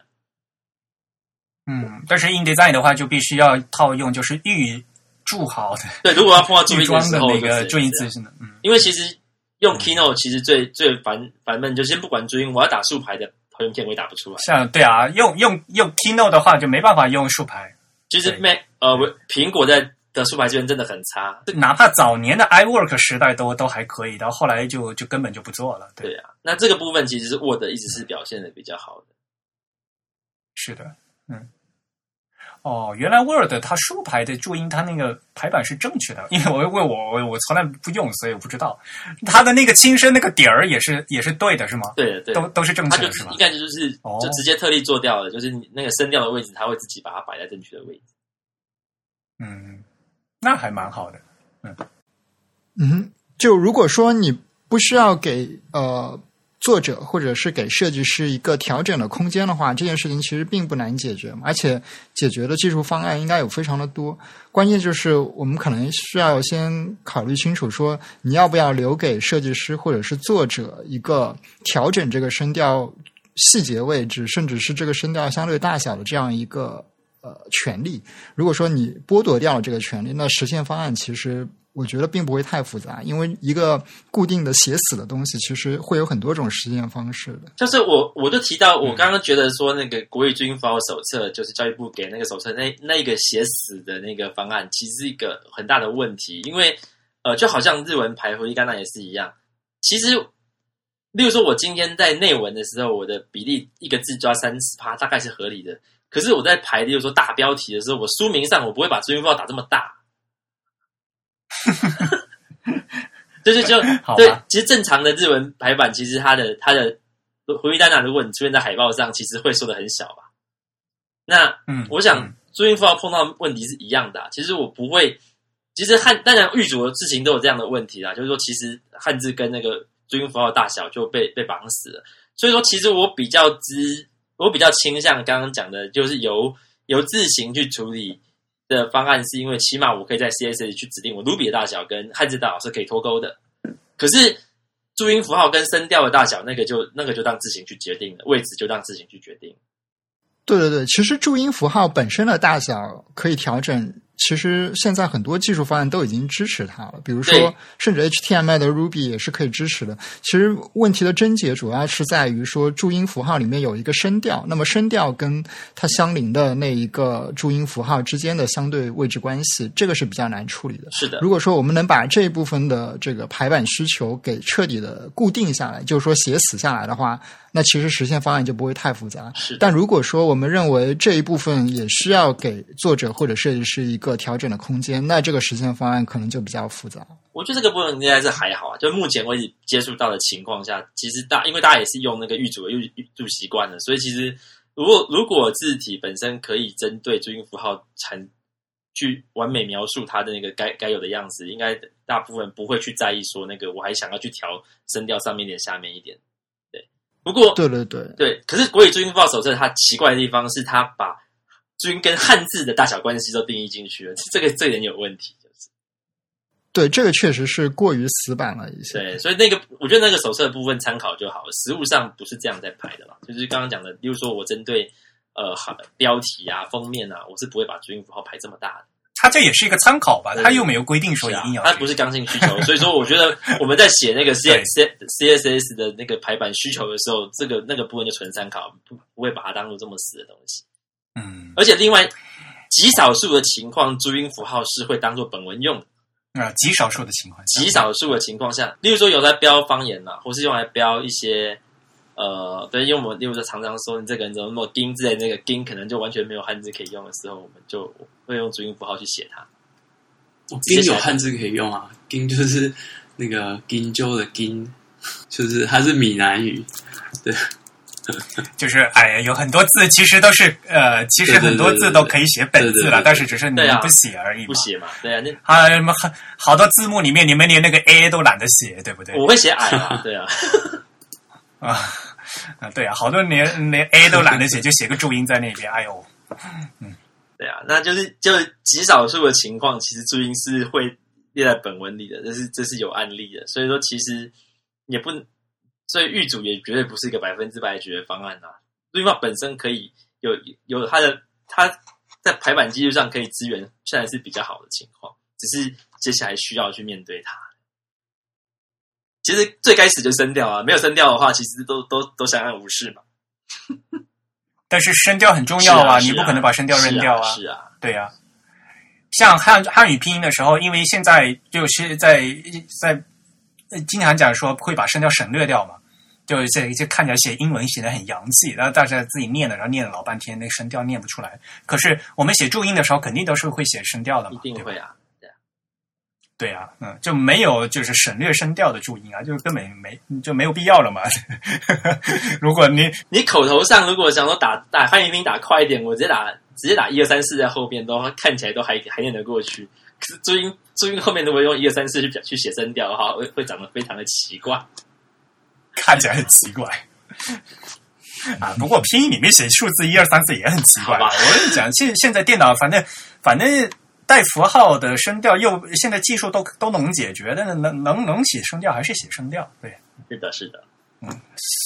嗯，但是 InDesign 的话就必须要套用就是预注好的对，如果要碰到注预音装的那时候就是个注音这样字是的，嗯，因为其实用 Keynote 其实最最烦烦闷，就先不管注音，我要打竖排的投影片我也打不出来。像对啊，用用用 Keynote 的话就没办法用竖排，其实对 Mac 呃苹果在的竖排这边真的很差。哪怕早年的 iWork 时代都都还可以，到后来就就根本就不做了。对，对啊，那这个部分其实是 Word 一直是表现的比较好的。是的，嗯。哦，原来 Word 它竖排的注音，它那个排版是正确的，因为我为我我我从来不用，所以我不知道它的那个轻声那个底儿也是也是对的，是吗？对的，对都都是正确的，它就应？该就是哦就直接特例做掉了，就是你那个声调的位置，它会自己把它摆在正确的位置。嗯，那还蛮好的。嗯嗯，就如果说你不需要给呃作者或者是给设计师一个调整的空间的话，这件事情其实并不难解决，而且解决的技术方案应该有非常的多。关键就是我们可能需要先考虑清楚，说你要不要留给设计师或者是作者一个调整这个声调细节位置，甚至是这个声调相对大小的这样一个呃权利。如果说你剥夺掉了这个权利，那实现方案其实我觉得并不会太复杂，因为一个固定的写死的东西，其实会有很多种实验方式的。就是我我就提到，我刚刚觉得说那个国语注音符号手册，就是教育部给那个手册那那个写死的那个方案，其实是一个很大的问题，因为呃，就好像日文排回甘那也是一样，其实。例如说，我今天在内文的时候，我的比例一个字抓三十趴，大概是合理的。可是我在排，例如说大标题的时候，我书名上我不会把注音符号打这么大。就是就好吧对，其实正常的日文排版，其实它的它的回忆单呐，如果你出现在海报上，其实会缩的很小吧。那嗯，我想嗯注音符号碰到问题是一样的啊、其实我不会，其实汉当然预组的事情都有这样的问题啦，就是说其实汉字跟那个朱音符号大小就被被绑死了。所以说，其实我比较之，我比较倾向刚刚讲的，就是由由字形去处理的方案，是因为起码我可以在 CSS 去指定我卢比的大小跟汉字大小是可以脱钩的。可是注音符号跟声调的大小，那个就那个就当自行去决定了，位置就当自行去决定。对对对，其实注音符号本身的大小可以调整。其实现在很多技术方案都已经支持它了，比如说，甚至 HTML 的 Ruby 也是可以支持的。其实问题的症结主要是在于说，注音符号里面有一个声调，那么声调跟它相邻的那一个注音符号之间的相对位置关系，这个是比较难处理的。是的，如果说我们能把这一部分的这个排版需求给彻底的固定下来，就是说写死下来的话，那其实实现方案就不会太复杂。是。但如果说我们认为这一部分也需要给作者或者设计师一个调整的空间，那这个实现方案可能就比较复杂。我觉得这个部分应该是还好啊，就目前为止接触到的情况下，其实大因为大家也是用那个预组的预预注习惯了，所以其实如果如果字体本身可以针对注音符号产去完美描述它的那个该该有的样子，应该大部分不会去在意说那个我还想要去调声调上面一点下面一点。对不过对对对，对，可是国语注音符号手册它奇怪的地方是，它把注音跟汉字的大小关系都定义进去了，这个这点有问题。就是对这个确实是过于死板了一些。对，所以那个我觉得那个手册的部分参考就好了，实物上不是这样在排的啦。就是刚刚讲的，例如说我针对呃好标题啊、封面啊，我是不会把注音符号排这么大的。它这也是一个参考吧，它又没有规定说一定要，它不是刚性需求，所以说我觉得我们在写那个 C C C S S 的那个排版需求的时候，这个那个部分就纯参考，不不会把它当做这么死的东西。嗯而且另外，极少数的情况，注音符号是会当做本文用的。啊，极少数的情况，极少数的情况下，例如说有在标方言呐、或是用来标一些呃，对，因为我们例如说常常说你这个人怎么那么丁之类，那个丁可能就完全没有汉字可以用的时候，我们就会用注音符号去写它。哦金有汉字可以用啊，丁就是那个丁州的丁，就是它是闽南语，就是哎呀，有很多字其实都是呃，其实很多字都可以写本字了，但是只是你们不写而已嘛。不写嘛，对啊，那啊，什么很好多字幕里面，你们连那个 a 都懒得写，对不对？我会写矮嘛，对啊，啊啊，对啊，好多人连连 a 都懒得写，就写个注音在那边。哎呦，对啊，那就是就是极少数的情况，其实注音是会列在本文里的，这是这是有案例的，所以说其实也不，所以狱主也绝对不是一个百分之百的解决方案呐、注音法本身可以有有它的它在排版基础上可以支援，虽然是比较好的情况，只是接下来需要去面对它。其实最开始就声调啊，没有声调的话，其实都都都相安无事嘛。但是声调很重要啊，是你不可能把声调扔掉是啊，是啊，对啊、像汉汉语拼音的时候，因为现在就是在在呃经常讲说会把声调省略掉嘛，就这就看起来写英文写的很洋气，然后大家自己念的，然后念了老半天，那个声调念不出来。可是我们写注音的时候，肯定都是会写声调的嘛，对吧一定会啊。对啊，嗯，就没有就是省略声调的注音啊，就是根本没就没有必要了嘛。如果你你口头上如果想说打打汉语拼打快一点，我直接打直接打一二三四在后边，都看起来都还还念得过去。可是注音注音后面如果用一二三四去去写声调的话，会会长得非常的奇怪。看起来很奇怪。啊，不过拼音里面写数字一二三四也很奇怪。好吧我跟你讲，现现在电脑反正反正带符号的声调又现在技术都都能解决，但是能能能写声调还是写声调。对，是的，是的，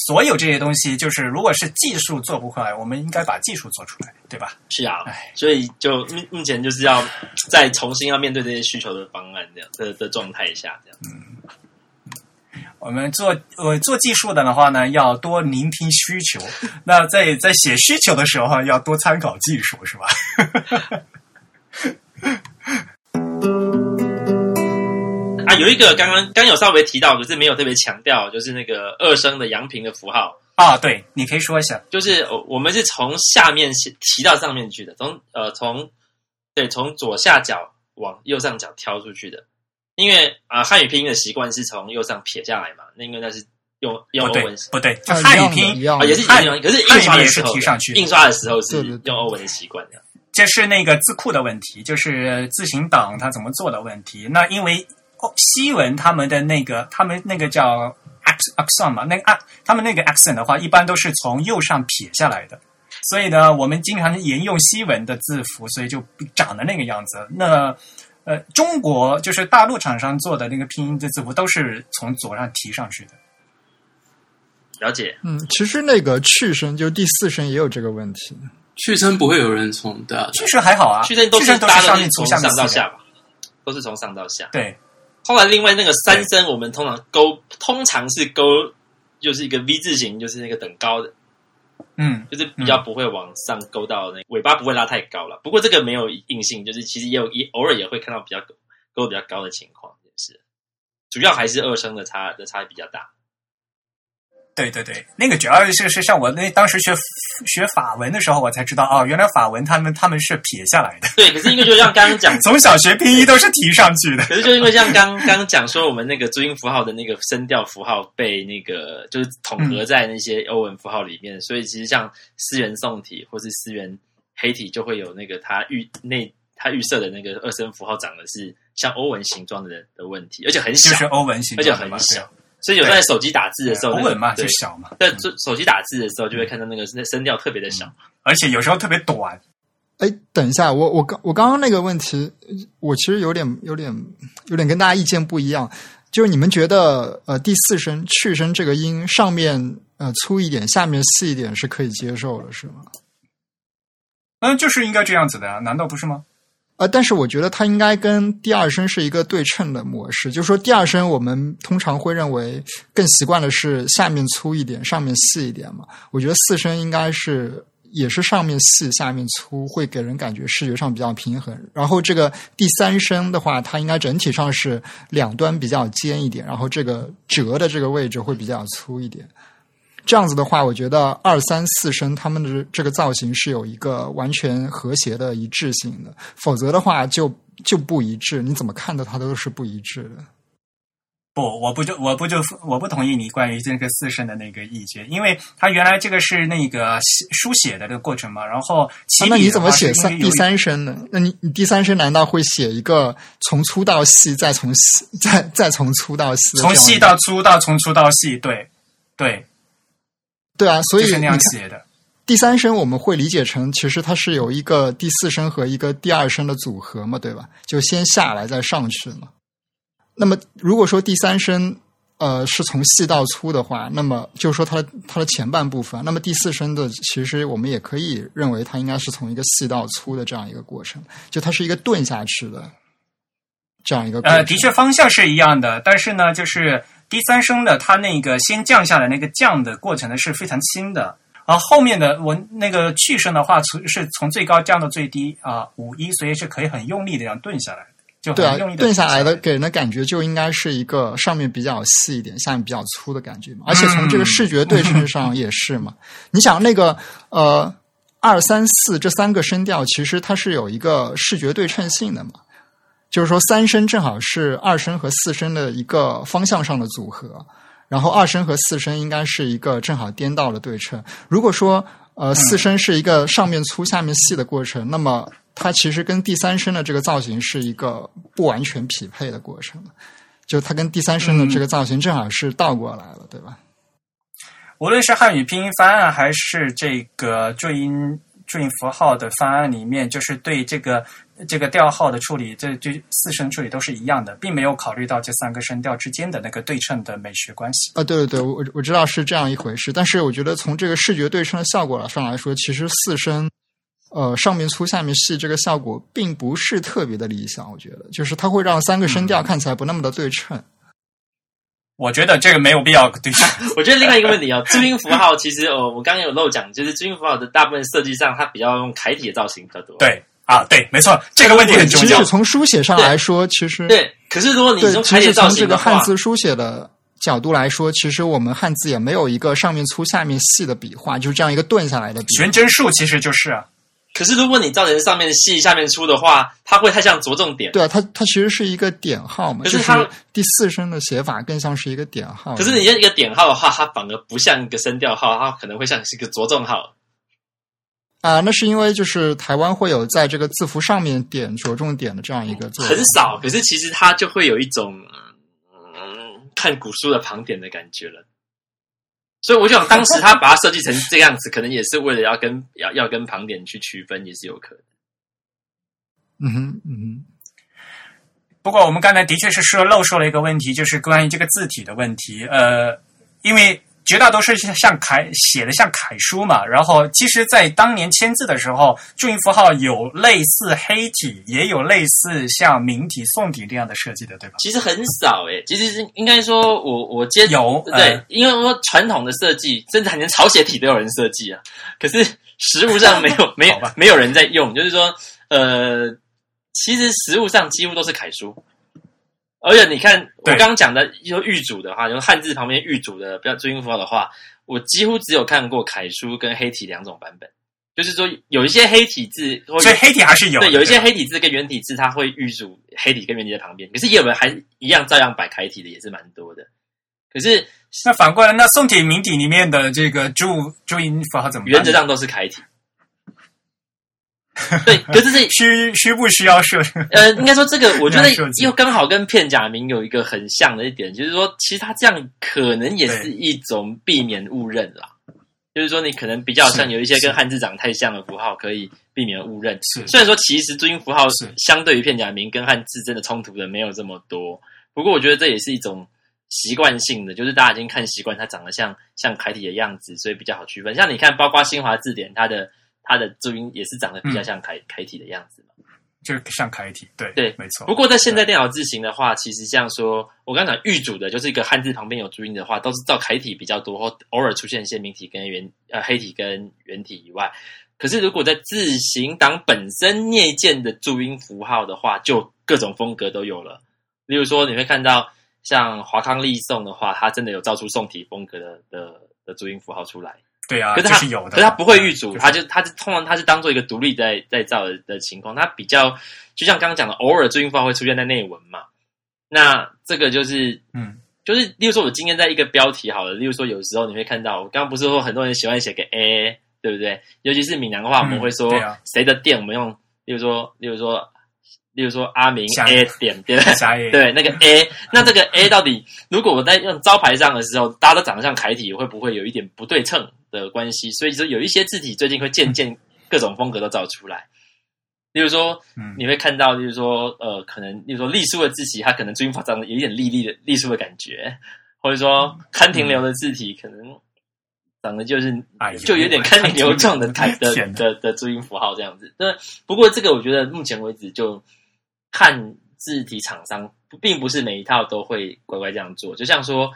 所有这些东西就是如果是技术做不出来，我们应该把技术做出来，对吧？是啊唉。所以就目目前就是要再重新要面对这些需求的方案这样的的状态下，这样我们做呃做技术的的话呢，要多聆听需求。那在在写需求的时候，要多参考技术，是吧？啊，有一个刚刚刚有稍微提到，可是没有特别强调，就是那个二声的阳平的符号。啊，对，你可以说一下。就是呃我们是从下面写提到上面去的，从呃从对从左下角往右上角挑出去的，因为啊、呃汉语拼音的习惯是从右上撇下来嘛，那因为那是用用欧文，不对，就啊汉语拼一样的啊也是汉一样，可是印刷的时候提上去的印刷的时候是用欧文的习惯的。这是那个字库的问题，就是字形档它怎么做的问题。那因为哦西文他们的那个，他们那个叫 ac- accent 嘛，那个啊，他们那个 accent 的话，一般都是从右上撇下来的。所以呢，我们经常沿用西文的字符，所以就长得那个样子。那呃，中国就是大陆厂商做的那个拼音的字符，都是从左上提上去的。了解，嗯，其实那个去声就第四声也有这个问题。去声不会有人从对啊，其实还好啊，去声都去声都是上面从。上到下吧，都是从上到下。对，后来另外那个三声，我们通常勾，通常是勾，就是一个 V 字形，就是那个等高的，嗯，就是比较不会往上勾到那尾巴不会拉太高了。不过这个没有硬性，就是其实也有一偶尔也会看到比较勾勾比较高的情况，就是。主要还是二声的差的差异比较大。对对对，那个主要是是像我那当时学学法文的时候，我才知道哦，原来法文他们他们是撇下来的，对，可是因为就像刚刚讲，从小学拼音都是提上去的。可是就因为像刚刚讲说，我们那个注音符号的那个声调符号被那个就是统合在那些欧文符号里面，所以其实像思源宋体或是思源黑体就会有那个它预内它预设的那个二声符号长的是像欧文形状的的问题，而且很小就是，欧文形而且很小。所以有在手机打字的时候，那个口吻嘛，就对小嘛，对，就手机打字的时候就会看到那个声声调特别的小。而且有时候特别短。哎，等一下，我我刚我刚刚那个问题，我其实有点有点有点跟大家意见不一样。就是你们觉得呃第四声去声这个音上面呃粗一点，下面细一点是可以接受的，是吗？嗯，就是应该这样子的啊，难道不是吗？呃，但是我觉得它应该跟第二声是一个对称的模式，就是说第二声我们通常会认为更习惯的是下面粗一点，上面细一点嘛。我觉得四声应该是也是上面细，下面粗，会给人感觉视觉上比较平衡。然后这个第三声的话，它应该整体上是两端比较尖一点，然后这个折的这个位置会比较粗一点。这样子的话，我觉得二三四声他们的这个造型是有一个完全和谐的一致性的，否则的话就就不一致。你怎么看的它都是不一致的。不，我不就我不就我不同意你关于这个四声的那个意见，因为它原来这个是那个写书写的这个过程嘛，然后那你怎么写三第三声呢？那你你第三声难道会写一个从粗到细，再从细再再从粗到细？从细到粗到从粗到细？对对，对啊，所以就是那样写的。第三声我们会理解成，其实它是有一个第四声和一个第二声的组合嘛，对吧？就先下来再上去嘛。那么如果说第三声呃是从细到粗的话，那么就是说它的它的前半部分，那么第四声的其实我们也可以认为它应该是从一个细到粗的这样一个过程，就它是一个顿下去的这样一个过程。呃，的确方向是一样的，但是呢，就是第三声的它那个先降下来那个降的过程呢是非常轻的，而后面的我那个去声的话，从是从最高降到最低啊五一，所以是可以很用力的这样顿下来的，就对啊很用力，的顿下来的给人的感觉就应该是一个上面比较细一点，下面比较粗的感觉嘛。而且从这个视觉对称上也是嘛。你想那个呃二三四这三个声调，其实它是有一个视觉对称性的嘛。就是说，三声正好是二声和四声的一个方向上的组合，然后二声和四声应该是一个正好颠倒的对称。如果说呃四声是一个上面粗下面细的过程，那么它其实跟第三声的这个造型是一个不完全匹配的过程，就它跟第三声的这个造型正好是倒过来了，对吧？无论是汉语拼音方案还是这个注音注音符号的方案里面，就是对这个这个调号的处理，这这四声处理都是一样的，并没有考虑到这三个声调之间的那个对称的美学关系。啊，对对对，我我知道是这样一回事，但是我觉得从这个视觉对称的效果上来说，其实四声，呃，上面粗下面细这个效果并不是特别的理想，我觉得就是它会让三个声调看起来不那么的对称。我觉得这个没有必要对。我觉得另外一个问题哦，注音符号其实哦，我刚刚有漏讲，就是注音符号的大部分设计上，它比较用楷体的造型比较多。对啊，对，没错，这个问题很重要其实。从书写上来说，其实对，可是如果你对，用楷体的造其实从这型的话个汉，字书写的角度来说，其实我们汉字也没有一个上面粗下面细的笔画，就是这样一个顿下来的笔。悬针竖其实就是啊，可是如果你造成上面细下面粗的话，它会太像着重点。对啊，它它其实是一个点号嘛，可是可它第四声的写法更像是一个点号。可是你用一个点号的话，它反而不像一个声调号，它可能会像是一个着重号。啊，那是因为就是台湾会有在这个字符上面点着重点的这样一个作用。很少，可是其实它就会有一种嗯看古书的旁点的感觉了。所以我想，当时他把它设计成这个样子，可能也是为了要跟要要跟旁点去区分，也是有可能。嗯哼，嗯哼。不过我们刚才的确是说漏说了一个问题，就是关于这个字体的问题。呃，因为绝大多数是像楷写的像楷书嘛，然后其实，在当年签字的时候，注音符号有类似黑体，也有类似像明体、宋体这样的设计的，对吧？其实很少诶、其实是应该说我我接有对，呃因为说传统的设计，甚至还连草写体都有人设计啊，可是实物上没有 没有没有人在用，就是说呃，其实实物上几乎都是楷书。而且你看，我刚刚讲的，就玉组的话，就是汉字旁边玉组的，不要注音符号的话，我几乎只有看过楷书跟黑体两种版本。就是说，有一些黑体字，所以黑体还是有的，对，有一些黑体字跟圆体字，它会预组黑体跟圆体在旁边，可是也有人还一样照样摆楷体的，也是蛮多的。可是那反过来，那宋体、明体里面的这个注注音符号怎么？原则上都是楷体。对，可是这需需不需要设？呃，应该说这个，我觉得又刚好跟片假名有一个很像的一点，就是说，其实它这样可能也是一种避免误认啦。就是说，你可能比较像有一些跟汉字长太像的符号，可以避免误认。虽然说其实注音符号是相对于片假名跟汉字真的冲突的没有这么多，不过我觉得这也是一种习惯性的，就是大家已经看习惯它长得像像楷体的样子，所以比较好区分。像你看，包括新华字典，它的它的注音也是长得比较像楷楷体的样子嘛。就是像楷体，对对没错。不过在现在电脑字形的话，其实像说我刚讲预主的，就是一个汉字旁边有注音的话，都是照楷体比较多，或偶尔出现一些明体跟圆呃黑体跟圆体以外。可是如果在字形档本身念键的注音符号的话，就各种风格都有了。例如说，你会看到像华康立宋的话，它真的有造出宋体风格的的的注音符号出来。对啊，可是它这是有的，可是它不会预组，就是它就它是通常它是当做一个独立在在造的的情况，它比较就像刚刚讲的，偶尔注音符号会出现在内文嘛。那这个就是嗯，就是，例如说，我今天在一个标题好了，例如说，有时候你会看到，我刚刚不是说很多人喜欢写个 a，对不对？尤其是闽南话，我们会说谁的店，我们用，例如说，例如说，例如说阿明像 a 点，对不对？那个 A，那这个 A 到底，如果我在用招牌上的时候，大家都长得像楷体，会不会有一点不对称的关系？所以说有一些字体最近会渐渐各种风格都造出来。例如说，嗯你会看到，例如说，呃，可能，例如说隶书的字体，它可能注音法长得有一点隶隶的隶书的感觉，或者说刊停留的字体，可能长得就是哎就有点刊停流状的 台的的的注音符号这样子。那不过这个我觉得目前为止就看字体厂商，并不是每一套都会乖乖这样做。就像说，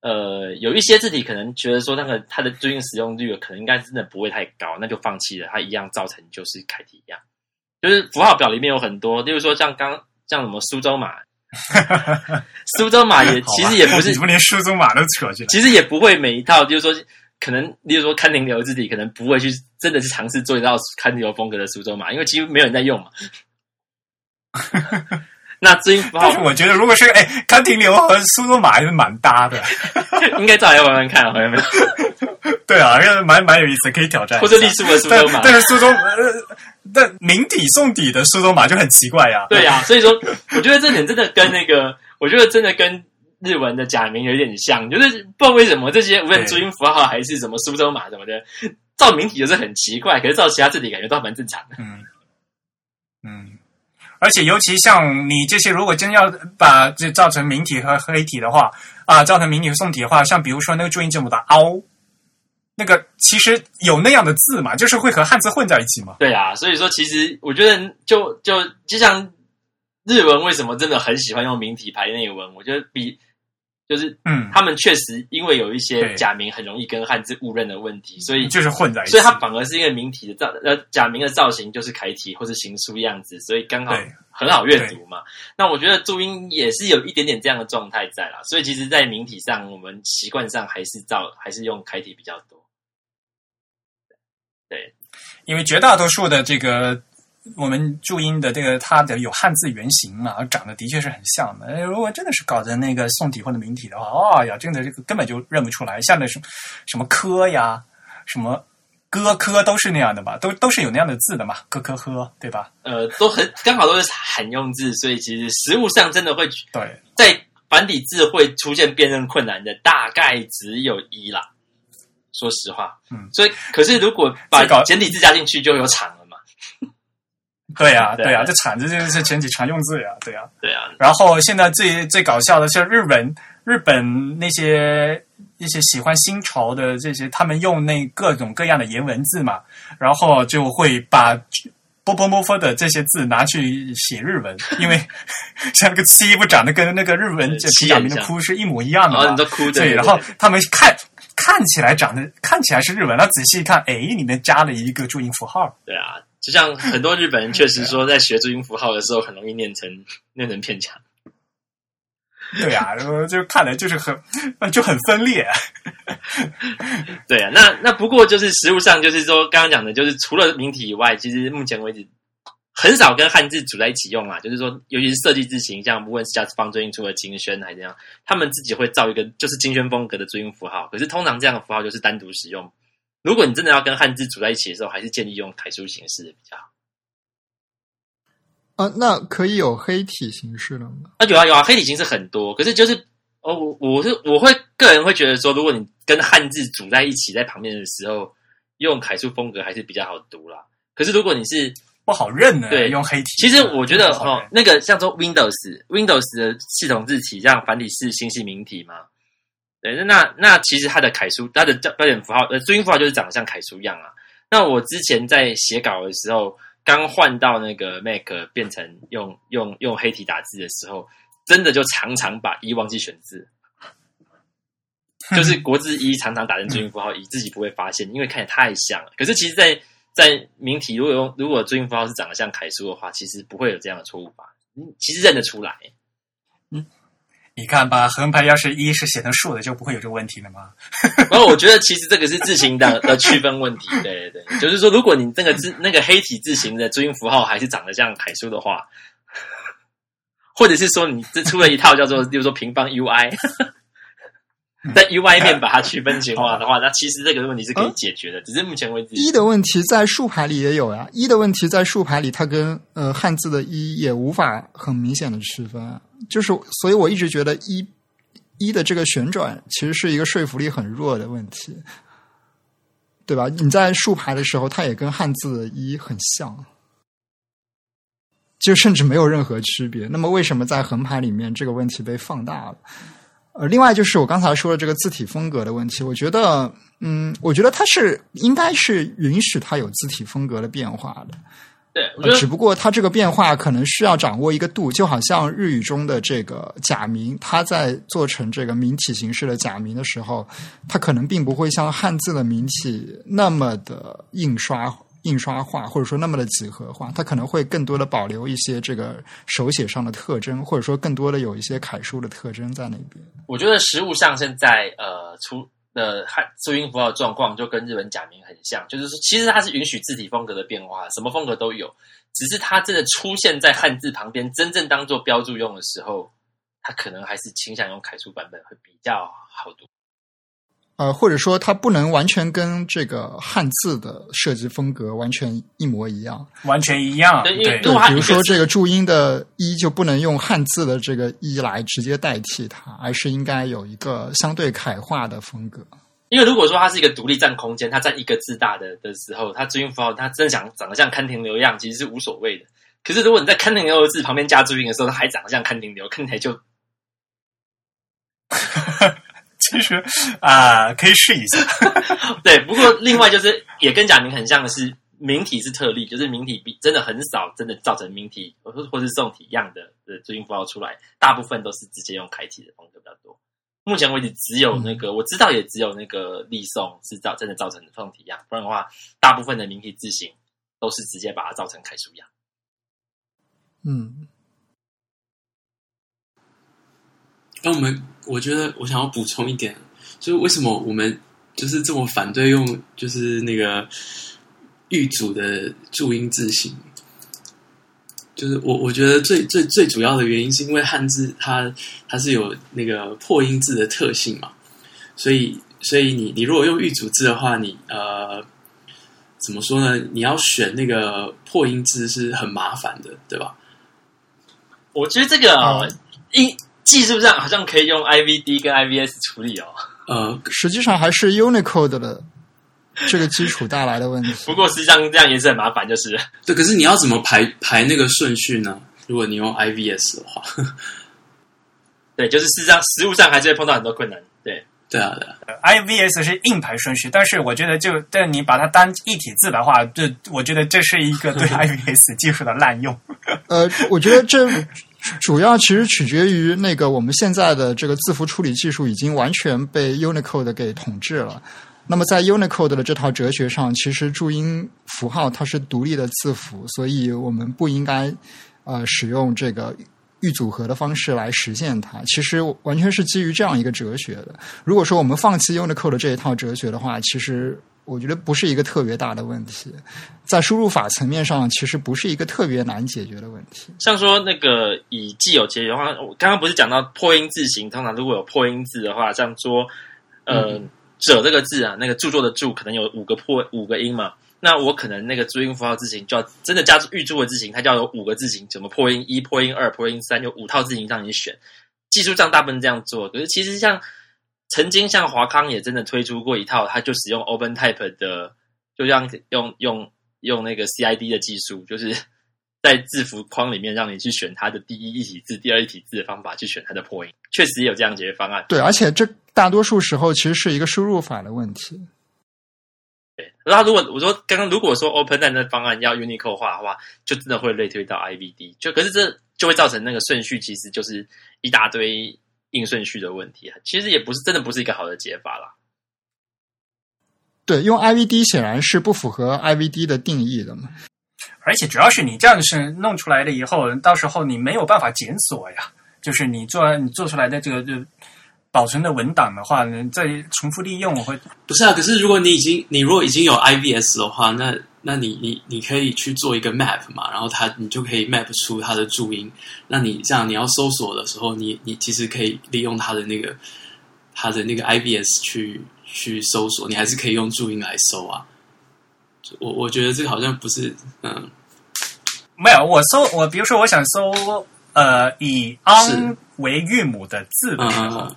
呃，有一些字体可能觉得说那个它的最近使用率可能应该真的不会太高，那就放弃了，它一样造成就是楷体一样。就是符号表里面有很多，例如说像刚像什么苏州马，苏州马也其实也不是 你怎么连苏州马都扯进来？其实也不会每一套，就是说，可能，例如说刊停流字体，可能不会去真的去尝试做一套刊停流风格的苏州码，因为几乎没有人在用嘛。那注音符号但是我觉得，如果是哎，康廷流和苏州马还是蛮搭的，应该照来玩玩看，好像没有，对啊，因为蛮蛮有意思，可以挑战。或者隶书的苏但州码。但是苏州呃，但明底送底的苏州马就很奇怪呀。对呀、所以说，我觉得这点真的跟那个，我觉得真的跟日文的假名有点像，就是不知道为什么这些无论对注音符号还是什么苏州码什么的，照明体就是很奇怪，可是照其他字体感觉都蛮正常的。嗯嗯，而且尤其像你这些，如果真要把这造成明体和黑体的话，啊，造成明体和宋体的话，像比如说那个注音字母的凹，那个其实有那样的字嘛，就是会和汉字混在一起嘛。对啊，所以说其实我觉得就就就像日文为什么真的很喜欢用明体排内文，我觉得比就是嗯，他们确实因为有一些假名很容易跟汉字误认的问题，所以就是混在一起。所以它反而是一个名体的造呃假名的造型就是楷体或是行书样子，所以刚好很好阅读嘛。那我觉得注音也是有一点点这样的状态在啦，所以其实，在名体上，我们习惯上还是造还是用楷体比较多。对，因为绝大多数的这个我们注音的这个它的有汉字原型嘛，长得的确是很像的。哎如果真的是搞成那个宋体或者明体的话，哦呀，真的这个根本就认不出来。像那什什么科呀，什么哥科都是那样的吧，都都是有那样的字的嘛，哥科呵，对吧？呃，都很刚好都是罕用字，所以其实实物上真的会对，在繁体字会出现辨认困难的，大概只有一啦。说实话，嗯，所以可是如果把这个简体字加进去，就有场了嘛。对呀、对。对呀、这铲子就是前几常用字呀，对呀、对呀，然后现在最最搞笑的是日本，日本那些一些喜欢新潮的这些，他们用那各种各样的颜文字嘛，然后就会把波波摩佛的这些字拿去写日文，因为像那个七不长得跟那个日文假名的哭是一模一样的嘛。对，然后他们看看起来长得看起来是日文，然后仔细一看，哎，里面加了一个注音符号，对啊，就像很多日本人确实说，在学注音符号的时候，很容易念成念成片假。对啊，就看来就是很 就很分裂。对啊，那那不过就是实物上，就是说刚刚讲的，就是除了名体以外，其实目前为止很少跟汉字组在一起用啊。就是说，尤其是设计字形，像不论是家方最近出的金轩还是怎样，他们自己会造一个就是金轩风格的注音符号。可是通常这样的符号就是单独使用。如果你真的要跟汉字组在一起的时候，还是建议用楷书形式的比较好。啊，那可以有黑体形式的吗？啊，有啊有啊，黑体形式很多，可是就是哦，我我是我会个人会觉得说，如果你跟汉字组在一起在旁边的时候，用楷书风格还是比较好读啦。可是如果你是不好认呢，对用黑体。其实我觉得哦那个像说 Windows Windows 的系统字体，像繁体是星系明体嘛，对，那那其实它的楷书，它的标标点符号呃注音符号就是长得像楷书一样啊。那我之前在写稿的时候，刚换到那个 Mac 变成用用用黑体打字的时候，真的就常常把一忘记选字，就是国字一常常打成注音符号一，自己不会发现，因为看起来太像了。可是其实在，在明体如果用如果注音符号是长得像楷书的话，其实不会有这样的错误吧？嗯，其实认得出来。你看吧，横排要是一是写成竖的，就不会有这个问题了吗？然后我觉得其实这个是字形的的区分问题，对对对，就是说如果你这个字那个黑体字形的注音符号还是长得像楷书的话，或者是说你这出了一套叫做，比如说平方 UI，在 UI 面把它区分型化的话，那其实这个问题是可以解决的，只是目前为止一的问题在竖排里也有呀，一的问题在竖排里，它跟呃汉字的一也无法很明显的区分啊。就是，所以我一直觉得一一的这个旋转其实是一个说服力很弱的问题，对吧？你在竖排的时候，它也跟汉字一很像，就甚至没有任何区别。那么为什么在横排里面这个问题被放大了？呃，另外就是我刚才说的这个字体风格的问题，我觉得，嗯，我觉得它是应该是允许它有字体风格的变化的。对，我觉呃，得只不过它这个变化可能需要掌握一个度，就好像日语中的这个假名，它在做成这个名体形式的假名的时候，它可能并不会像汉字的名体那么的印刷印刷化，或者说那么的几何化，它可能会更多的保留一些这个手写上的特征，或者说更多的有一些楷书的特征在那边。我觉得实物上现在呃出的汉注音符号状况就跟日本假名很像，就是说其实它是允许字体风格的变化，什么风格都有，只是它真的出现在汉字旁边，真正当做标注用的时候，它可能还是倾向用楷书版本会比较好读。呃，或者说它不能完全跟这个汉字的设计风格完全一模一样。完全一样。对比如说这个注音的“一”就不能用汉字的这个“一”来直接代替它，而是应该有一个相对楷化的风格。因为如果说它是一个独立占空间，它占一个字大的的时候，它注音符号它真想长得像看停留一样，其实是无所谓的。可是如果你在看停留的字旁边加注音的时候，它还长得像看停留，看起来就其实啊、可以试一下。对。不过另外就是也跟假名很像的是，明体是特例，就是明体比真的很少真的造成明体或或是宋体一样的的最近符号出来，大部分都是直接用楷体的风格比较多。目前为止，只有那个、我知道，也只有那个立宋是造真的造成宋体样，不然的话，大部分的明体字形都是直接把它造成楷书样。嗯，那我们我觉得我想要补充一点，就是为什么我们就是这么反对用就是那个玉组的注音字形？就是我我觉得最最最主要的原因是因为汉字它它是有那个破音字的特性嘛，所以所以你你如果用玉组字的话，你呃怎么说呢？你要选那个破音字是很麻烦的，对吧？我觉得这个哦嗯，一、技术上好像可以用 IVD 跟 IVS 处理哦。呃，实际上还是 Unicode 的这个基础带来的问题。不过实际上这样也是很麻烦，就是对，可是你要怎么排排那个顺序呢？如果你用 IVS 的话，对，就是事实上实物上还是会碰到很多困难。对，对啊，对啊，IVS 是硬排顺序，但是我觉得就但你把它当一体字的话，这我觉得这是一个对 IVS 技术的滥用。呃，我觉得这主要其实取决于那个我们现在的这个字符处理技术已经完全被 Unicode 给统治了。那么在 Unicode 的这套哲学上，其实注音符号它是独立的字符，所以我们不应该呃使用这个预组合的方式来实现它。其实完全是基于这样一个哲学的。如果说我们放弃 Unicode 这一套哲学的话，其实我觉得不是一个特别大的问题。在输入法层面上，其实不是一个特别难解决的问题。像说那个以既有结语的话，我刚刚不是讲到破音字形，通常如果有破音字的话，像说呃“者”这个字啊，那个著作的“著”可能有五个破五个音嘛。那我可能那个注音符号字形就要真的加预注的字形，它就要有五个字形，怎么破音一、破音二、破音三，有五套字形让你选。技术上大部分这样做，可是其实像曾经像华康也真的推出过一套，它就使用 Open Type 的，就像用用用那个 CID 的技术，就是 在字符框里面让你去选它的第一一体字、第二一体字的方法去选它的破音，确实也有这样解决方案。对，而且这大多数时候其实是一个输入法的问题。对，然后如果我说刚刚如果说 Open Type 的方案要 Unicode 化的话，就真的会类推到 IVD，就可是这就会造成那个顺序其实就是一大堆硬顺序的问题啊，其实也不是真的不是一个好的解法啦。对，用 IVD 显然是不符合 IVD 的定义的嘛。而且主要是你这样是弄出来了以后，到时候你没有办法检索呀。就是你做你做出来的这个就保存的文档的话，再重复利用会不是啊？可是如果你已经你如果已经有 IVS 的话，那那你你你可以去做一个 map 嘛，然后它你就可以 map 出它的注音。那你这样你要搜索的时候，你你其实可以利用它的那个它的那个 IBS 去去搜索，你还是可以用注音来搜啊。我我觉得这个好像不是嗯，没有我搜我比如说我想搜呃以 ang 为韵母的字的时候。嗯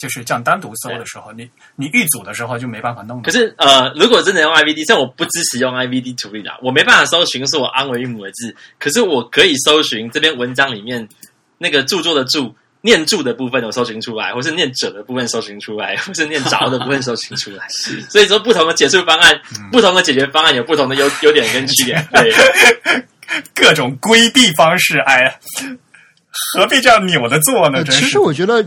就是这样单独搜的时候，你你预组的时候就没办法弄。可是呃，如果真的用 IVD，像我不支持用 IVD 处理啦，我没办法搜寻是我安为韵母的字，可是我可以搜寻这篇文章里面那个著作的著念著的部分，我搜寻出来，或是念者的部分搜寻出来，或是念着的部分搜寻出来。所以说，不同的解释方案，不同的解决方案有不同的优优点跟缺点。对，各种规避方式，哎呀。何必这样扭着做呢？其实我觉得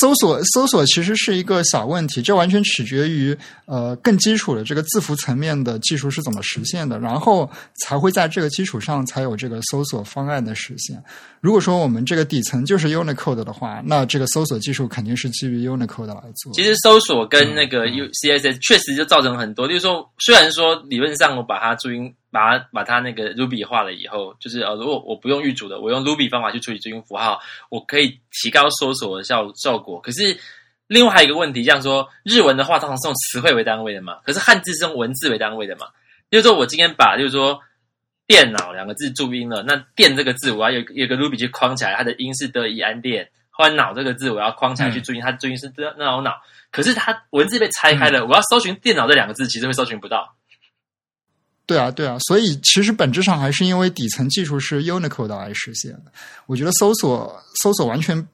搜索搜索其实是一个小问题，这完全取决于呃更基础的这个字符层面的技术是怎么实现的，然后才会在这个基础上才有这个搜索方案的实现。如果说我们这个底层就是 Unicode 的话，那这个搜索技术肯定是基于 Unicode 来做。其实搜索跟那个 U CSS 确实就造成很多，就是说虽然说理论上我把它注音。把它把它那个 Ruby 化了以后，就是呃，如果我不用预组的，我用 Ruby 方法去处理注音符号，我可以提高搜索的效效果。可是另外还有一个问题，像说日文的话，通常是用词汇为单位的嘛，可是汉字是用文字为单位的嘛。就是说我今天把就是说电脑两个字注音了，那电这个字我要有有个 Ruby 去框起来，它的音是德以安电，后来脑这个字我要框起来去注音，它注音是的脑脑，可是它文字被拆开了，我要搜寻电脑这两个字，其实会搜寻不到。对啊，对啊，所以其实本质上还是因为底层技术是 Unicode 来实现的。我觉得搜索搜索完全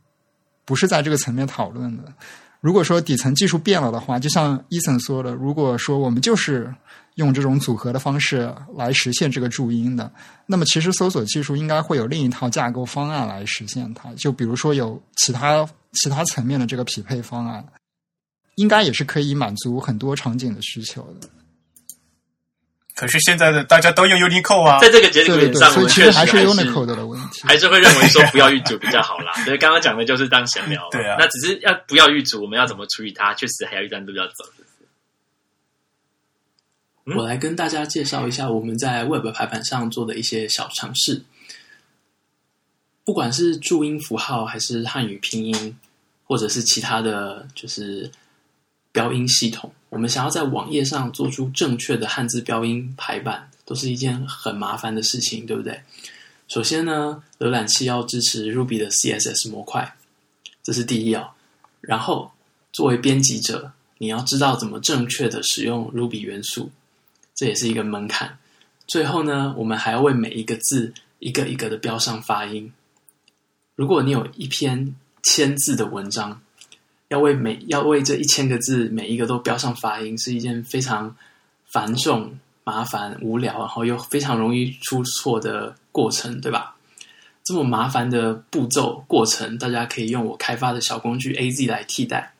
不是在这个层面讨论的。如果说底层技术变了的话，就像伊森说的，如果说我们就是用这种组合的方式来实现这个注音的，那么其实搜索技术应该会有另一套架构方案来实现它。就比如说有其他其他层面的这个匹配方案，应该也是可以满足很多场景的需求的。可是现在的大家都用 Unicode 啊，在这个节点上，所以其实还是 Unicode 的问题，还是会认为说不要预组比较好啦。所以刚刚讲的就是当闲聊，对啊，那只是要不要预组，我们要怎么处理它，确实还有一段路要走。我来跟大家介绍一下我们在 Web 排版上做的一些小尝试，不管是注音符号，还是汉语拼音，或者是其他的就是标音系统。我们想要在网页上做出正确的汉字标音排版，都是一件很麻烦的事情，对不对？首先呢，浏览器要支持 Ruby 的 CSS 模块，这是第一要。然后，作为编辑者，你要知道怎么正确的使用 Ruby 元素，这也是一个门槛。最后呢，我们还要为每一个字一个一个的标上发音。如果你有一篇千字的文章，要为每要为这一千个字每一个都标上发音，是一件非常繁重、麻烦、无聊，然后又非常容易出错的过程，对吧？这么麻烦的步骤过程，大家可以用我开发的小工具 A Z 来替代。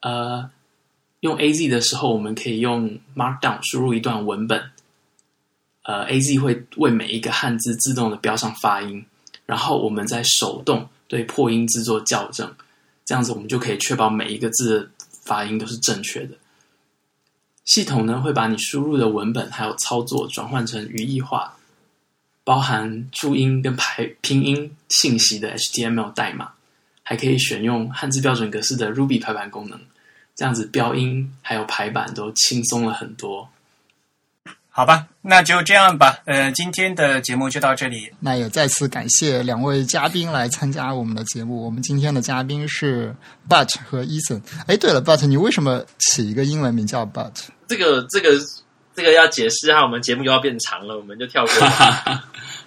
呃，用 A Z 的时候，我们可以用 Markdown 输入一段文本，呃，A Z 会为每一个汉字自动的标上发音，然后我们再手动对破音制作校正。这样子，我们就可以确保每一个字的发音都是正确的。系统呢，会把你输入的文本还有操作转换成语义化，包含注音跟排拼音信息的 HTML 代码，还可以选用汉字标准格式的 Ruby 排版功能。这样子，标音还有排版都轻松了很多。好吧，那就这样吧。呃，今天的节目就到这里。那也再次感谢两位嘉宾来参加我们的节目。我们今天的嘉宾是 But 和 Ethan。哎，对了，But，你为什么起一个英文名叫 But？这个这个这个要解释哈，我们节目又要变长了，我们就跳过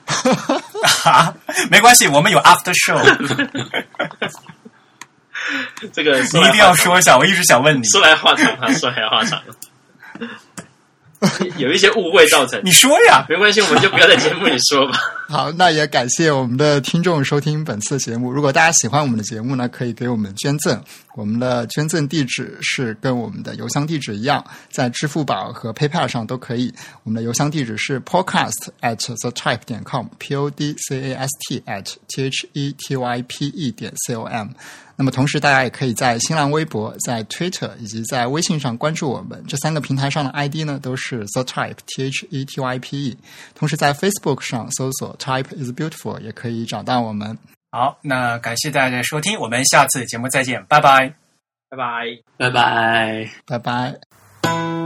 没关系，我们有 After Show。这个你一定要说一下，我一直想问你。说来话长啊，说来话长。有一些误会造成，你说呀，没关系，我们就不要在节目里说吧。好，那也感谢我们的听众收听本次节目。如果大家喜欢我们的节目呢，可以给我们捐赠。我们的捐赠地址是跟我们的邮箱地址一样，在支付宝和 PayPal 上都可以。我们的邮箱地址是 podcast at the type 点 com，p o d c a s t at t h e t y p e 点 c o m。那么同时，大家也可以在新浪微博、在 Twitter 以及在微信上关注我们。这三个平台上的 ID 呢，都是 The Type T H E T Y P E。同时，在 Facebook 上搜索 Type is Beautiful 也可以找到我们。好，那感谢大家的收听，我们下次节目再见，拜拜，拜拜，拜拜，拜拜。